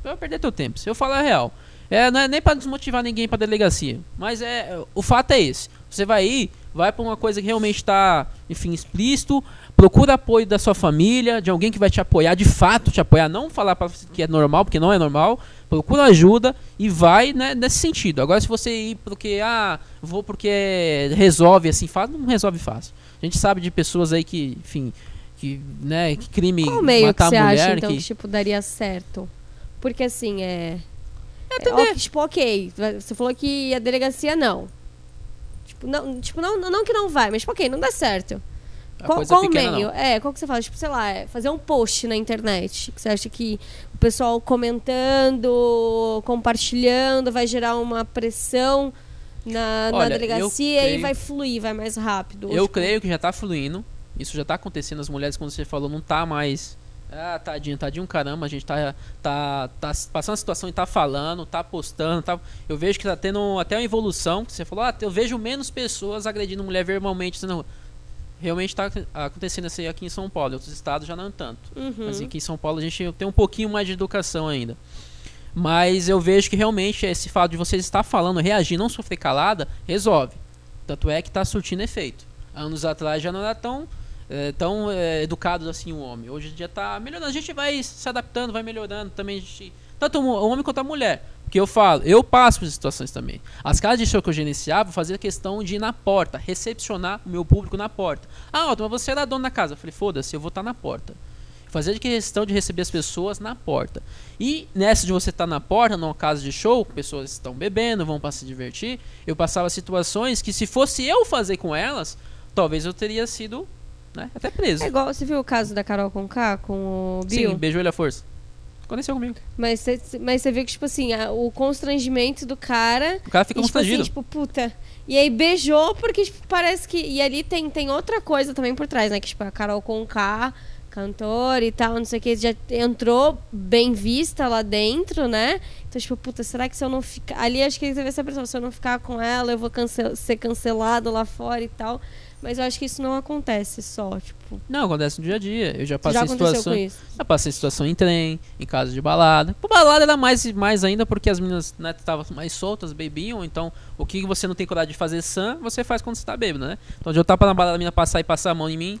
Você vai perder teu tempo. Se eu falar a real. É, não é nem pra desmotivar ninguém pra delegacia. Mas é, o fato é esse. Você vai ir, vai pra uma coisa que realmente tá, enfim, explícito. Procura apoio da sua família, de alguém que vai te apoiar, de fato te apoiar. Não falar você que é normal, porque não é normal. Procura ajuda e vai né, nesse sentido. Agora, se você ir porque, ah, vou porque resolve assim, fácil, não resolve fácil. A gente sabe de pessoas aí que, enfim, que, né, que crime Qual meio que matar você a mulher. acha, então, que... que, tipo, daria certo? Porque, assim, é... É, entender. ó, tipo, ok, você falou que a delegacia não. Tipo, não, tipo não, não que não vai, mas, tipo, ok, não dá certo. A Qual, coisa qual o pequena, meio? não. É, qual que você fala? Tipo, sei lá, é fazer um post na internet. Que você acha que o pessoal comentando, compartilhando, vai gerar uma pressão na, na Olha, eu delegacia e creio- vai fluir, vai mais rápido. Eu Tipo, creio que já tá fluindo. Isso já tá acontecendo. As mulheres, quando você falou, não tá mais. Ah, tadinho, tadinho, caramba. A gente tá, tá, tá passando a situação e tá falando, tá postando. Tá... Eu vejo que tá tendo até uma evolução. que Você falou, ah, eu vejo menos pessoas agredindo mulher verbalmente. Não. Realmente tá acontecendo isso aí aqui em São Paulo. Em outros estados já não tanto. Uhum. Mas aqui em São Paulo a gente tem um pouquinho mais de educação ainda. Mas eu vejo que realmente esse fato de você estar falando, reagir, não sofrer calada, resolve. Tanto é que está surtindo efeito. Anos atrás já não era tão, eh, tão eh, educado assim o homem. Hoje em dia está melhorando. A gente vai se adaptando, vai melhorando também. gente- tanto o homem quanto a mulher. Porque eu falo, eu passo por situações também. As casas de show que eu gerenciava, fazia questão de ir na porta, recepcionar o meu público na porta. Ah, Otto, mas você era dono da casa. Eu falei, foda-se, eu vou estar na porta. Fazer questão de receber as pessoas na porta. E nessa de você estar na porta, numa casa de show, pessoas estão bebendo, vão para se divertir, eu passava situações que se fosse eu fazer com elas, talvez eu teria sido né, até preso. É igual, você viu o caso da Carol Conká com o Bill? Sim, beijou ele à força. Aconteceu comigo. Mas você mas viu que, tipo assim, a- o constrangimento do cara. O cara fica e, tipo assim, constrangido. tipo, puta. E aí beijou, porque tipo, parece que. E ali tem, tem outra coisa também por trás, né? Que, tipo, a Carol Conká cantora e tal, não sei o que, já entrou bem vista lá dentro, né? Então, tipo, puta, será que se eu não ficar. Ali acho que teve essa pressão, se eu não ficar com ela, eu vou cance- ser cancelado lá fora e tal. Mas eu acho que isso não acontece só, tipo. Não, acontece no dia a dia. Eu já Já passei situações. isso. Já passei situação em trem, em casa de balada. Por balada era mais, mais ainda porque as meninas né, estavam mais soltas, bebiam. Então, o que você não tem coragem de fazer sã, você faz quando você tá bêbado, né? Então, de eu tava na balada, a menina passar e passar a mão em mim,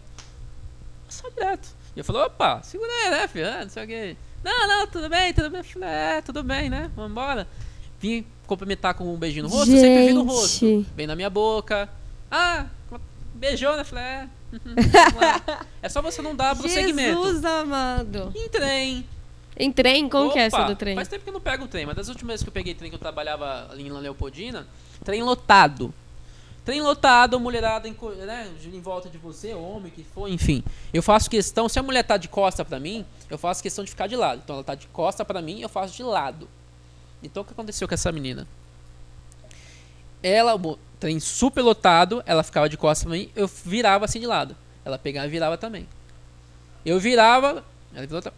só direto. E eu falei, opa, segura aí, né, filho? Ah, Não sei o que. Não, não, tudo bem, tudo bem. Eu falei, é, tudo bem, né? Vambora. Vim cumprimentar com um beijinho no rosto, eu sempre vi no rosto. Gente. Bem na minha boca. Ah, beijou, né? Falei, é. lá. É só você não dar prosseguimento. Jesus amado. Em trem. Em trem? Como que é essa Opa, do trem? Faz tempo que eu não pego o trem, mas das últimas vezes que eu peguei trem que eu trabalhava ali na Leopoldina, trem lotado. Trem lotado, mulherada em, né, em volta de você, homem, que for, enfim. Eu faço questão, se a mulher tá de costa pra mim, eu faço questão de ficar de lado. Então ela tá de costa pra mim, eu faço de lado. Então o que aconteceu com essa menina? Ela, trem super lotado, ela ficava de costas pra mim, eu virava assim de lado. Ela pegava e virava também. Eu virava,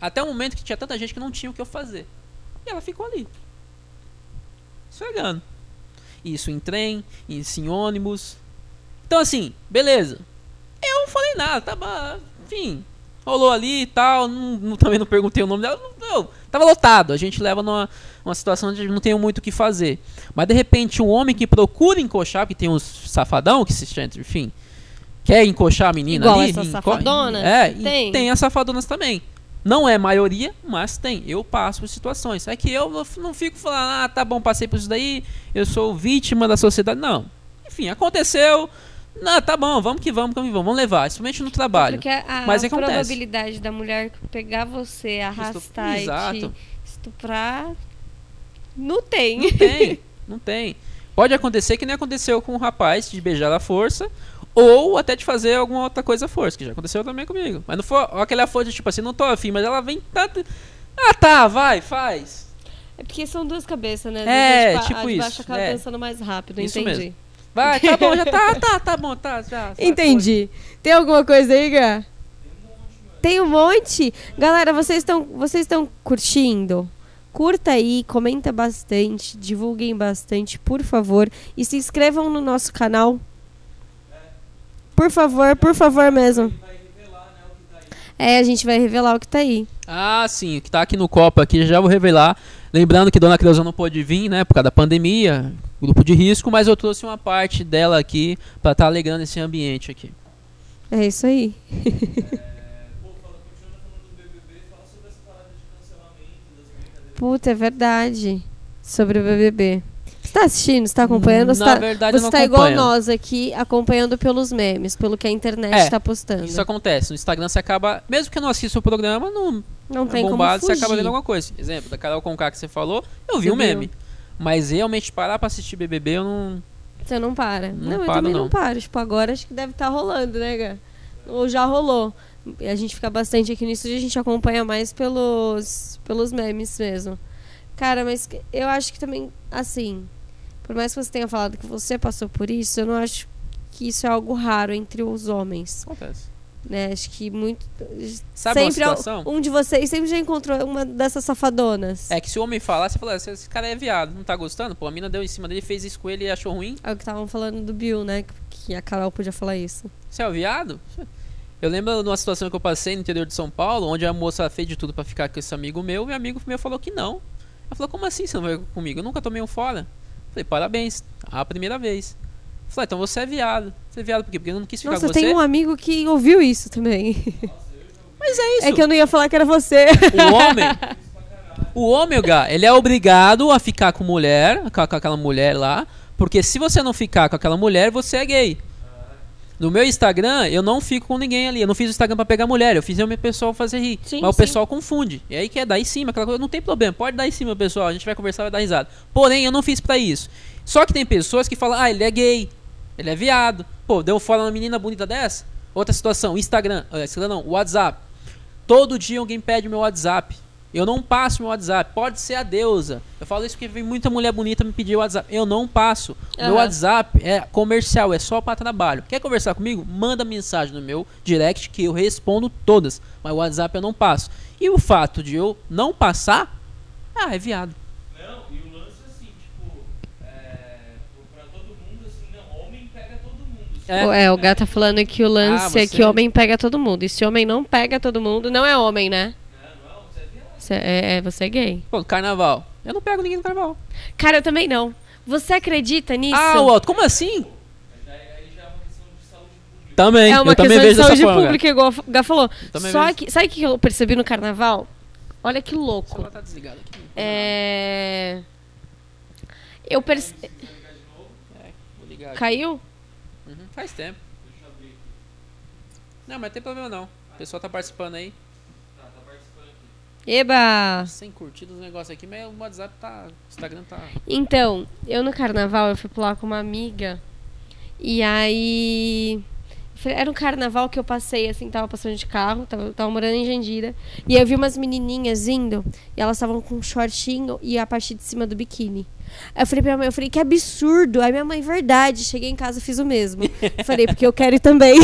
até o momento que tinha tanta gente que não tinha o que eu fazer. E ela ficou ali. Esfregando. Isso em trem, isso em ônibus. Então assim, beleza. Eu não falei nada, bom, enfim. Rolou ali e tal, não, também não perguntei o nome dela. Não, tava lotado, a gente leva numa uma situação onde não tem muito o que fazer. Mas de repente um homem que procura encoxar, porque tem uns safadão que se enfim, quer encoxar a menina Igual ali. essas safadonas? É, e Tem. tem as safadonas também. Não é maioria, mas tem. Eu passo por situações. É que eu não fico falando, ah, tá bom, passei por isso daí, eu sou vítima da sociedade. Não. Enfim, aconteceu. Não, tá bom, vamos que vamos, vamos que vamos. Vamos levar, principalmente no trabalho. Porque a Mas é acontece. probabilidade da mulher pegar você, arrastar e te estuprar não tem. Não tem, não tem. Pode acontecer que nem aconteceu com o rapaz de beijar à força, ou até de fazer alguma outra coisa à força, que já aconteceu também comigo. Mas não foi aquela força, tipo assim, não tô afim, mas ela vem tanto. Ah tá, vai, faz. É porque são duas cabeças, né? É, a de, tipo a de baixo isso, acaba é. pensando mais rápido, Isso entendi. mesmo. Vai, tá bom, já tá, tá, tá bom, tá, já. Entendi. Tem alguma coisa aí, Gá? Tem um monte. Galera, vocês estão vocês estão curtindo? Curta aí, comenta bastante, divulguem bastante, por favor. E se inscrevam no nosso canal. Por favor, por favor mesmo. Vai revelar, né, o que tá aí. É, a gente vai revelar o que tá aí. Ah, sim, o que tá aqui no copo aqui, já vou revelar. Lembrando que Dona Creuza não pôde vir, né, por causa da pandemia, grupo de risco, mas eu trouxe uma parte dela aqui pra estar alegrando esse ambiente aqui. É isso aí. Pô, fala, continua falando do BBB, fala sobre essa parada de cancelamento, das brincadeiras. Puta, é verdade. Sobre o BBB. Você tá assistindo? Você tá acompanhando? Você Na tá, verdade, você não tá igual nós aqui, acompanhando pelos memes, pelo que a internet É, tá postando. Isso acontece. No Instagram você acaba, mesmo que eu não assista o programa, não Não é tem bombado, como você fugir. acaba vendo alguma coisa. Exemplo, da Carol Conká que você falou, eu vi Você o meme. viu? Mas realmente parar pra assistir BBB, eu não. Você não para. Não Não, eu também não. não. paro. Tipo, agora acho que deve estar rolando, né, Gá? Ou já rolou. E a gente fica bastante aqui no estúdio, a gente acompanha mais pelos, pelos memes mesmo. Cara, mas eu acho que também, assim, por mais que você tenha falado que você passou por isso, eu não acho que isso é algo raro entre os homens. Acontece. Né? Acho que muito. Sabe sempre situação? um de vocês sempre já encontrou uma dessas safadonas. É que se o homem falar, você fala, "Esse- esse cara é viado, não tá gostando? Pô, a mina deu em cima dele, fez isso com ele e achou ruim. É o que estavam falando do Bill, né? Que a Carol podia falar isso. Você é o viado? Eu lembro de uma situação que eu passei no interior de São Paulo, onde a moça fez de tudo pra ficar com esse amigo meu, e o amigo meu falou que não. Ela falou, como assim você não vai comigo? Eu nunca tomei um fora. Falei, parabéns, a primeira vez. Falei, então você é viado. Você é viado por quê? Porque eu não quis ficar Nossa, com você. tenho um amigo que ouviu isso também. Mas é isso. É que eu não ia falar que era você. O homem. O homem, Gá, ele é obrigado a ficar com mulher, com aquela mulher lá, porque se você não ficar com aquela mulher, você é gay. No meu Instagram, eu não fico com ninguém ali. Eu não fiz o Instagram pra pegar mulher, eu fiz o meu pessoal fazer rir. Sim, Mas o sim. pessoal confunde. E aí quer dar em cima, aquela coisa. Não tem problema, pode dar em cima, pessoal. A gente vai conversar, vai dar risada. Porém, eu não fiz pra isso. Só que tem pessoas que falam, ah, ele é gay, ele é viado. Pô, deu fora uma menina bonita dessa? Outra situação, Instagram, ah, Instagram não, WhatsApp. Todo dia alguém pede meu WhatsApp. Eu não passo meu WhatsApp. Pode ser a deusa. Eu falo isso porque vem muita mulher bonita me pedir o WhatsApp. Eu não passo. O Meu. WhatsApp é comercial, é só para trabalho. Quer conversar comigo? Manda mensagem no meu direct que eu respondo todas. Mas o WhatsApp eu não passo. E o fato de eu não passar, ah, é viado. Não, e o lance assim, tipo, é, pra todo mundo, assim, não, homem pega todo mundo. assim. É. O- É, o gato tá falando que o lance Ah, é você- que homem pega todo mundo. E se homem não pega todo mundo, não é homem, né? Não, não, você é é, é- você é gay. Pô, carnaval. Eu não pego ninguém no carnaval. Cara, eu também não. Você acredita nisso? Ah, Walter, como assim? É de. Também. é uma eu também questão de vejo dessa saúde forma. pública, igual o Gá falou. Também Só vejo. que, sabe o que eu percebi no carnaval? Olha que louco. tá desligado aqui. É. Eu percebi. Aqui. Caiu? Uhum, faz tempo. Não, mas tem problema não. O pessoal tá participando aí. Eba! Sem curtidas os negócios aqui, mas o WhatsApp tá. O Instagram tá. Então, eu no carnaval eu fui pular com uma amiga. E aí. Era um carnaval que eu passei, assim, tava passando de carro, tava, tava morando em Jandira. E eu vi umas menininhas indo, e elas estavam com um shortinho e a parte de cima do biquíni. Aí eu falei pra minha mãe, eu falei, que absurdo. Aí minha mãe, verdade. Cheguei em casa, fiz o mesmo. falei, porque eu quero ir também.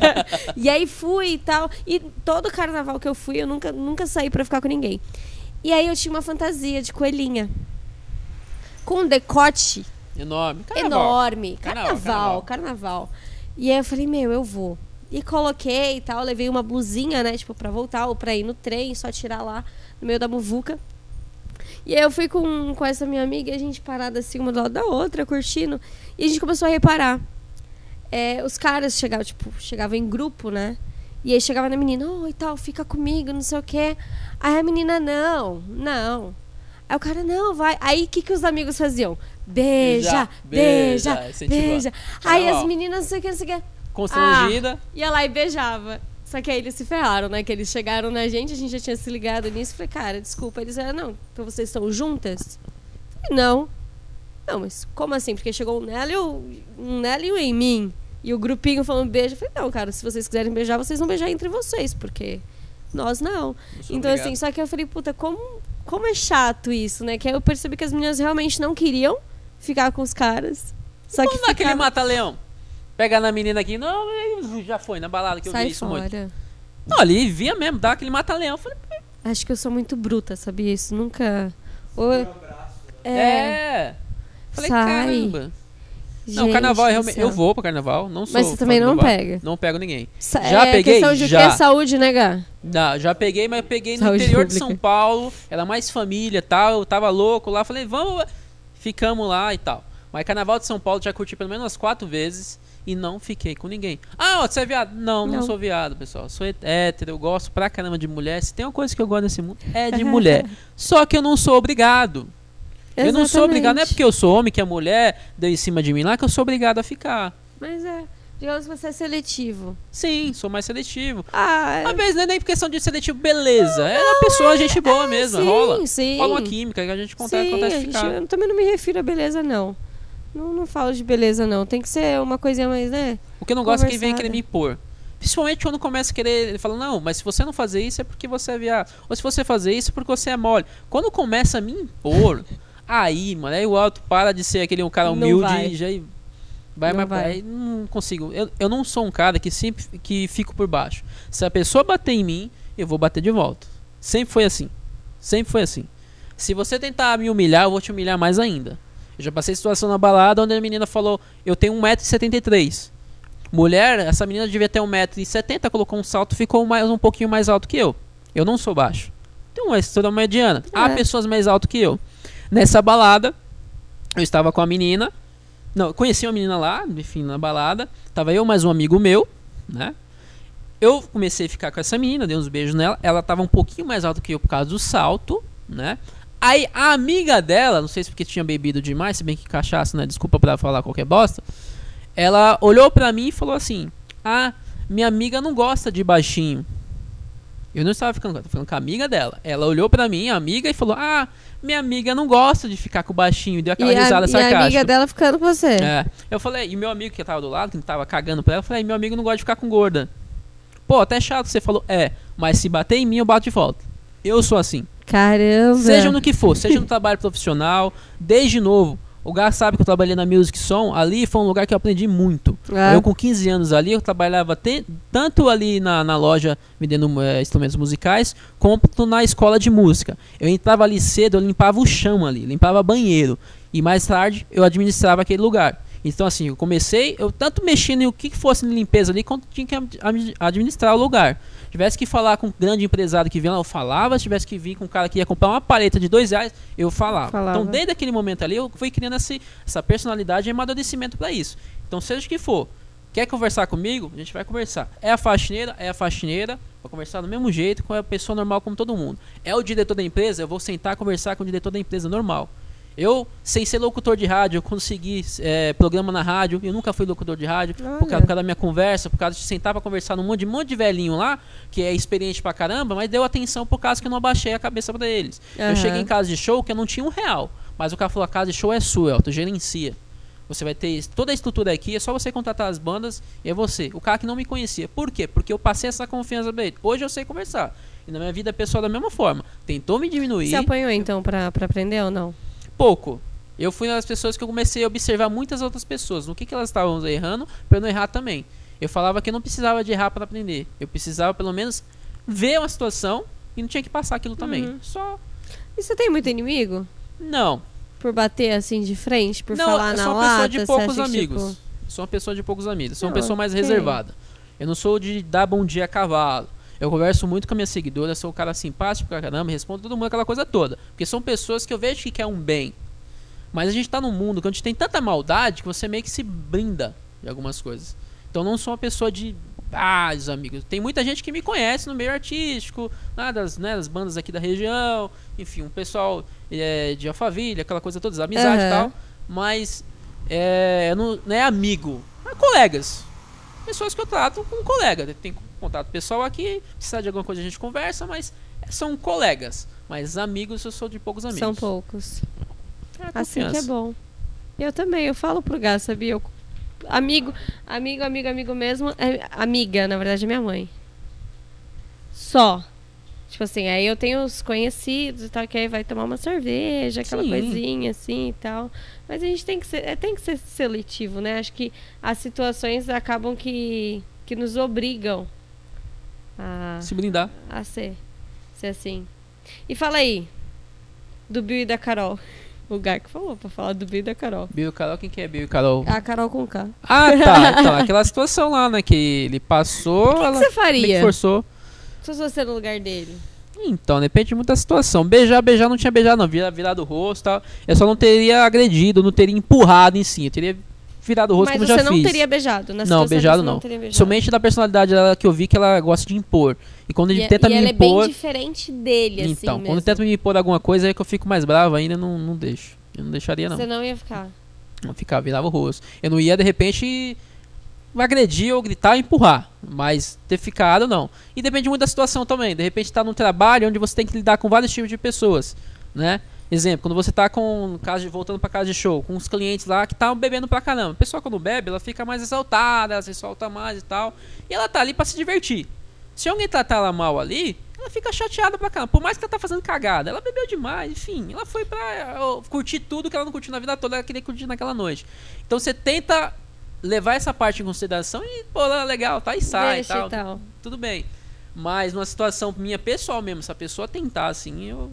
e aí fui e tal. E todo carnaval que eu fui, eu nunca, nunca saí pra ficar com ninguém. E aí eu tinha uma fantasia de coelhinha. Com um decote Enorme. Carnaval. enorme. Carnaval, Carnaval, carnaval, E aí eu falei, meu, eu vou. E coloquei e tal, levei uma blusinha, né, tipo, pra voltar ou pra ir no trem, só tirar lá no meio da muvuca. E aí eu fui com, com essa minha amiga, e a gente parada assim, uma do lado da outra, curtindo. E a gente começou a reparar. É, os caras chegavam, tipo, chegavam em grupo, né? E aí chegava na menina, oi, tal, fica comigo, não sei o quê. Aí a menina, não, não. Aí o cara, não, vai. Aí o que, que os amigos faziam? Beija, Beija, beija, beija, beija. Aí as meninas, não sei o que, não sei o que. Constrangida. Ia lá e beijava. Só que aí eles se ferraram, né? Que eles chegaram na gente, a gente já tinha se ligado nisso. Falei, cara, desculpa. Eles eram, não, então vocês estão juntas? Falei, não. Não, mas como assim? Porque chegou um nela e o- um nela e um em mim. E o grupinho falando beijo. Eu falei, não, cara, se vocês quiserem beijar, vocês vão beijar entre vocês, porque nós não. Então, obrigado. assim, só que eu falei, puta, como, como é chato isso, né? Que aí eu percebi que as meninas realmente não queriam ficar com os caras. Só que Vamos naquele ficava... mata-leão. Pega na menina aqui. Não, já foi na balada que eu Sai vi isso fora. muito. Não, ali via mesmo, dá aquele mata-leão. Falei, Acho que eu sou muito bruta, sabia? Isso nunca. Ou- é. é. Falei, Sai. caramba. não, Gente carnaval é realmente. Eu vou pra carnaval, não sou. Mas você também não pega. Não pego ninguém. Sa- Já é peguei? questão de Já. quê? Saúde, né, Gá? Não, já peguei, mas eu peguei no Saúde interior de pública. São Paulo. Era mais família e tal. Eu tava louco lá. Falei, vamos. Ficamos lá e tal. Mas carnaval de São Paulo já curti pelo menos umas quatro vezes. E não fiquei com ninguém. Ah, ó, você é viado? Não, não, Não. sou viado, pessoal. Sou hétero, eu gosto pra caramba de mulher. Se tem uma coisa que eu gosto nesse mundo, é de mulher. Só que eu não sou obrigado. Eu não sou obrigado, não é Exatamente. porque eu sou homem que a mulher deu em cima de mim lá que eu sou obrigado a ficar. Mas é. Digamos que você é seletivo. Sim, sou mais seletivo. Ah, Às vezes não é nem questão de seletivo, beleza. É da pessoa, gente boa mesmo, sim, rola. sim. Rola uma química que a gente Sim, acontece a gente- ficar. eu também não me refiro a beleza, não. Não, não falo de beleza, não. Tem que ser uma coisinha mais, né? O que eu não gosto é quem vem querer me impor. Principalmente quando começa a querer. Ele fala, não, mas se você não fazer isso é porque você é viado. Ou se você fazer isso é porque você é mole. Quando começa a me impor, aí, mano, aí o alto para de ser aquele um cara Não humilde e já vai Não mais vai. Não consigo. Eu, eu não sou um cara que sempre que fico por baixo. Se a pessoa bater em mim, eu vou bater de volta. Sempre foi assim. Sempre foi assim. Se você tentar me humilhar, eu vou te humilhar mais ainda. Eu já passei situação na balada onde a menina falou: Eu tenho 1,73m. Mulher, essa menina devia ter 1,70m, colocou um salto, ficou mais, um pouquinho mais alto que eu. Eu não sou baixo. Tenho uma estrutura mediana. Há É. pessoas mais altas que eu. Nessa balada, eu estava com a menina. Não, conheci uma menina lá, enfim, na balada. Tava eu mais um amigo meu, né? Eu comecei a ficar com essa menina, dei uns beijos nela. Ela tava um pouquinho mais alta que eu por causa do salto, né? Aí a amiga dela, não sei se porque tinha bebido demais, se bem que cachaça, né? Desculpa pra falar qualquer bosta. Ela olhou pra mim e falou assim: Ah, minha amiga não gosta de baixinho. Eu não estava ficando com ela, tô falando com a amiga dela. Ela olhou pra mim, a amiga, e falou: Ah, minha amiga não gosta de ficar com o baixinho. Deu aquela E a, risada e a sarcástica. amiga dela ficando com você. É. Eu falei, e meu amigo que tava do lado, que tava cagando pra ela, eu falei, meu amigo não gosta de ficar com gorda. Pô, até chato, você falou, é, mas se bater em mim, eu bato de volta. Eu sou assim. Caramba. Seja no que for, seja no trabalho profissional, desde novo. O Gá sabe que eu trabalhei na Music Som, ali foi um lugar que eu aprendi muito. Ah. Eu com 15 anos ali, eu trabalhava te- tanto ali na, na loja vendendo eh, instrumentos musicais, quanto na escola de música. Eu entrava ali cedo, eu limpava o chão ali, limpava banheiro. E mais tarde eu administrava aquele lugar. Então assim, eu comecei, eu tanto mexendo em o que fosse limpeza ali, quanto tinha que ad- ad- administrar o lugar. Tivesse que falar com um grande empresário que vinha lá, eu falava. Se tivesse que vir com um cara que ia comprar uma paleta de dois reais, eu falava. Falava. Então, desde aquele momento ali, eu fui criando esse, essa personalidade e amadurecimento para isso. Então, seja o que for, quer conversar comigo? A gente vai conversar. É a faxineira? É a faxineira. Vou conversar do mesmo jeito com a pessoa normal como todo mundo. É o diretor da empresa? Eu vou sentar e conversar com o diretor da empresa normal. Eu, sem ser locutor de rádio, eu consegui é, programa na rádio. Eu nunca fui locutor de rádio. Por causa, por causa da minha conversa, por causa de sentar pra conversar num monte de, monte de velhinho lá, que é experiente pra caramba, mas deu atenção por causa que eu não abaixei a cabeça pra eles. Aham. Eu cheguei em casa de show que eu não tinha um real. Mas o cara falou: a casa de show é sua, Elton, gerencia. Você vai ter toda a estrutura aqui, é só você contratar as bandas e é você. O cara que não me conhecia. Por quê? Porque eu passei essa confiança pra ele. Hoje eu sei conversar. E na minha vida pessoal da mesma forma. Tentou me diminuir. Você apanhou então pra, pra aprender ou não? Pouco. Eu fui uma das pessoas que eu comecei a observar muitas outras pessoas. No que, que elas estavam errando, eu não errar também. Eu falava que eu não precisava de errar para aprender. Eu precisava pelo menos ver uma situação e não tinha que passar aquilo também. Uhum. Só. E você tem muito inimigo? Não. Por bater assim de frente? Por não, falar eu na sou uma lata? pessoa de poucos amigos. tipo, Sou uma pessoa de poucos amigos. Sou uma Não, pessoa mais ok. reservada. Eu não sou de dar bom dia a cavalo. Eu converso muito com a minha seguidora, sou um cara simpático pra caramba, respondo todo mundo aquela coisa toda. Porque são pessoas que eu vejo que quer um bem. Mas a gente tá num mundo que a gente tem tanta maldade que você meio que se brinda de algumas coisas. Então não sou uma pessoa de. Ah, os amigos. Tem muita gente que me conhece no meio artístico, né, das, né, das bandas aqui da região, enfim, um pessoal é, de Alphaville, aquela coisa toda, amizade e Aham. tal. Mas é, não, não é amigo, é colegas. Pessoas que eu trato como colega. Tem contato pessoal aqui, precisa de alguma coisa a gente conversa, mas são colegas. Mas amigos eu sou de poucos amigos. São poucos. É, Assim que é bom. Eu também, eu falo pro Gás, sabia? Eu- amigo, amigo, amigo, amigo mesmo. É, amiga, na verdade, é minha mãe. Só. Tipo assim, aí eu tenho os conhecidos e tal, que aí vai tomar uma cerveja, aquela Sim. coisinha assim e tal. Mas a gente tem que ser, é, tem que ser seletivo, né? Acho que as situações acabam que, que nos obrigam a, Se blindar. a ser, ser assim. E fala aí, do Bill e da Carol. O Gar que falou pra falar do Bill e da Carol. Bill e Carol, quem que é Bill e Carol? A Carol com K. Ah, tá. Então, aquela situação lá, né? Que ele passou. O que, que ela você faria forçou. se você no lugar dele? Então, depende muito da situação. Beijar, beijar não tinha beijado, não. Vira, virado o rosto e tal. Eu só não teria agredido, não teria empurrado em si. Eu teria virado o rosto Mas como você já não fiz. teria beijado na Não, situação beijado você não. teria beijado. Somente da personalidade dela que eu vi que ela gosta de impor. E quando ele e, tenta e me ela impor. é bem diferente dele, assim então, mesmo. quando tenta me impor alguma coisa, é que eu fico mais bravo ainda, não, não deixo. Eu não deixaria, não. Você não ia ficar. Não ficar, virava o rosto. Eu não ia, de repente, agredir ou gritar ou empurrar. Mas ter ficado, não. E depende muito da situação também. De repente tá num trabalho onde você tem que lidar com vários tipos de pessoas, né? Exemplo, quando você tá com casa de, voltando para casa de show, com os clientes lá que estão bebendo pra caramba. A pessoa quando bebe, ela fica mais exaltada, ela se solta mais e tal. E ela tá ali pra se divertir. Se alguém tratar ela mal ali, ela fica chateada pra caramba. Por mais que ela tá fazendo cagada, ela bebeu demais, enfim. Ela foi pra ó, curtir tudo que ela não curtiu na vida toda, ela queria curtir naquela noite. Então você tenta levar essa parte em consideração e, pô, ela é legal, tá? E sai e Deixa tal. e tal. Tudo bem. Mas numa situação minha pessoal mesmo, se a pessoa tentar assim, eu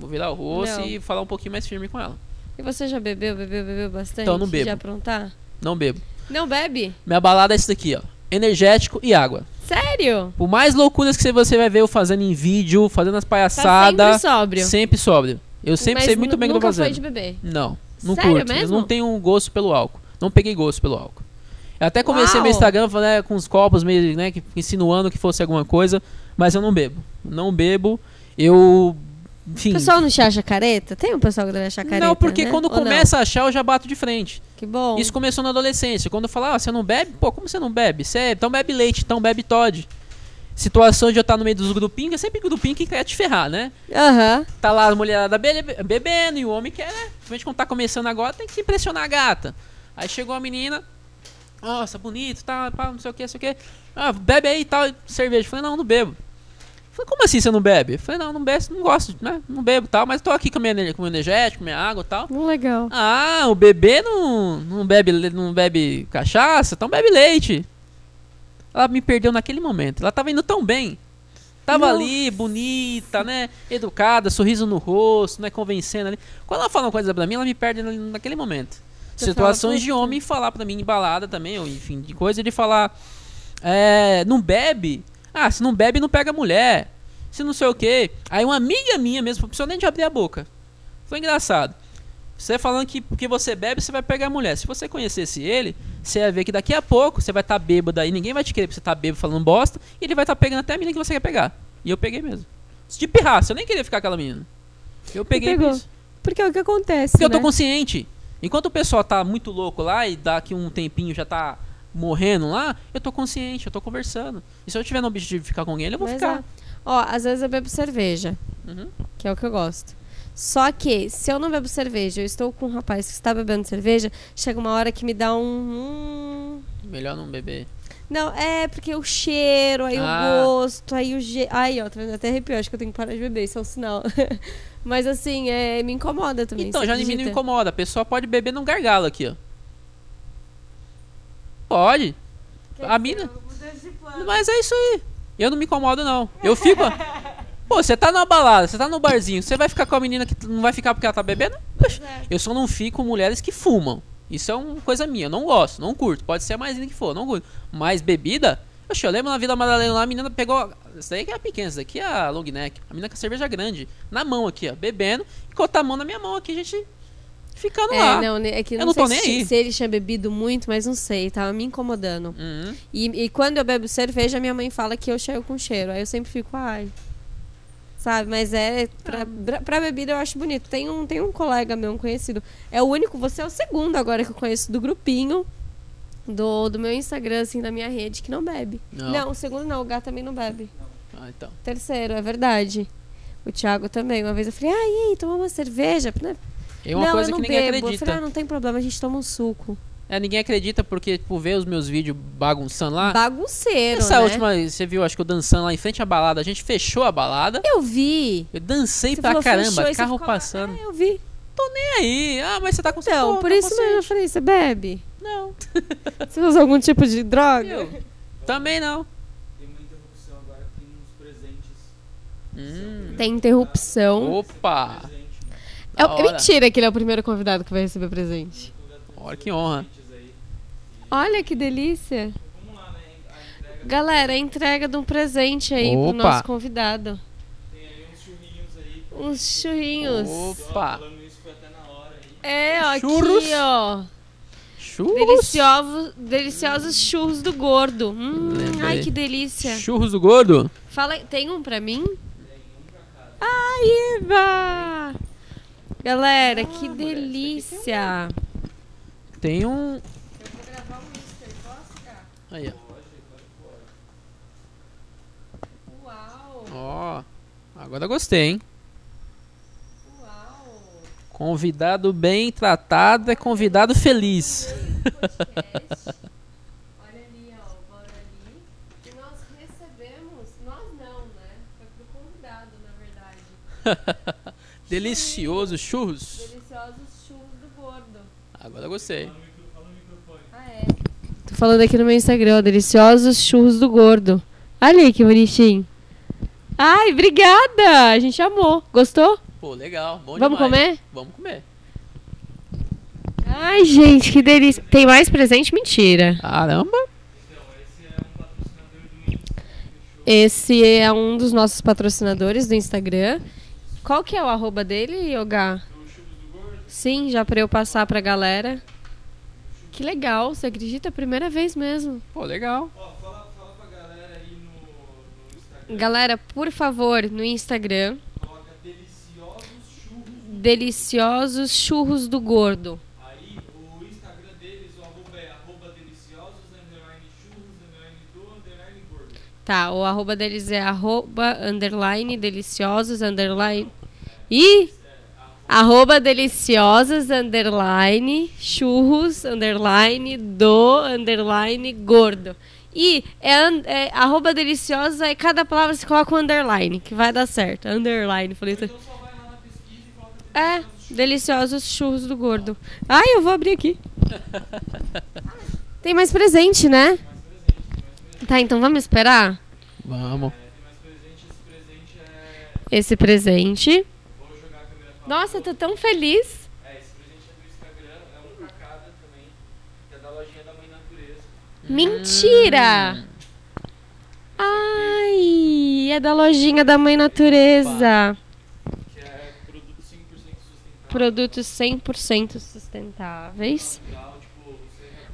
vou virar o rosto Não. e falar um pouquinho mais firme com ela. E você já bebeu, bebeu, bebeu bastante? Então, eu não bebo. De aprontar? Não bebo. Não bebe? Minha balada é isso daqui, ó. Energético e água. Sério? Por mais loucuras que você vai ver eu fazendo em vídeo, fazendo as Tá palhaçadas. sempre sóbrio. Sempre sóbrio. Eu sempre Mas sei muito bem o que eu tô nunca foi fazendo. de beber. Não, não Sério curto. Eu mesmo? não tenho um gosto pelo álcool. Não peguei gosto pelo álcool. Eu até comecei Uau! meu Instagram né, com os copos meio, né, que- insinuando que fosse alguma coisa, mas eu não bebo. Não bebo. Eu, enfim. O pessoal não te acha careta? Tem um pessoal que deve achar careta, não, porque né? quando Ou não? começa a achar, eu já bato de frente. Que bom. Isso começou na adolescência. Quando eu falava, ah, você não bebe? Pô, como você não bebe? Você, é- então bebe leite, então bebe Todd. Situação de eu estar no meio dos grupinhos, é sempre grupinho que quer te ferrar, né? Aham. Tá lá a mulherada be- bebendo e o homem quer, né? Principalmente quando tá começando agora, tem que impressionar a gata. Aí chegou a menina, nossa, bonito, tá, pá, não sei o que, não sei o que. Ah, bebe aí e tal, cerveja. Falei, não, não bebo. Falei, como assim você não bebe? Eu falei, não, não bebo, não gosto, né? Não bebo tal, mas tô aqui com minha, com meu energético, minha água e tal. Hum, Legal. Ah, o bebê não, não, bebe, não bebe cachaça, então bebe leite. Ela me perdeu naquele momento. Ela tava indo tão bem. Tava Nossa. ali, bonita, né? Educada, sorriso no rosto, né? Convencendo ali. Quando ela fala uma coisa pra mim, ela me perde na- naquele momento. Você Situações de homem falar pra mim em balada também, ou enfim, de coisa de falar. É, não bebe. Ah, se não bebe, não pega mulher. Se não sei o quê. Aí uma amiga minha mesmo, não precisou nem de abrir a boca. Foi engraçado. Você falando que porque você bebe, você vai pegar a mulher. Se você conhecesse ele, você ia ver que daqui a pouco você vai estar bêbado aí, ninguém vai te querer porque você tá bêbado falando bosta, e ele vai estar pegando até a menina que você quer pegar. E eu peguei mesmo. De pirraça, eu nem queria ficar com aquela menina. Eu peguei por pegou. isso. Porque é o que acontece, Porque eu tô né? consciente. Enquanto o pessoal tá muito louco lá e daqui um tempinho já tá morrendo lá, eu tô consciente, eu tô conversando. E se eu tiver no objetivo de ficar com alguém, eu vou Mas ficar. é. Ó, às vezes eu bebo cerveja, Uhum. que é o que eu gosto. Só que, se eu não bebo cerveja, eu estou com um rapaz que está bebendo cerveja, chega uma hora que me dá um... Melhor não beber. Não, é porque o cheiro, aí Ah. o gosto, aí o jeito. Ai, ó, tá até arrepiou, acho que eu tenho que parar de beber, isso é um sinal. Mas assim, é, me incomoda também. Então, já acredita? incomoda. A pessoa pode beber num gargalo aqui, ó. Pode. A mina. Mas é isso aí. Eu não me incomodo, não. Eu fico. Pô, você tá numa balada, você tá no barzinho, você vai ficar com a menina que não vai ficar porque ela tá bebendo? Poxa, eu só não fico com mulheres que fumam. Isso é uma coisa minha, eu não gosto, não curto. Pode ser mais linda que for, não curto. Mas bebida, Oxe, eu lembro na Vila Madalena lá, a menina pegou. Essa daí que é a pequena, essa daqui é a long neck. A menina com a cerveja grande, na mão aqui, ó, bebendo, e com a mão na minha mão aqui, a gente ficando É, lá. não, né, é que Eu não, não sei tô nem se, aí. se ele tinha bebido muito, mas não sei, tava me incomodando. Uhum. E, e quando eu bebo cerveja, minha mãe fala que eu chego com cheiro. Aí eu sempre fico, ai. Sabe, mas é. Pra, pra, pra bebida eu acho bonito. Tem um, tem um colega meu, um conhecido. É o único, você é o segundo agora que eu conheço do grupinho do, do meu Instagram, assim, da minha rede, que não bebe. Não. o segundo não, o gato também não bebe. Ah, então. Terceiro, é verdade. O Thiago também. Uma vez eu falei, ai, e aí, tomar uma cerveja? É uma não, coisa eu não que ninguém bebo. Eu acredita. falei, ah, não tem problema, a gente toma um suco. É, ninguém acredita porque, tipo, vê os meus vídeos bagunçando lá. Bagunceiro, Essa né? última, você viu, acho que eu dançando lá em frente à balada. A gente fechou a balada. Eu vi. Eu dancei Você pra falou, caramba, fechou, carro lá. passando. É, eu vi. E aí? Ah, mas você tá com Então, por tá isso mesmo eu falei, você bebe? Não. Você usa algum tipo de droga? Eu também não. Tem uma interrupção agora que tem uns presentes. Hum. Tem interrupção. Opa! É, mentira que ele é o primeiro convidado que vai receber presente. Olha que honra. Olha que delícia. Galera, a entrega de um presente aí pro Opa. nosso convidado. tem aí uns churrinhos aí. Uns churrinhos. Opa! É, ó, Churros. aqui, ó. Churros. Deliciosos, deliciosos churros do gordo. Hum, ai, que delícia. Churros do gordo? Fala, tem um pra mim? Ai, Iva! Galera, que delícia. Tem um. Eu vou gravar um Mister, posso, cara? Aí, Uau, ó. Ó. Agora gostei, hein? uau. Convidado bem tratado é convidado feliz. Olha ali, ó, bora ali. E nós recebemos, nós não, né? Foi pro convidado, na verdade. Delicioso churros. Deliciosos churros do gordo. Agora gostei. Ah, é? Tô falando aqui no meu Instagram, ó, deliciosos churros do gordo. Olha aí que bonitinho. Ai, obrigada! A gente amou. Gostou? Pô, legal. Bom Vamos demais. comer? Vamos comer. Ai, gente, que delícia. Tem mais presente? Mentira. Caramba. Esse é um dos nossos patrocinadores do Instagram. Qual que é o arroba dele, Yoga? Sim, já pra eu passar pra galera. Que legal, você acredita? Primeira vez mesmo. Pô, legal. Galera aí no, no Instagram. Galera, por favor, no Instagram, Coloca deliciosos churros. deliciosos churros do gordo. Aí o Instagram deles, o arroba é arroba deliciosos, underline churros, underline do, underline gordo. Tá, o arroba deles é arroba underline deliciosos underline. E arroba deliciosos underline churros underline do underline gordo. E é, é arroba deliciosa e cada palavra você coloca um underline, que vai dar certo. Underline, falei. Então É, deliciosos churros do gordo. Ai, eu vou abrir aqui. Tem mais presente, né? Tá, então vamos esperar? Vamos. tem mais presente. Esse presente é. Esse presente. Vou jogar a câmera pra Nossa, eu tô tão feliz. É, esse presente é do Instagram, é um pra cada também. Que é da lojinha da Mãe Natureza. Mentira! Ai, é da lojinha da Mãe Natureza. Que é produto 100% sustentável. Produtos 100% sustentáveis.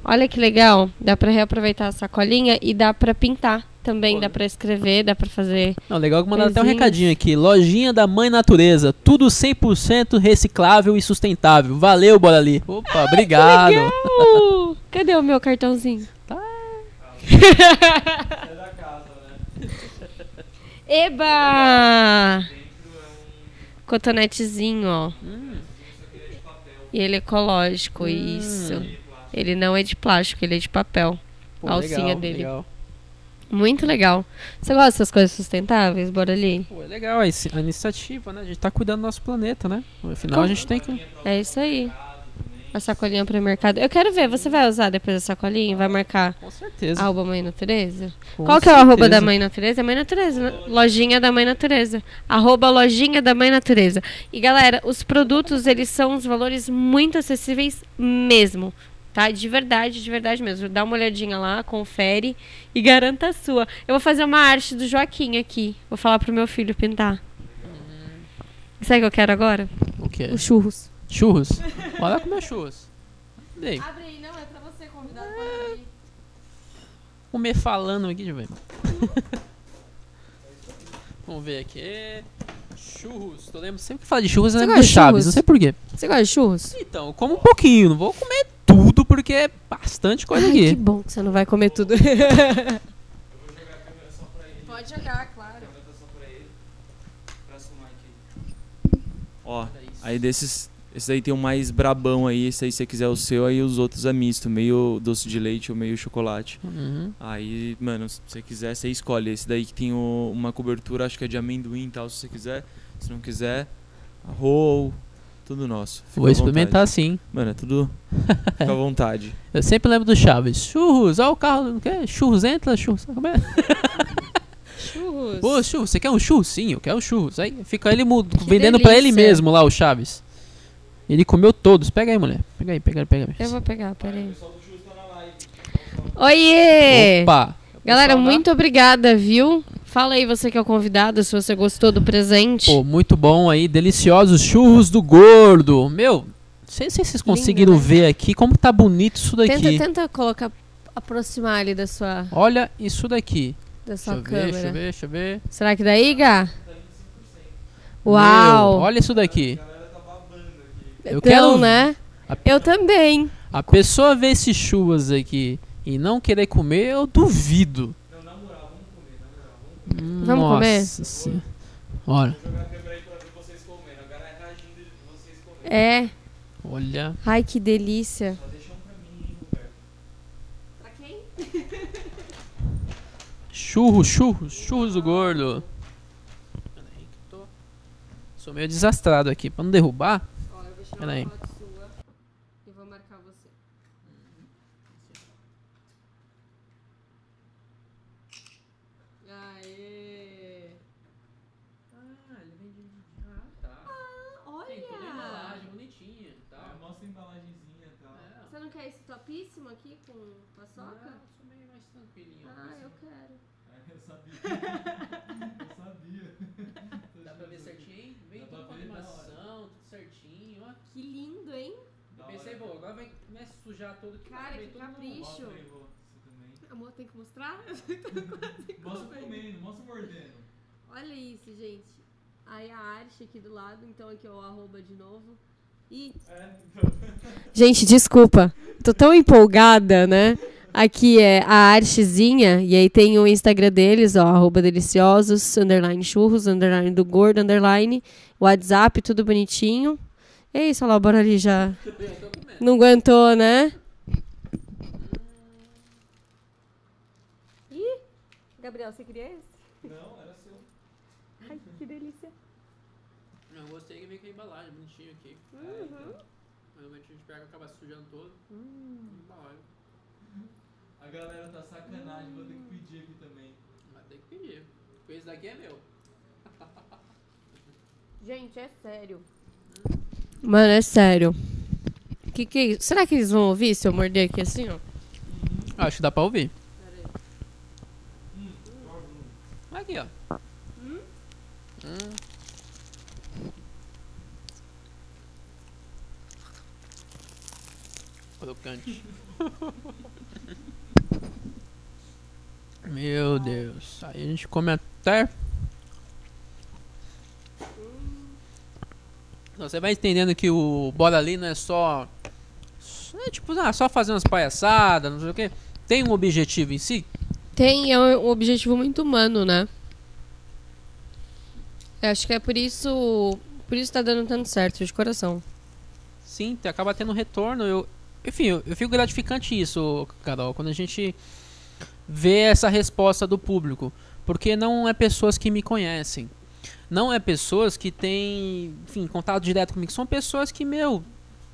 Olha que legal. Dá pra reaproveitar a sacolinha e dá pra pintar também. Pô. Dá pra escrever, dá pra fazer. Não, legal que mandaram até um recadinho aqui. Lojinha da Mãe Natureza. Tudo 100% reciclável e sustentável. Valeu, bora ali. Opa, obrigado. Cadê o meu cartãozinho? é da casa, né? Eba! Cotonetezinho, ó. Hum. E ele é ecológico, isso. Ele não é de plástico, ele é de papel. pô, A alcinha legal, dele. Legal. Muito legal. Você gosta dessas coisas sustentáveis, bora ali? Pô, é legal a inici- a iniciativa, né? A gente tá cuidando do nosso planeta, né? Afinal, a gente tem que. É isso aí. A sacolinha para mercado. Eu quero ver, você vai usar depois a sacolinha? Vai marcar Com certeza. arroba Mãe Natureza? com Qual que é o arroba certeza. da Mãe Natureza? É Mãe Natureza, né? Lojinha da Mãe Natureza. Arroba lojinha da Mãe Natureza. E galera, os produtos, eles são os valores muito acessíveis mesmo. Tá? De verdade, de verdade mesmo. Dá uma olhadinha lá, confere e garanta a sua. Eu vou fazer uma arte do Joaquim aqui. Vou falar pro meu filho pintar. Sabe o que eu quero agora? O que? Os churros. Churros? Bora comer churros. Dei. Abre aí, não, é pra você, convidado para abrir. Comer falando aqui, eu ver. Vamos ver aqui. Churros. Tô lembrando sempre que fala de churros, eu lembro do Chaves. churros? Não sei porquê. Você gosta de churros? Então, eu como um pouquinho. Não vou comer tudo, porque é bastante coisa Ai, aqui. que bom que você não vai comer tudo. Eu vou jogar a câmera só pra ele. Pode jogar, claro. A câmera tá só pra ele. Pra sumar aqui. Ó, aí desses. Esse daí tem um mais brabão aí. Esse aí, se você quiser o seu, aí os outros é misto. Meio doce de leite ou meio chocolate. Uhum. Aí, mano, se você quiser, você escolhe. Esse daí que tem o- uma cobertura, acho que é de amendoim e tal, se você quiser. Se não quiser, roll, tudo nosso. Fica Vou experimentar sim. Mano, é tudo. Fica à vontade. Eu sempre lembro do Chaves. Churros, ó o carro. Não quer? Churros entra, churros. Como é? Churros. Ô, churros, você quer um churros? Sim, eu quero churros. Aí fica ele mu- vendendo pra ele delícia. mesmo lá, o Chaves. Ele comeu todos. Pega aí, mulher. Pega aí, pega aí, pega aí. Eu vou pegar, peraí. Oiê! Opa! Galera, muito obrigada, viu? Fala aí você que é o convidado, se você gostou do presente. Pô, muito bom aí. Deliciosos churros do gordo. Meu, não sei se vocês conseguiram né? ver aqui como tá bonito isso daqui. tenta, tenta colocar, aproximar ali da sua, Olha isso daqui. da Deixa sua ver, câmera. deixa eu ver, deixa eu ver. Será que daí, Gá? Meu, Uau! olha isso daqui. Eu então, quero né? A- Eu também. A pessoa ver esses churros aqui e não querer comer, eu duvido. Não, na moral, vamos comer, na vamos Vamos comer. Nossa senhora. Olha, é olha. Ai, que delícia. Só deixa um pra mim, hein, Roberto. Pra quem? Churros, churros, churros do gordo. Peraí que tô... Sou meio desastrado aqui. Pra não derrubar, eu vou tirar Peraí. uma foto sua e vou marcar você. Aê! Ah, ele vem de. Ah, tá. Olha! bonitinha e É, mostra a embalagenzinha e tal. Você não quer esse topíssimo aqui com paçoca? sou meio mais tranquilinho. Ah, eu quero. É, eu sabia. eu sabia. Dá pra ver certinho? Vem Dá tudo pra com ver, da animação, tudo certinho. Ó. Que lindo, hein? Da Pensei, hora. pô, agora vai começa a sujar tudo aqui. Cara, vem que capricho. Amor, tem que mostrar? Mostra comendo, mostra mordendo. Olha isso, gente. Aí a arte aqui do lado, então aqui ó, o arroba de novo. E. É, então. Gente, desculpa. Tô tão empolgada, né? Aqui é a artezinha, e aí tem o Instagram deles, ó, arroba deliciosos, underline churros, underline do gordo, underline, WhatsApp, tudo bonitinho. É isso, olha lá, bora ali já. Não aguentou, né? Gabriel, você queria esse? Não, era seu. Ai, que delícia. Eu gostei que veio com a embalagem bonitinho aqui. Uhum. Normalmente a gente pega e acaba sujando todo. Hum. Embalagem. A galera tá sacanagem, vou ter que pedir aqui também. Vai ter que pedir. Porque esse daqui é meu. Gente, é sério. Mano, é sério. Que que é isso? Será que eles vão ouvir se eu morder aqui assim, ó? Acho que dá pra ouvir. Aqui, ó. Hum. Crocante. Meu Deus. Aí a gente come até. Você vai entendendo que o Bora Ali não é só. É tipo, ah, só fazer umas palhaçadas, não sei o quê. Tem um objetivo em si? Tem, é um objetivo muito humano, né? Eu acho que é por isso. Por isso tá dando tanto certo, de coração. Sim, acaba tendo retorno. Eu, enfim, eu, eu fico gratificante isso, Carol, quando a gente vê essa resposta do público. Porque não é pessoas que me conhecem. Não é pessoas que têm, enfim, contato direto comigo. São pessoas que, meu,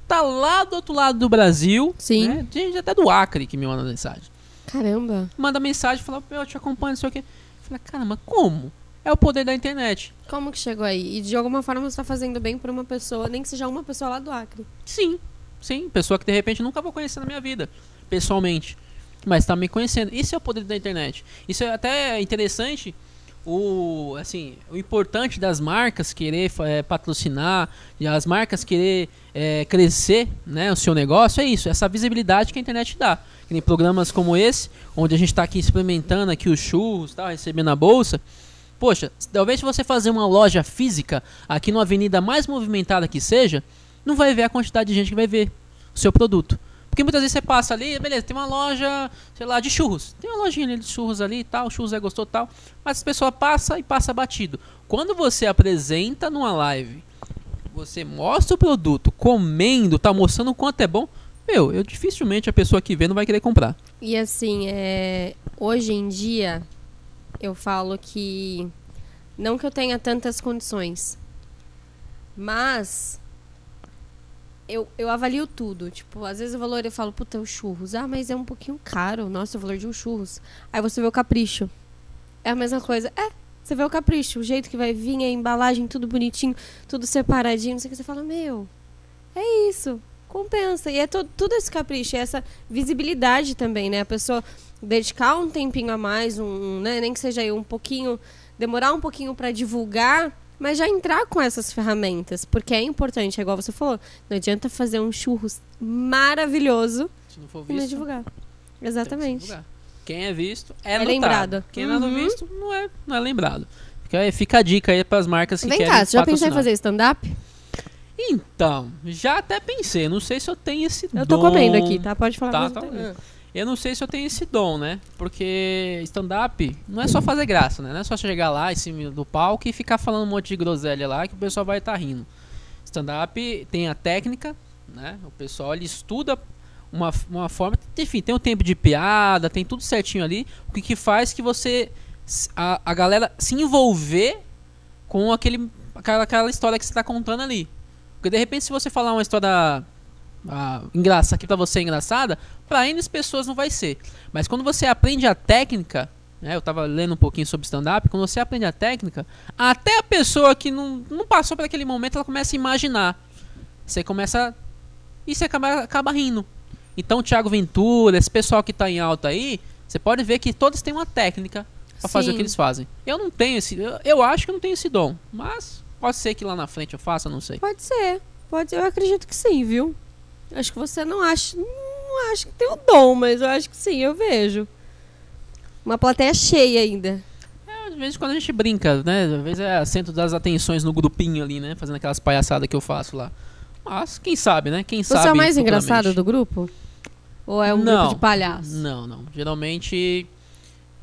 tá lá do outro lado do Brasil. Sim. Né? Tem gente até do Acre que me manda mensagem. Caramba. Manda mensagem e fala, meu, eu te acompanho, não sei o quê. Falei, caramba, como? É o poder da internet. Como que chegou aí? E de alguma forma você tá fazendo bem pra uma pessoa, nem que seja uma pessoa lá do Acre. Sim, sim. Pessoa que de repente nunca vou conhecer na minha vida, pessoalmente. Mas tá me conhecendo. Isso é o poder da internet. Isso é até interessante. O, assim, o importante das marcas querer eh, patrocinar e as marcas querer eh, crescer né, o seu negócio é isso, essa visibilidade que a internet dá. Que nem programas como esse, onde a gente está aqui experimentando aqui os churros, tal, recebendo a bolsa. Poxa, talvez se você fazer uma loja física aqui numa avenida mais movimentada que seja, não vai ver a quantidade de gente que vai ver o seu produto. Porque muitas vezes você passa ali, beleza, tem uma loja, sei lá, de churros. Tem uma lojinha ali de churros ali e tal, churros é gostoso e tal. Mas a pessoa passa e passa batido. Quando você apresenta numa live, você mostra o produto comendo, tá mostrando o quanto é bom, meu, eu dificilmente a pessoa que vê não vai querer comprar. E assim, é... hoje em dia, eu falo que. Não que eu tenha tantas condições, mas. Eu, eu avalio tudo. Tipo, às vezes o valor eu falo, puta, o churros. Ah, mas é um pouquinho caro. Nossa, o valor de um churros. Aí você vê o capricho. É a mesma coisa. É, você vê o capricho, o jeito que vai vir, a embalagem, tudo bonitinho, tudo separadinho. Não sei o que você fala, meu, é isso. Compensa. E é to- tudo esse capricho, e essa visibilidade também, né? A pessoa dedicar um tempinho a mais, um, um, né? nem que seja aí um pouquinho, demorar um pouquinho para divulgar, mas já entrar com essas ferramentas, porque é importante, é igual você falou, não adianta fazer um churros maravilhoso Se não for e não visto, divulgar. Exatamente. divulgar. Quem é visto é, É notado. lembrado. Quem não é Uhum. visto não é, não é lembrado. Fica, fica a dica aí pras marcas que Vem querem cá, você já pensou em fazer stand-up? Então, já até pensei. Não sei se eu tenho esse dom. Eu tô comendo aqui, tá? Pode falar. Tá, tá. Eu não sei se eu tenho esse dom, né? Porque stand-up não é só fazer graça, né? Não é só chegar lá em cima do palco e ficar falando um monte de groselha lá que o pessoal vai estar rindo. Stand-up tem a técnica, né? O pessoal ele estuda uma, uma forma. Enfim, tem o tempo de piada, tem tudo certinho ali. O que, que faz que você. A, a galera se envolver com aquele, aquela, aquela história que você está contando ali. Porque de repente, se você falar uma história ah, engraçada, que pra você é engraçada, pra N pessoas não vai ser. Mas quando você aprende a técnica, né, eu tava lendo um pouquinho sobre stand-up, quando você aprende a técnica, até a pessoa que não, não passou por aquele momento, ela começa a imaginar. Você começa. E você acaba, acaba rindo. Então, o Thiago Ventura, esse pessoal que tá em alta aí, você pode ver que todos têm uma técnica pra fazer o que eles fazem. Eu não tenho esse. Eu, eu acho que eu não tenho esse dom. Mas pode ser que lá na frente eu faça, não sei. Pode ser. Pode ser. Eu acredito que sim, viu? Acho que você não acha. Não acho que tem o dom, mas eu acho que sim, eu vejo. Uma plateia cheia ainda. É, às vezes quando a gente brinca, né? Às vezes é centro das atenções no grupinho ali, né? Fazendo aquelas palhaçadas que eu faço lá. Mas quem sabe, né? Quem Você sabe. é o mais engraçado do grupo? Ou é um Não. grupo de palhaço? Não, não. Geralmente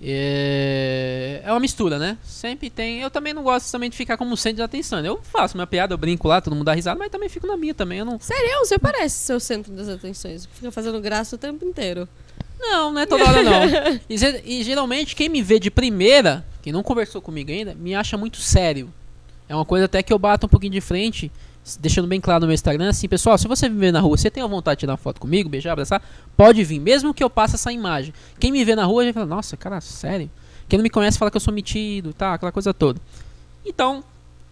é... é uma mistura, né? Sempre tem. Eu também não gosto também de ficar como centro de atenção. Eu faço minha piada, eu brinco lá, todo mundo dá risada, mas também fico na minha também. Eu não. Sério, você parece ser o centro das atenções. Fica fazendo graça o tempo inteiro. Não, não é toda hora não. E, e geralmente quem me vê de primeira, quem não conversou comigo ainda, me acha muito sério. É uma coisa até que eu bato um pouquinho de frente, deixando bem claro no meu Instagram, assim, pessoal, se você me ver na rua, você tem a vontade de tirar uma foto comigo, beijar, abraçar, pode vir, mesmo que eu passe essa imagem. Quem me vê na rua já fala, nossa, cara, sério? Quem não me conhece fala que eu sou metido, tá, aquela coisa toda. Então,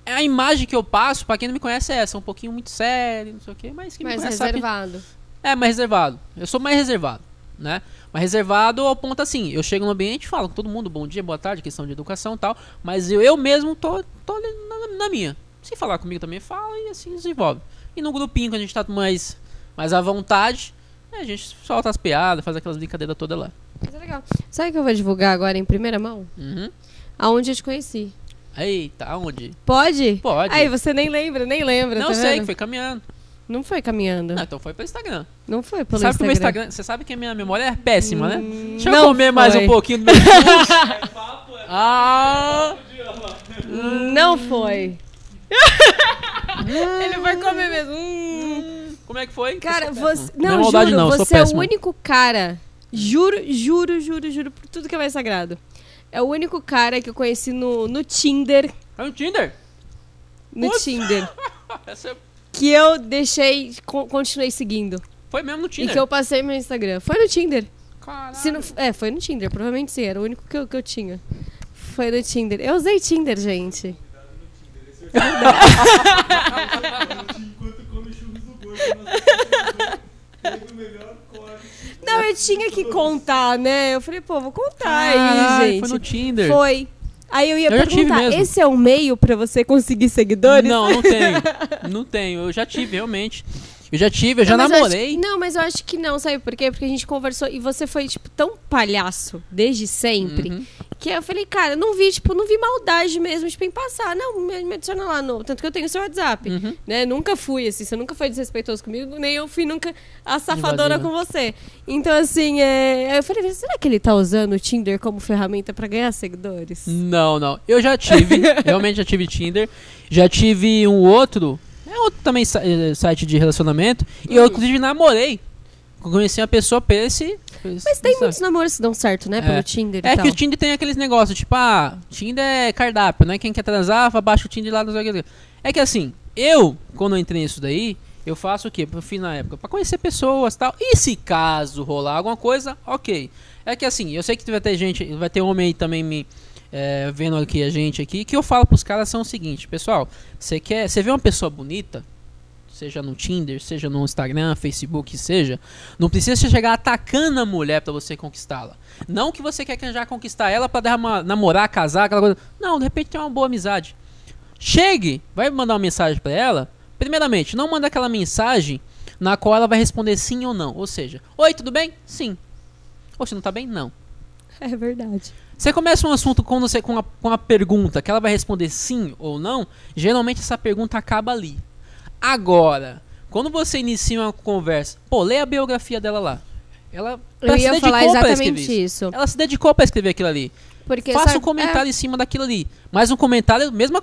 a imagem que eu passo, pra quem não me conhece, é essa, um pouquinho muito sério, não sei o quê, mas quem me Mais conhece sabe reservado. é, mais reservado. Eu sou mais reservado, né? Mas reservado ao ponto assim, eu chego no ambiente falo com todo mundo, bom dia, boa tarde, questão de educação e tal, mas eu, eu mesmo tô, tô na, na minha. Se falar comigo também, fala e assim desenvolve. E no grupinho, quando a gente tá mais, mais à vontade, a gente solta as piadas, faz aquelas brincadeiras todas lá. Mas é legal. Sabe o que eu vou divulgar agora em primeira mão? Uhum. Aonde eu te conheci. Eita, aonde? Pode? Pode. Aí, você nem lembra, nem lembra, Não tá sei, vendo? que foi caminhando. Não foi caminhando. Não, então foi pelo Instagram. Não foi pelo sabe que Instagram. Instagram, você sabe que a minha memória é péssima, né? Hum, Deixa eu não comer mais foi. um pouquinho do meu discurso. ah! Não foi. Ele vai comer mesmo. Hum. Como é que foi? Cara, você. péssimo. Não, é maldade, juro, não, você é o único cara. Juro, juro, juro, juro, por tudo que é mais sagrado. É o único cara que eu conheci no, no Tinder. É um Tinder? No Putz. Tinder. Essa é- Que eu deixei, con- continuei seguindo. foi mesmo no Tinder. E que eu passei meu Instagram. Foi no Tinder. Caralho. Se não, é, foi no Tinder, provavelmente sim. Era o único que eu, que eu tinha. Foi no Tinder. Eu usei Tinder, gente. Enquanto come churros do gordo, nós melhor corte. Não, eu tinha que contar, né? Eu falei, pô, vou contar Caralho, aí, gente. Foi no Tinder. Foi. Aí eu ia Eu perguntar, esse é o meio pra você conseguir seguidores? Não, não tenho. Não tenho. Eu já tive, realmente. Eu já tive, eu já Não, mas eu acho namorei. não, mas eu acho que não, sabe por quê? Porque a gente conversou e você foi, tipo, tão palhaço desde sempre. Uhum. Que eu falei, cara, não vi, tipo, não vi maldade mesmo, tipo, em passar. Não, me, me adiciona lá no. Tanto que eu tenho o seu WhatsApp. Uhum. Né? Nunca fui, assim, você nunca foi desrespeitoso comigo, nem eu fui nunca a safadora com você. Então, assim, é... eu falei, será que ele tá usando o Tinder como ferramenta pra ganhar seguidores? Não, não. Eu já tive, realmente já tive Tinder. Já tive um outro, é outro também eh, site de relacionamento. E eu, Hum. inclusive, namorei. Conheci uma pessoa por esse. Mas tem muitos namoros que dão certo, né? Pelo É. Tinder e É tal. que o Tinder tem aqueles negócios, tipo, ah, Tinder é cardápio, né? Quem quer transar, baixa o Tinder lá no É que assim, eu, quando eu entrei nisso daí, eu faço o quê? Pro fim na época? Pra conhecer pessoas e tal. E se caso rolar alguma coisa, ok. É que assim, eu sei que vai ter gente, vai ter homem aí também me é, vendo aqui a gente aqui, que eu falo pros caras são o seguinte, pessoal, você quer. Você vê uma pessoa bonita, seja no Tinder, seja no Instagram, Facebook, seja, não precisa você chegar atacando a mulher pra você conquistá-la. Não que você quer já conquistar ela uma, namorar, casar, aquela coisa. Não, de repente tem uma boa amizade. Chegue, vai mandar uma mensagem pra ela. Primeiramente, não manda aquela mensagem na qual ela vai responder sim ou não. Ou seja, oi, tudo bem? Sim. Ou se não tá bem? Não. É verdade. Você começa um assunto com, você, com, uma, com pergunta que ela vai responder sim ou não, geralmente essa pergunta acaba ali. Agora, quando você inicia uma conversa, pô, lê a biografia dela lá. Ela, Eu ia dedicou falar exatamente isso. Ela se dedicou pra escrever aquilo ali. Porque, Faça sabe- um comentário em cima daquilo ali. Mas um comentário, mesma,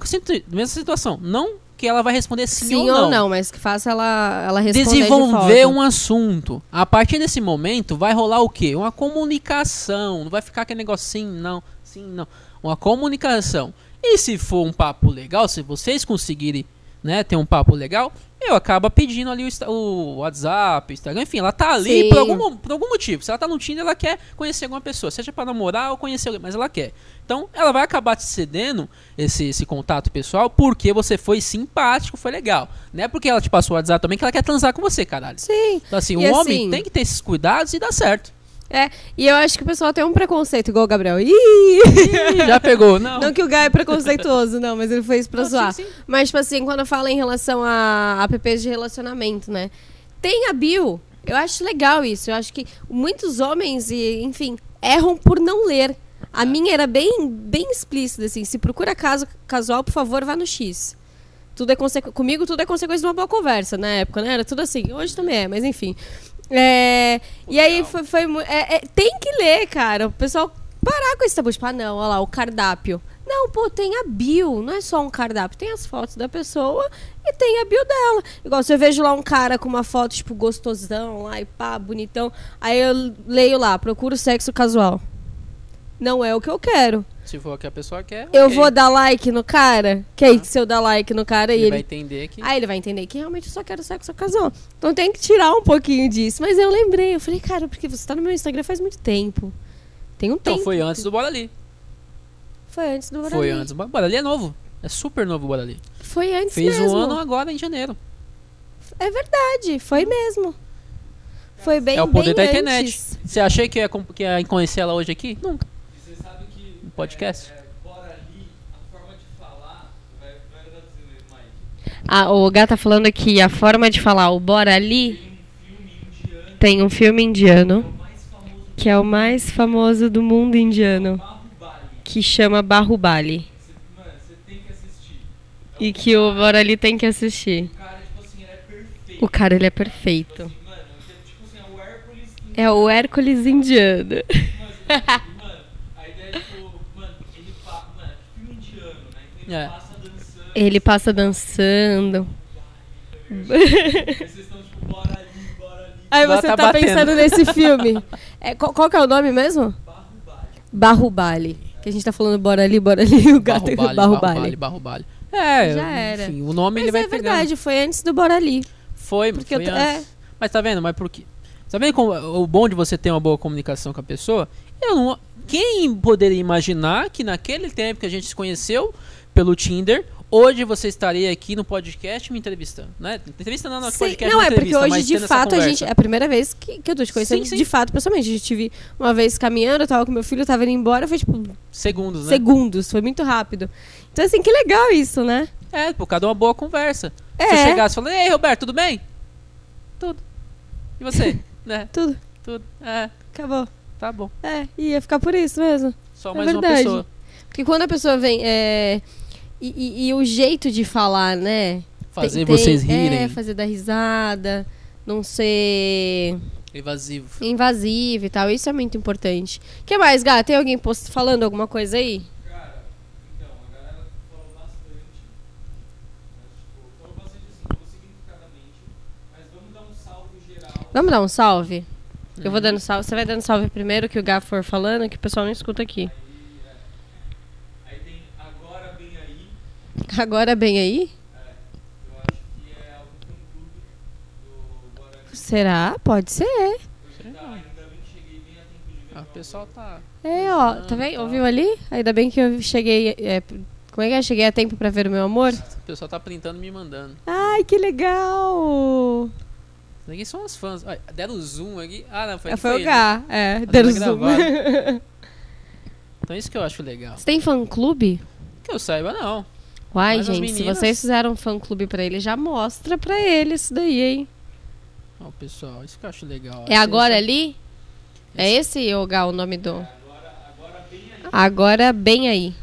mesma situação. Não que ela vai responder sim, sim ou não. mas que faça ela, ela responder de Desenvolver volta. um assunto. A partir desse momento, vai rolar o quê? Uma comunicação. Não vai ficar aquele negócio sim, não, sim, não. Uma comunicação. E se for um papo legal, se vocês conseguirem né, ter um papo legal, eu acabo pedindo ali o, o WhatsApp, Instagram, enfim, ela tá ali Sim. por algum, por algum motivo. Se ela tá no Tinder, ela quer conhecer alguma pessoa, seja pra namorar ou conhecer alguém, mas ela quer. Então, ela vai acabar te cedendo esse, esse contato pessoal porque você foi simpático, foi legal. Não é porque ela te passou o WhatsApp também que ela quer transar com você, caralho. Sim. Então, assim, E o homem assim- tem que ter esses cuidados e dá certo. É, e eu acho que o pessoal tem um preconceito, igual o Gabriel. Ih! Já pegou? Não. Não que o Guy é preconceituoso, não, mas ele fez pra Não, zoar. sim, sim. Mas, tipo assim, quando fala em relação a apps de relacionamento, né? Tem a bio. Eu acho legal isso. Eu acho que muitos homens, e, enfim, erram por não ler. A minha era bem, bem explícita, assim. Se procura caso casual, por favor, vá no X. Tudo é consequ... Comigo tudo é consequência de uma boa conversa na época, né? Era tudo assim. Hoje também é, mas enfim. É, E aí foi, foi é- é- tem que ler, cara. O pessoal parar com esse tabu. Tipo, ah, não, olha lá, o cardápio. Não, pô, tem a bio, não é só um cardápio. Tem as fotos da pessoa e tem a bio dela. Igual se eu vejo lá um cara com uma foto, tipo, gostosão, lá e pá, bonitão. Aí eu leio lá, procuro sexo casual. Não é o que eu quero. Se for o que a pessoa quer, Eu ok. vou dar like no cara? Que aí, se eu dar like no cara e Ele ele vai entender que. Aí ele vai entender que realmente eu só quero sexo casual. Então tem que tirar um pouquinho disso. Mas eu lembrei, eu falei, cara, porque você tá no meu Instagram faz muito tempo. Tem um Então tempo. foi antes do Bora Ali. Foi antes do Bora Foi Ali. antes. do Bora Ali é novo. É super novo o Bora Ali. Foi antes Fez mesmo. um ano agora em janeiro. É verdade, foi mesmo. Foi bem é o poder bem da internet. antes. Você achei que ia, com- que ia conhecer ela hoje aqui? Nunca. E você sabe que. No podcast. É, é. Ah, o Gá tá falando aqui, a forma de falar o Bora Ali Tem um filme indiano, um famoso que é o mais famoso do mundo indiano, Bahubali. que chama Bahubali. Assistir. E que o Bora Ali tem que assistir. O cara, tipo assim, ele é perfeito. O cara, ele é perfeito. Mano, é o Hércules. É o Hércules indiano. Mas, mano, a ideia é tipo, mano, ele passa. Mano, é filme indiano, né? Então ele É. Ele passa dançando. Aí vocês estão tipo, bora ali, bora ali. Aí você tá tá, pensando nesse filme. É, qual, qual que é o nome mesmo? Bahubali. Bahubali. Que a gente tá falando bora ali, bora ali. O gato é Barrubali, Bahubali. Barrubali, Barrubali. É, Já era. enfim, o nome Mas ele vai é pegando. verdade, foi antes do Bora Ali. Foi, Porque foi eu, t- antes. é, Mas tá vendo? Mas por quê? Tá vendo como o bom de você ter uma boa comunicação com a pessoa? Eu não, quem poderia imaginar que naquele tempo que a gente se conheceu pelo Tinder, hoje você estaria aqui no podcast me entrevistando, né? Entrevista não, não, Sim, podcast não, é porque hoje, de fato, a gente. É a primeira vez que, que eu tô te conhecendo Sim, sim. de fato, pessoalmente. A gente tive uma vez caminhando, eu tava com meu filho, eu tava indo embora, foi tipo Segundos, né? segundos, foi muito rápido. Então, assim, que legal isso, né? É, por causa de uma boa conversa. É. Se eu chegasse e falasse, ei, Roberto, tudo bem? Tudo. E você? né? Tudo, Tudo. É, acabou. tá bom. É, ia ficar por isso mesmo. Só É mais uma verdade. pessoa. Porque quando a pessoa vem. É, e, e- e o jeito de falar, né? Fazer Tem- vocês tem- rirem. É, fazer dar risada, não ser Evasivo. invasivo e tal. Isso é muito importante. O que mais, Gá? Tem alguém post- falando alguma coisa aí? Vamos dar um salve geral. Vamos dar um salve? Eu Uhum. vou dando salve. Você vai dando salve primeiro que o Gá for falando, que o pessoal não escuta aqui. Aí tem Agora Bem Aí. Agora bem aí? É. Será? Pode ser. Tá, ainda bem que cheguei bem a tempo de ver. Ah, o pessoal tá. É, ó, tá vendo? Ouviu ali? Ainda bem que eu cheguei. é, como é que é? Cheguei a tempo pra ver o meu amor? O pessoal tá printando e me mandando. Ai, que legal! Isso Aqui são os fãs. Olha, deram zoom aqui. Ah, não, foi, É, foi o ele. Gá, é, Mas deram tá zoom. Então isso que eu acho legal. Você tem fã-clube? Que eu saiba, não. Uai, Mas as gente, se meninas- vocês fizeram um fã-clube pra ele, já mostra pra ele isso daí, hein? Ó, pessoal, isso que eu acho legal. É agora Esse- ali? É esse, Gá, o nome do... Agora bem aí.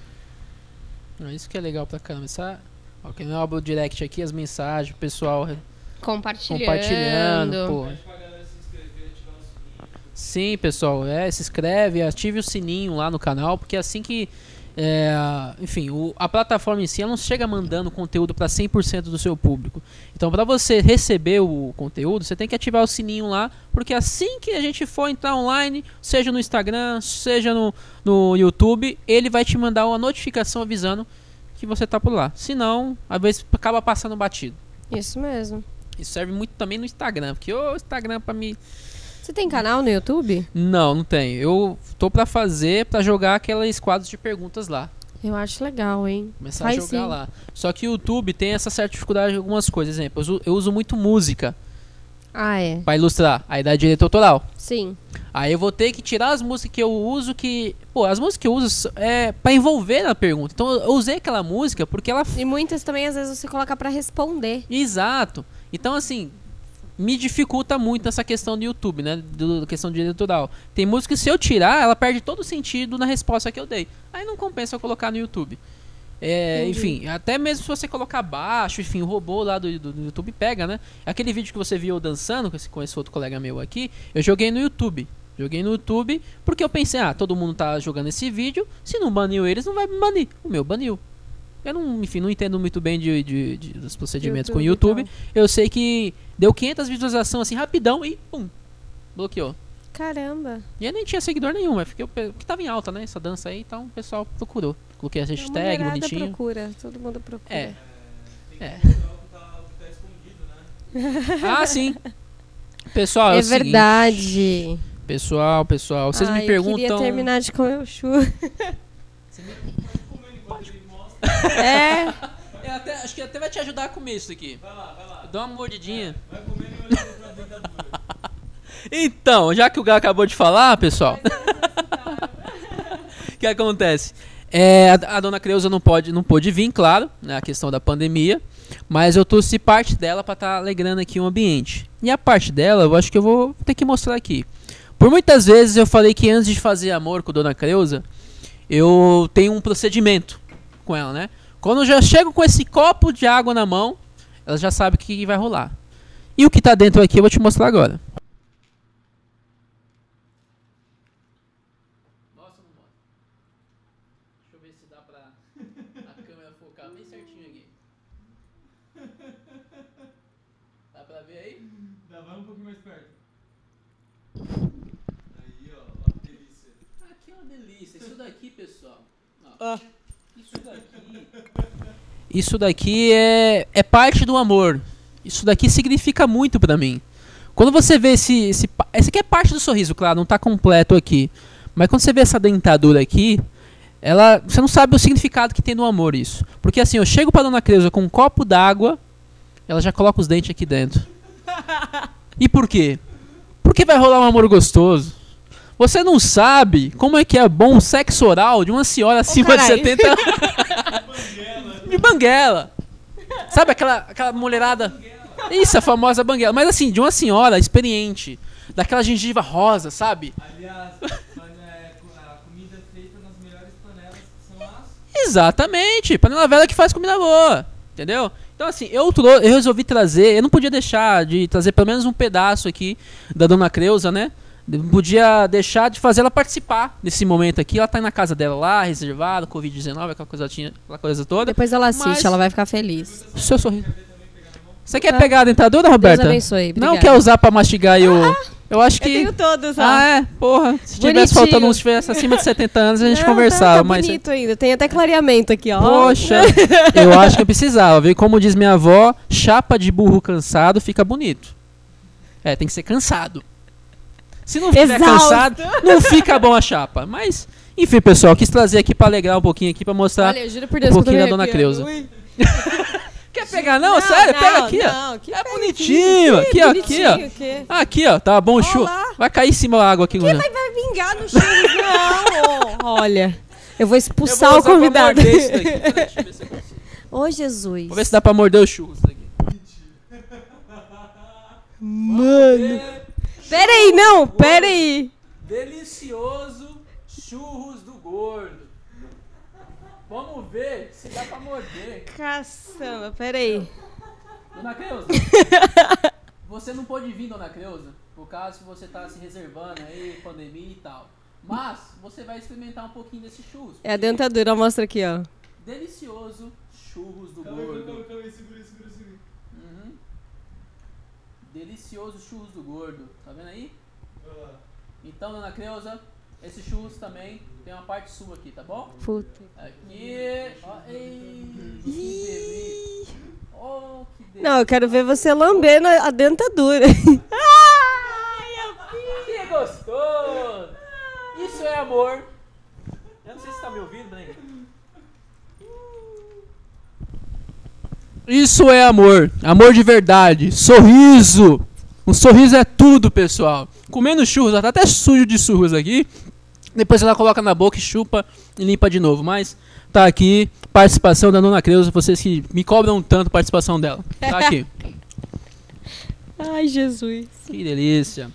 Ah, Isso que é legal pra caramba. Essa, ó, que não abre o direct aqui, as mensagens, o pessoal Compartilhando. compartilhando. Pô. Se. Sim, pessoal, é, se inscreve, ative o sininho lá no canal, porque assim que. É, enfim, o- a plataforma em si ela não chega mandando conteúdo para 100% do seu público. Então, para você receber o conteúdo, você tem que ativar o sininho lá, porque assim que a gente for entrar online, seja no Instagram, seja no, no YouTube, ele vai te mandar uma notificação avisando que você tá por lá. Senão, às vezes acaba passando batido. Isso mesmo. Isso serve muito também no Instagram, porque o Instagram para mim Você tem canal no YouTube? não, não tem. Eu tô pra fazer, pra jogar aqueles quadros de perguntas lá. Eu acho legal, hein? Começar Faz a jogar sim. lá. Só que o YouTube tem essa certa dificuldade em algumas coisas. Exemplo, eu uso, eu uso muito música Ah, é. pra ilustrar. Aí dá direito autoral. Sim. Aí eu vou ter que tirar as músicas que eu uso que... Pô, as músicas que eu uso é pra envolver na pergunta. Então eu usei aquela música porque ela... E muitas também, às vezes, você coloca pra responder. Exato. Então, assim, me dificulta muito essa questão do YouTube, né? Do, da questão de editorial. Tem música que se eu tirar, ela perde todo o sentido na resposta que eu dei. Aí não compensa eu colocar no YouTube. É, enfim, até mesmo se você colocar baixo, enfim, o robô lá do, do, do YouTube pega, né? Aquele vídeo que você viu dançando com esse, com esse outro colega meu aqui, eu joguei no YouTube. Joguei no YouTube porque eu pensei, ah, todo mundo tá jogando esse vídeo, se não baniu eles, não vai me banir. O meu baniu. Eu não, enfim, não entendo muito bem de, de- de- dos procedimentos com o YouTube, YouTube. Eu sei que deu 500 visualizações assim rapidão e pum, bloqueou. Caramba. E eu nem tinha seguidor nenhum, mas porque, eu, porque tava em alta, né? Essa dança aí, então o pessoal procurou. Coloquei a hashtag bonitinho. procura, todo mundo procura. É. Tem É. tá, tá escondido, né? Ah, sim. Pessoal, é, É o seguinte. verdade. Pessoal, pessoal, vocês Ai, me perguntam. Eu queria terminar de comer o chu. Comendo é. Eu até- acho que até vai te ajudar a comer isso aqui. Vai lá, vai lá. Dá uma mordidinha. Vai comendo e olhando pra dentadura. Então, já que o Gá acabou de falar, pessoal. O que acontece? É, a, a dona Creuza não pode, não pôde vir, claro, né, a questão da pandemia. Mas eu trouxe parte dela para estar alegrando aqui o ambiente. E a parte dela, eu acho que eu vou ter que mostrar aqui. Por muitas vezes eu falei que antes de fazer amor com a dona Creuza, eu tenho um procedimento com ela, né? Quando eu já chego com esse copo de água na mão, ela já sabe o que, vai rolar. E o que tá dentro aqui eu vou te mostrar agora. Nossa, não mostra. Deixa eu ver se dá pra a câmera focar bem certinho aqui. Dá pra ver aí? Dá, vai um pouquinho mais perto. Aí, ó. Delícia. Aqui é uma delícia. Isso daqui, pessoal. ó, Ó. Isso daqui. É, é parte do amor. Isso daqui significa muito pra mim. Quando você vê esse, esse. Esse aqui é parte do sorriso, claro, não tá completo aqui. Mas quando você vê essa dentadura aqui, ela. Você não sabe o significado que tem no amor isso. Porque assim, eu chego pra dona Creuza com um copo d'água, ela já coloca os dentes aqui dentro. E por quê? Porque vai rolar um amor gostoso. Você não sabe como é que é bom o sexo oral de uma senhora acima de caralho. 70 anos. De banguela. Sabe aquela, aquela mulherada? Isso, a famosa banguela. Mas assim, de uma senhora experiente. Daquela gengiva rosa, sabe? Aliás, é, a comida é feita nas melhores panelas que são as. Exatamente. Panela velha que faz comida boa. Entendeu? Então assim, eu, eu resolvi trazer. Eu não podia deixar de trazer pelo menos um pedaço aqui da Dona Creuza, né? Não podia deixar de fazer ela participar desse momento aqui. Ela tá na casa dela lá, reservada, Covid-19, aquela coisa, tinha, aquela coisa toda. Depois ela assiste, Mas- ela vai ficar feliz. Seu sorriso. Você quer Tá. pegar a dentadura, Deus Roberta? abençoe. Não quer usar pra mastigar e o. Eu acho Eu que. tenho todos, ó. Ah, é? Porra. Se tivesse Bonitinho. faltando uns, tivesse acima de 70 anos, a gente Não, conversava. Tá, tá mas. bonito ainda. Tem até clareamento aqui, ó. Poxa, eu acho que eu precisava. Viu? Como diz minha avó, chapa de burro cansado fica bonito. É, tem que ser cansado. Se não ficar cansado, não fica bom a chapa. Mas, enfim, pessoal, quis trazer aqui pra alegrar um pouquinho aqui, pra mostrar. Olha, eu juro por Deus um eu pouquinho da Dona. Creuza. Quer pegar? Não, sério, pega aqui, ó. não, que É pega bonitinho, aqui, ó, aqui, bonitinho, ó. Aqui, ó, tá bom, chu. lá. Vai cair em cima a água aqui, Quem vai, vai vingar no churros? Não! Olha, eu vou Eu expulsar vou o pra convidado. isso daqui. Peraí, deixa eu ver se eu consigo. Ô, Jesus. Vou ver se dá pra morder o churros daqui. Mano. Pera aí, não, pera aí. Delicioso churros do gordo. Vamos ver se dá pra morder. Caçamba, pera aí. Dona Creuza, você não pode vir, Dona Creuza, por causa que você tá se reservando aí, pandemia e tal. Mas você vai experimentar um pouquinho desse churros. É a dentadura, mostra aqui, ó. Delicioso churros do Calma aí, calma aí, gordo. calma aí, segura, segura, segura. Delicioso churros do gordo. Tá vendo aí? Então, Dona Creuza, esse churros também tem uma parte sua aqui, tá bom? Puta. Aqui. Ó, ei, que delícia. Oh, que delícia. Não, eu quero ver você lambendo a dentadura. Ai, eu Que gostoso! Isso é amor. Eu não sei se você tá me ouvindo, Breno. Isso é amor. Amor de verdade. Sorriso. Um sorriso é tudo, pessoal. Comendo churros, ela tá até sujo de churros aqui. Depois ela coloca na boca e chupa e limpa de novo. Mas tá aqui, participação da Dona Creuza. Vocês que me cobram tanto participação dela. Tá aqui. Ai, Jesus. que delícia.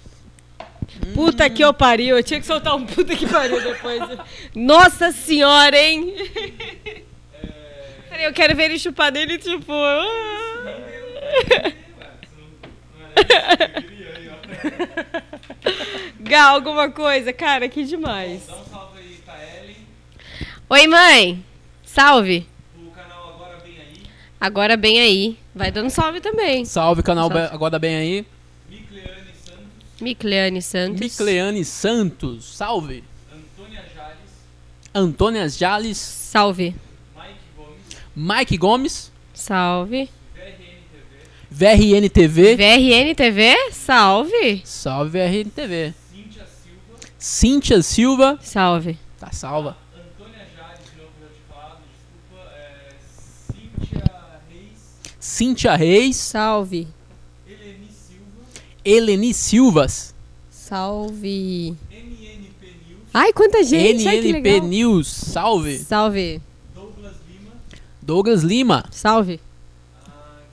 Puta que eu pariu. Eu tinha que soltar um puta que pariu depois. Nossa senhora, hein? Peraí, eu quero ver ele chupar dele, tipo. ah. ligar alguma coisa. Cara, que demais. Dá um salve aí pra Ellen. Oi, mãe. Salve. O canal Agora Vem Aí. Agora bem aí. Vai dando salve também. Salve, canal Salve. Be- Agora Bem Aí. Micleane Santos. Micleane Santos. Micleane Santos, salve. Antônia Jales. Antônia Jales, Salve. Mike Gomes. Salve. VRN TV. VRN TV. Salve. Salve VRN TV. Cíntia Silva. Cíntia Silva, Salve. tá salva. Antônia Jales, de novo, falado. Desculpa. É, Cíntia Reis. Cíntia Reis, Salve. Eleni Silva. Eleni Silvas, Salve. NNP News. Ai, quanta gente. Ai, NNP legal. News, salve. Salve. Douglas Lima. Salve.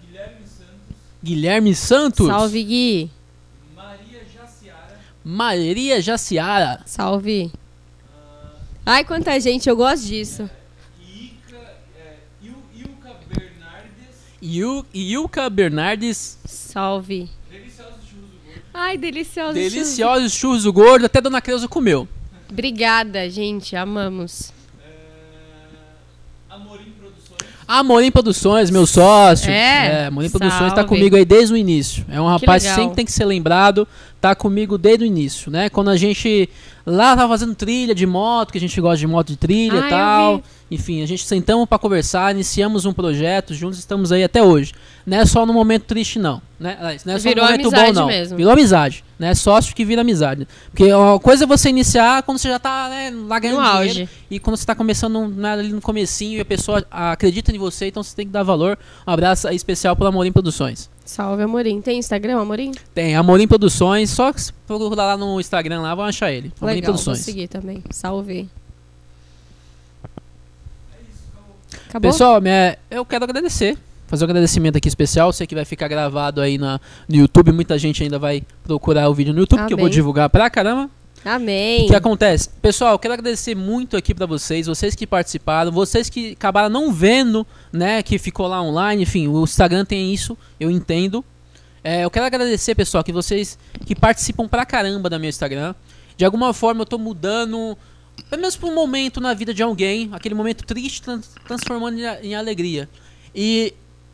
Guilherme Santos. Guilherme Santos, Salve, Gui. Maria Jaciara. Maria Jaciara, Salve. Ai, quanta gente. Eu gosto disso. Ica, é, Il, Ilka Bernardes. Ilka Bernardes, Salve. Deliciosos churros do gordo. Ai, delicioso. deliciosos churros do gordo, até Dona Creuza comeu. Obrigada, gente. Amamos. Produções. Amorim Produções, meu sócio. É? Amorim Produções tá Salve. comigo aí desde o início. É um rapaz que sempre tem que ser lembrado, tá comigo desde o início, né? Quando a gente lá tava fazendo trilha de moto, que a gente gosta de moto de trilha Ah, e eu tal. Enfim, a gente sentamos pra conversar, iniciamos um projeto, juntos estamos aí até hoje. Não é só no momento triste, não. Né? Não é só Virou no momento bom, amizade não. mesmo. Virou amizade. Né? Sócio que vira amizade. Porque uma coisa é você iniciar quando você já tá né, lá ganhando No dinheiro. auge. E quando você tá começando né, ali no comecinho e a pessoa acredita em você, então você tem que dar valor. Um abraço especial pro Amorim Produções. Salve, Amorim. Tem Instagram, Amorim? Tem Amorim Produções, só procurar lá no Instagram lá, vão achar ele. Amorim Legal, vou Produções. seguir também. Salve. Acabou? Pessoal, minha- eu quero agradecer. Fazer um agradecimento aqui especial. Sei que vai ficar gravado aí na, no YouTube. Muita gente ainda vai procurar o vídeo no YouTube, que eu vou divulgar pra caramba. Amém. O que acontece? Pessoal, quero agradecer muito aqui pra vocês, vocês que participaram, vocês que acabaram não vendo, né, que ficou lá online, enfim, o Instagram tem isso, eu entendo. É, eu quero agradecer, pessoal, que vocês que participam pra caramba da meu Instagram. De alguma forma eu tô mudando, pelo menos por um momento na vida de alguém, aquele momento triste tran- transformando em alegria. E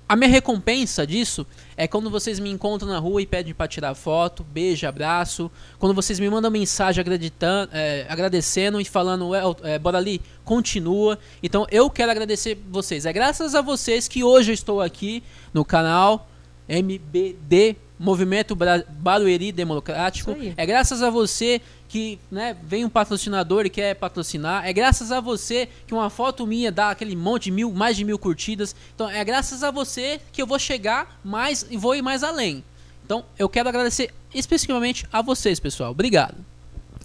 a minha recompensa disso é quando vocês me encontram na rua e pedem pra tirar foto, beijo, abraço. Quando vocês me mandam mensagem é, agradecendo e falando, "Well, é, bora ali, continua. Então eu quero agradecer vocês. É graças a vocês que hoje eu estou aqui no canal MBD, Movimento Barueri Democrático. É graças a você que né, vem um patrocinador e quer patrocinar. É graças a você que uma foto minha dá aquele monte de mil, mais de mil curtidas. Então é graças a você que eu vou chegar mais e vou ir mais além. Então eu quero agradecer especificamente a vocês, pessoal. Obrigado.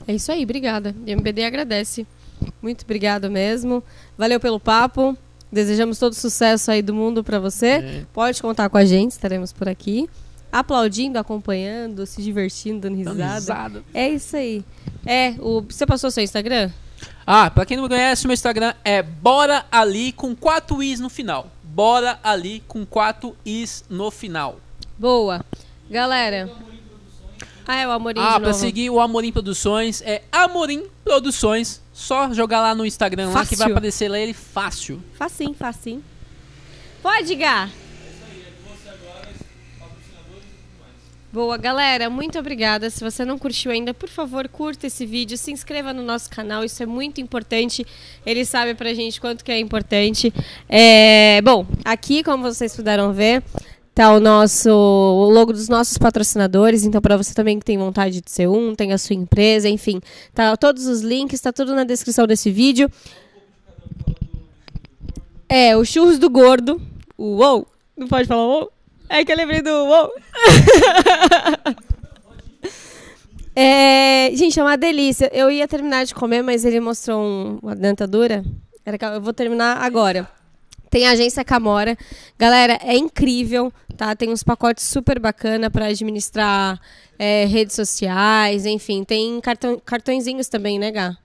É isso aí, obrigada. E MBD agradece. Muito obrigada mesmo. Valeu pelo papo. Desejamos todo sucesso aí do mundo pra você. É. Pode contar com a gente, estaremos por aqui. Aplaudindo, acompanhando, se divertindo, dando risada. risada. É isso aí. É, o... você passou seu Instagram? Ah, pra quem não me conhece, meu Instagram é Bora Ali com 4 Is no final. Bora Ali com 4 Is no final. Boa. Galera. Ah, é o Amorim Ah, pra novo. seguir o Amorim Produções é Amorim Produções. Só jogar lá no Instagram lá que vai Fácil. aparecer lá ele fácil. Facinho, facinho. Pode, Gá. Boa, galera, muito obrigada. Se você não curtiu ainda, por favor, curta esse vídeo, se inscreva no nosso canal, isso é muito importante. Ele sabe pra gente quanto que é importante. É, bom, aqui, como vocês puderam ver, tá o nosso o logo dos nossos patrocinadores. Então, para você também que tem vontade de ser um, tem a sua empresa, enfim, tá todos os links, tá tudo na descrição desse vídeo. É, o churros do gordo. Uou. Não pode falar uou? É que eu lembrei do é, gente, é uma delícia. Eu ia terminar de comer, mas ele mostrou um- uma dentadura. Era que Eu vou terminar agora. Tem a agência Camora. Galera, é incrível, tá? Tem uns pacotes super bacana para administrar é, redes sociais, enfim. Tem cartão, cartõezinhos também, né, Gá?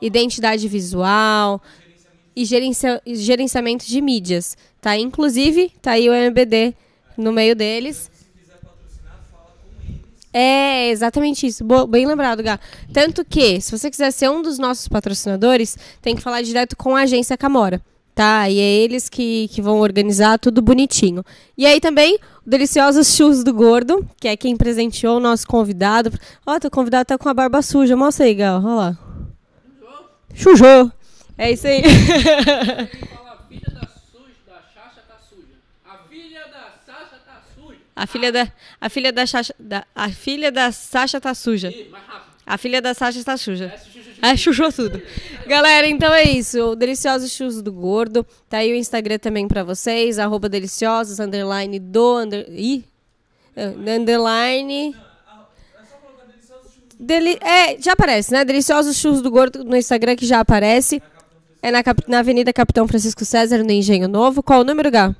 Identidade visual e gerencia- e gerenciamento de mídias, tá? Inclusive, tá aí o MBD no meio deles. É, exatamente isso. Bo- bem lembrado, Gá. Tanto que, se você quiser ser um dos nossos patrocinadores, tem que falar direto com a agência Camora. Tá? E é eles que, que vão organizar tudo bonitinho. E aí também, o Deliciosos Churros do Gordo, que é quem presenteou o nosso convidado. Ó, teu convidado tá com a barba suja. Mostra aí, Gal. Olha lá. Chujou. É isso aí. Ele fala, a filha da suja, da Xaxa tá suja. A filha da Sasha tá suja. A filha da, a filha da, Sasha, da, a filha da Sasha tá suja. Ih, mais rápido. A filha da Sasha está suja. É, suja, É, tudo. Galera, então é isso. O Deliciosos Churros do Gordo. Tá aí o Instagram também pra vocês. Arroba deliciosos, underline do... Under, ih, eh, underline... Deli, é, já aparece, né? Deliciosos Churros do Gordo no Instagram, que já aparece. É na, na Avenida Capitão Francisco César, no Engenho Novo. Qual o número, Gá?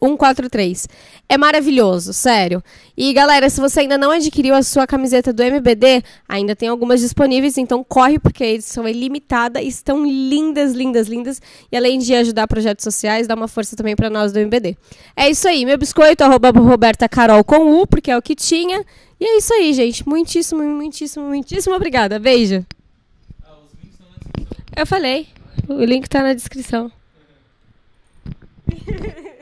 143. É maravilhoso, sério. E galera, se você ainda não adquiriu a sua camiseta do MBD, ainda tem algumas disponíveis, então corre porque a edição é limitada, estão lindas, lindas, lindas. E além de ajudar projetos sociais, dá uma força também pra nós do MBD. É isso aí, meu biscoito arroba Roberta Carol com U, porque é o que tinha. E é isso aí, gente. Muitíssimo, muitíssimo, muitíssimo obrigada. Beijo. Eu falei. O link tá na descrição.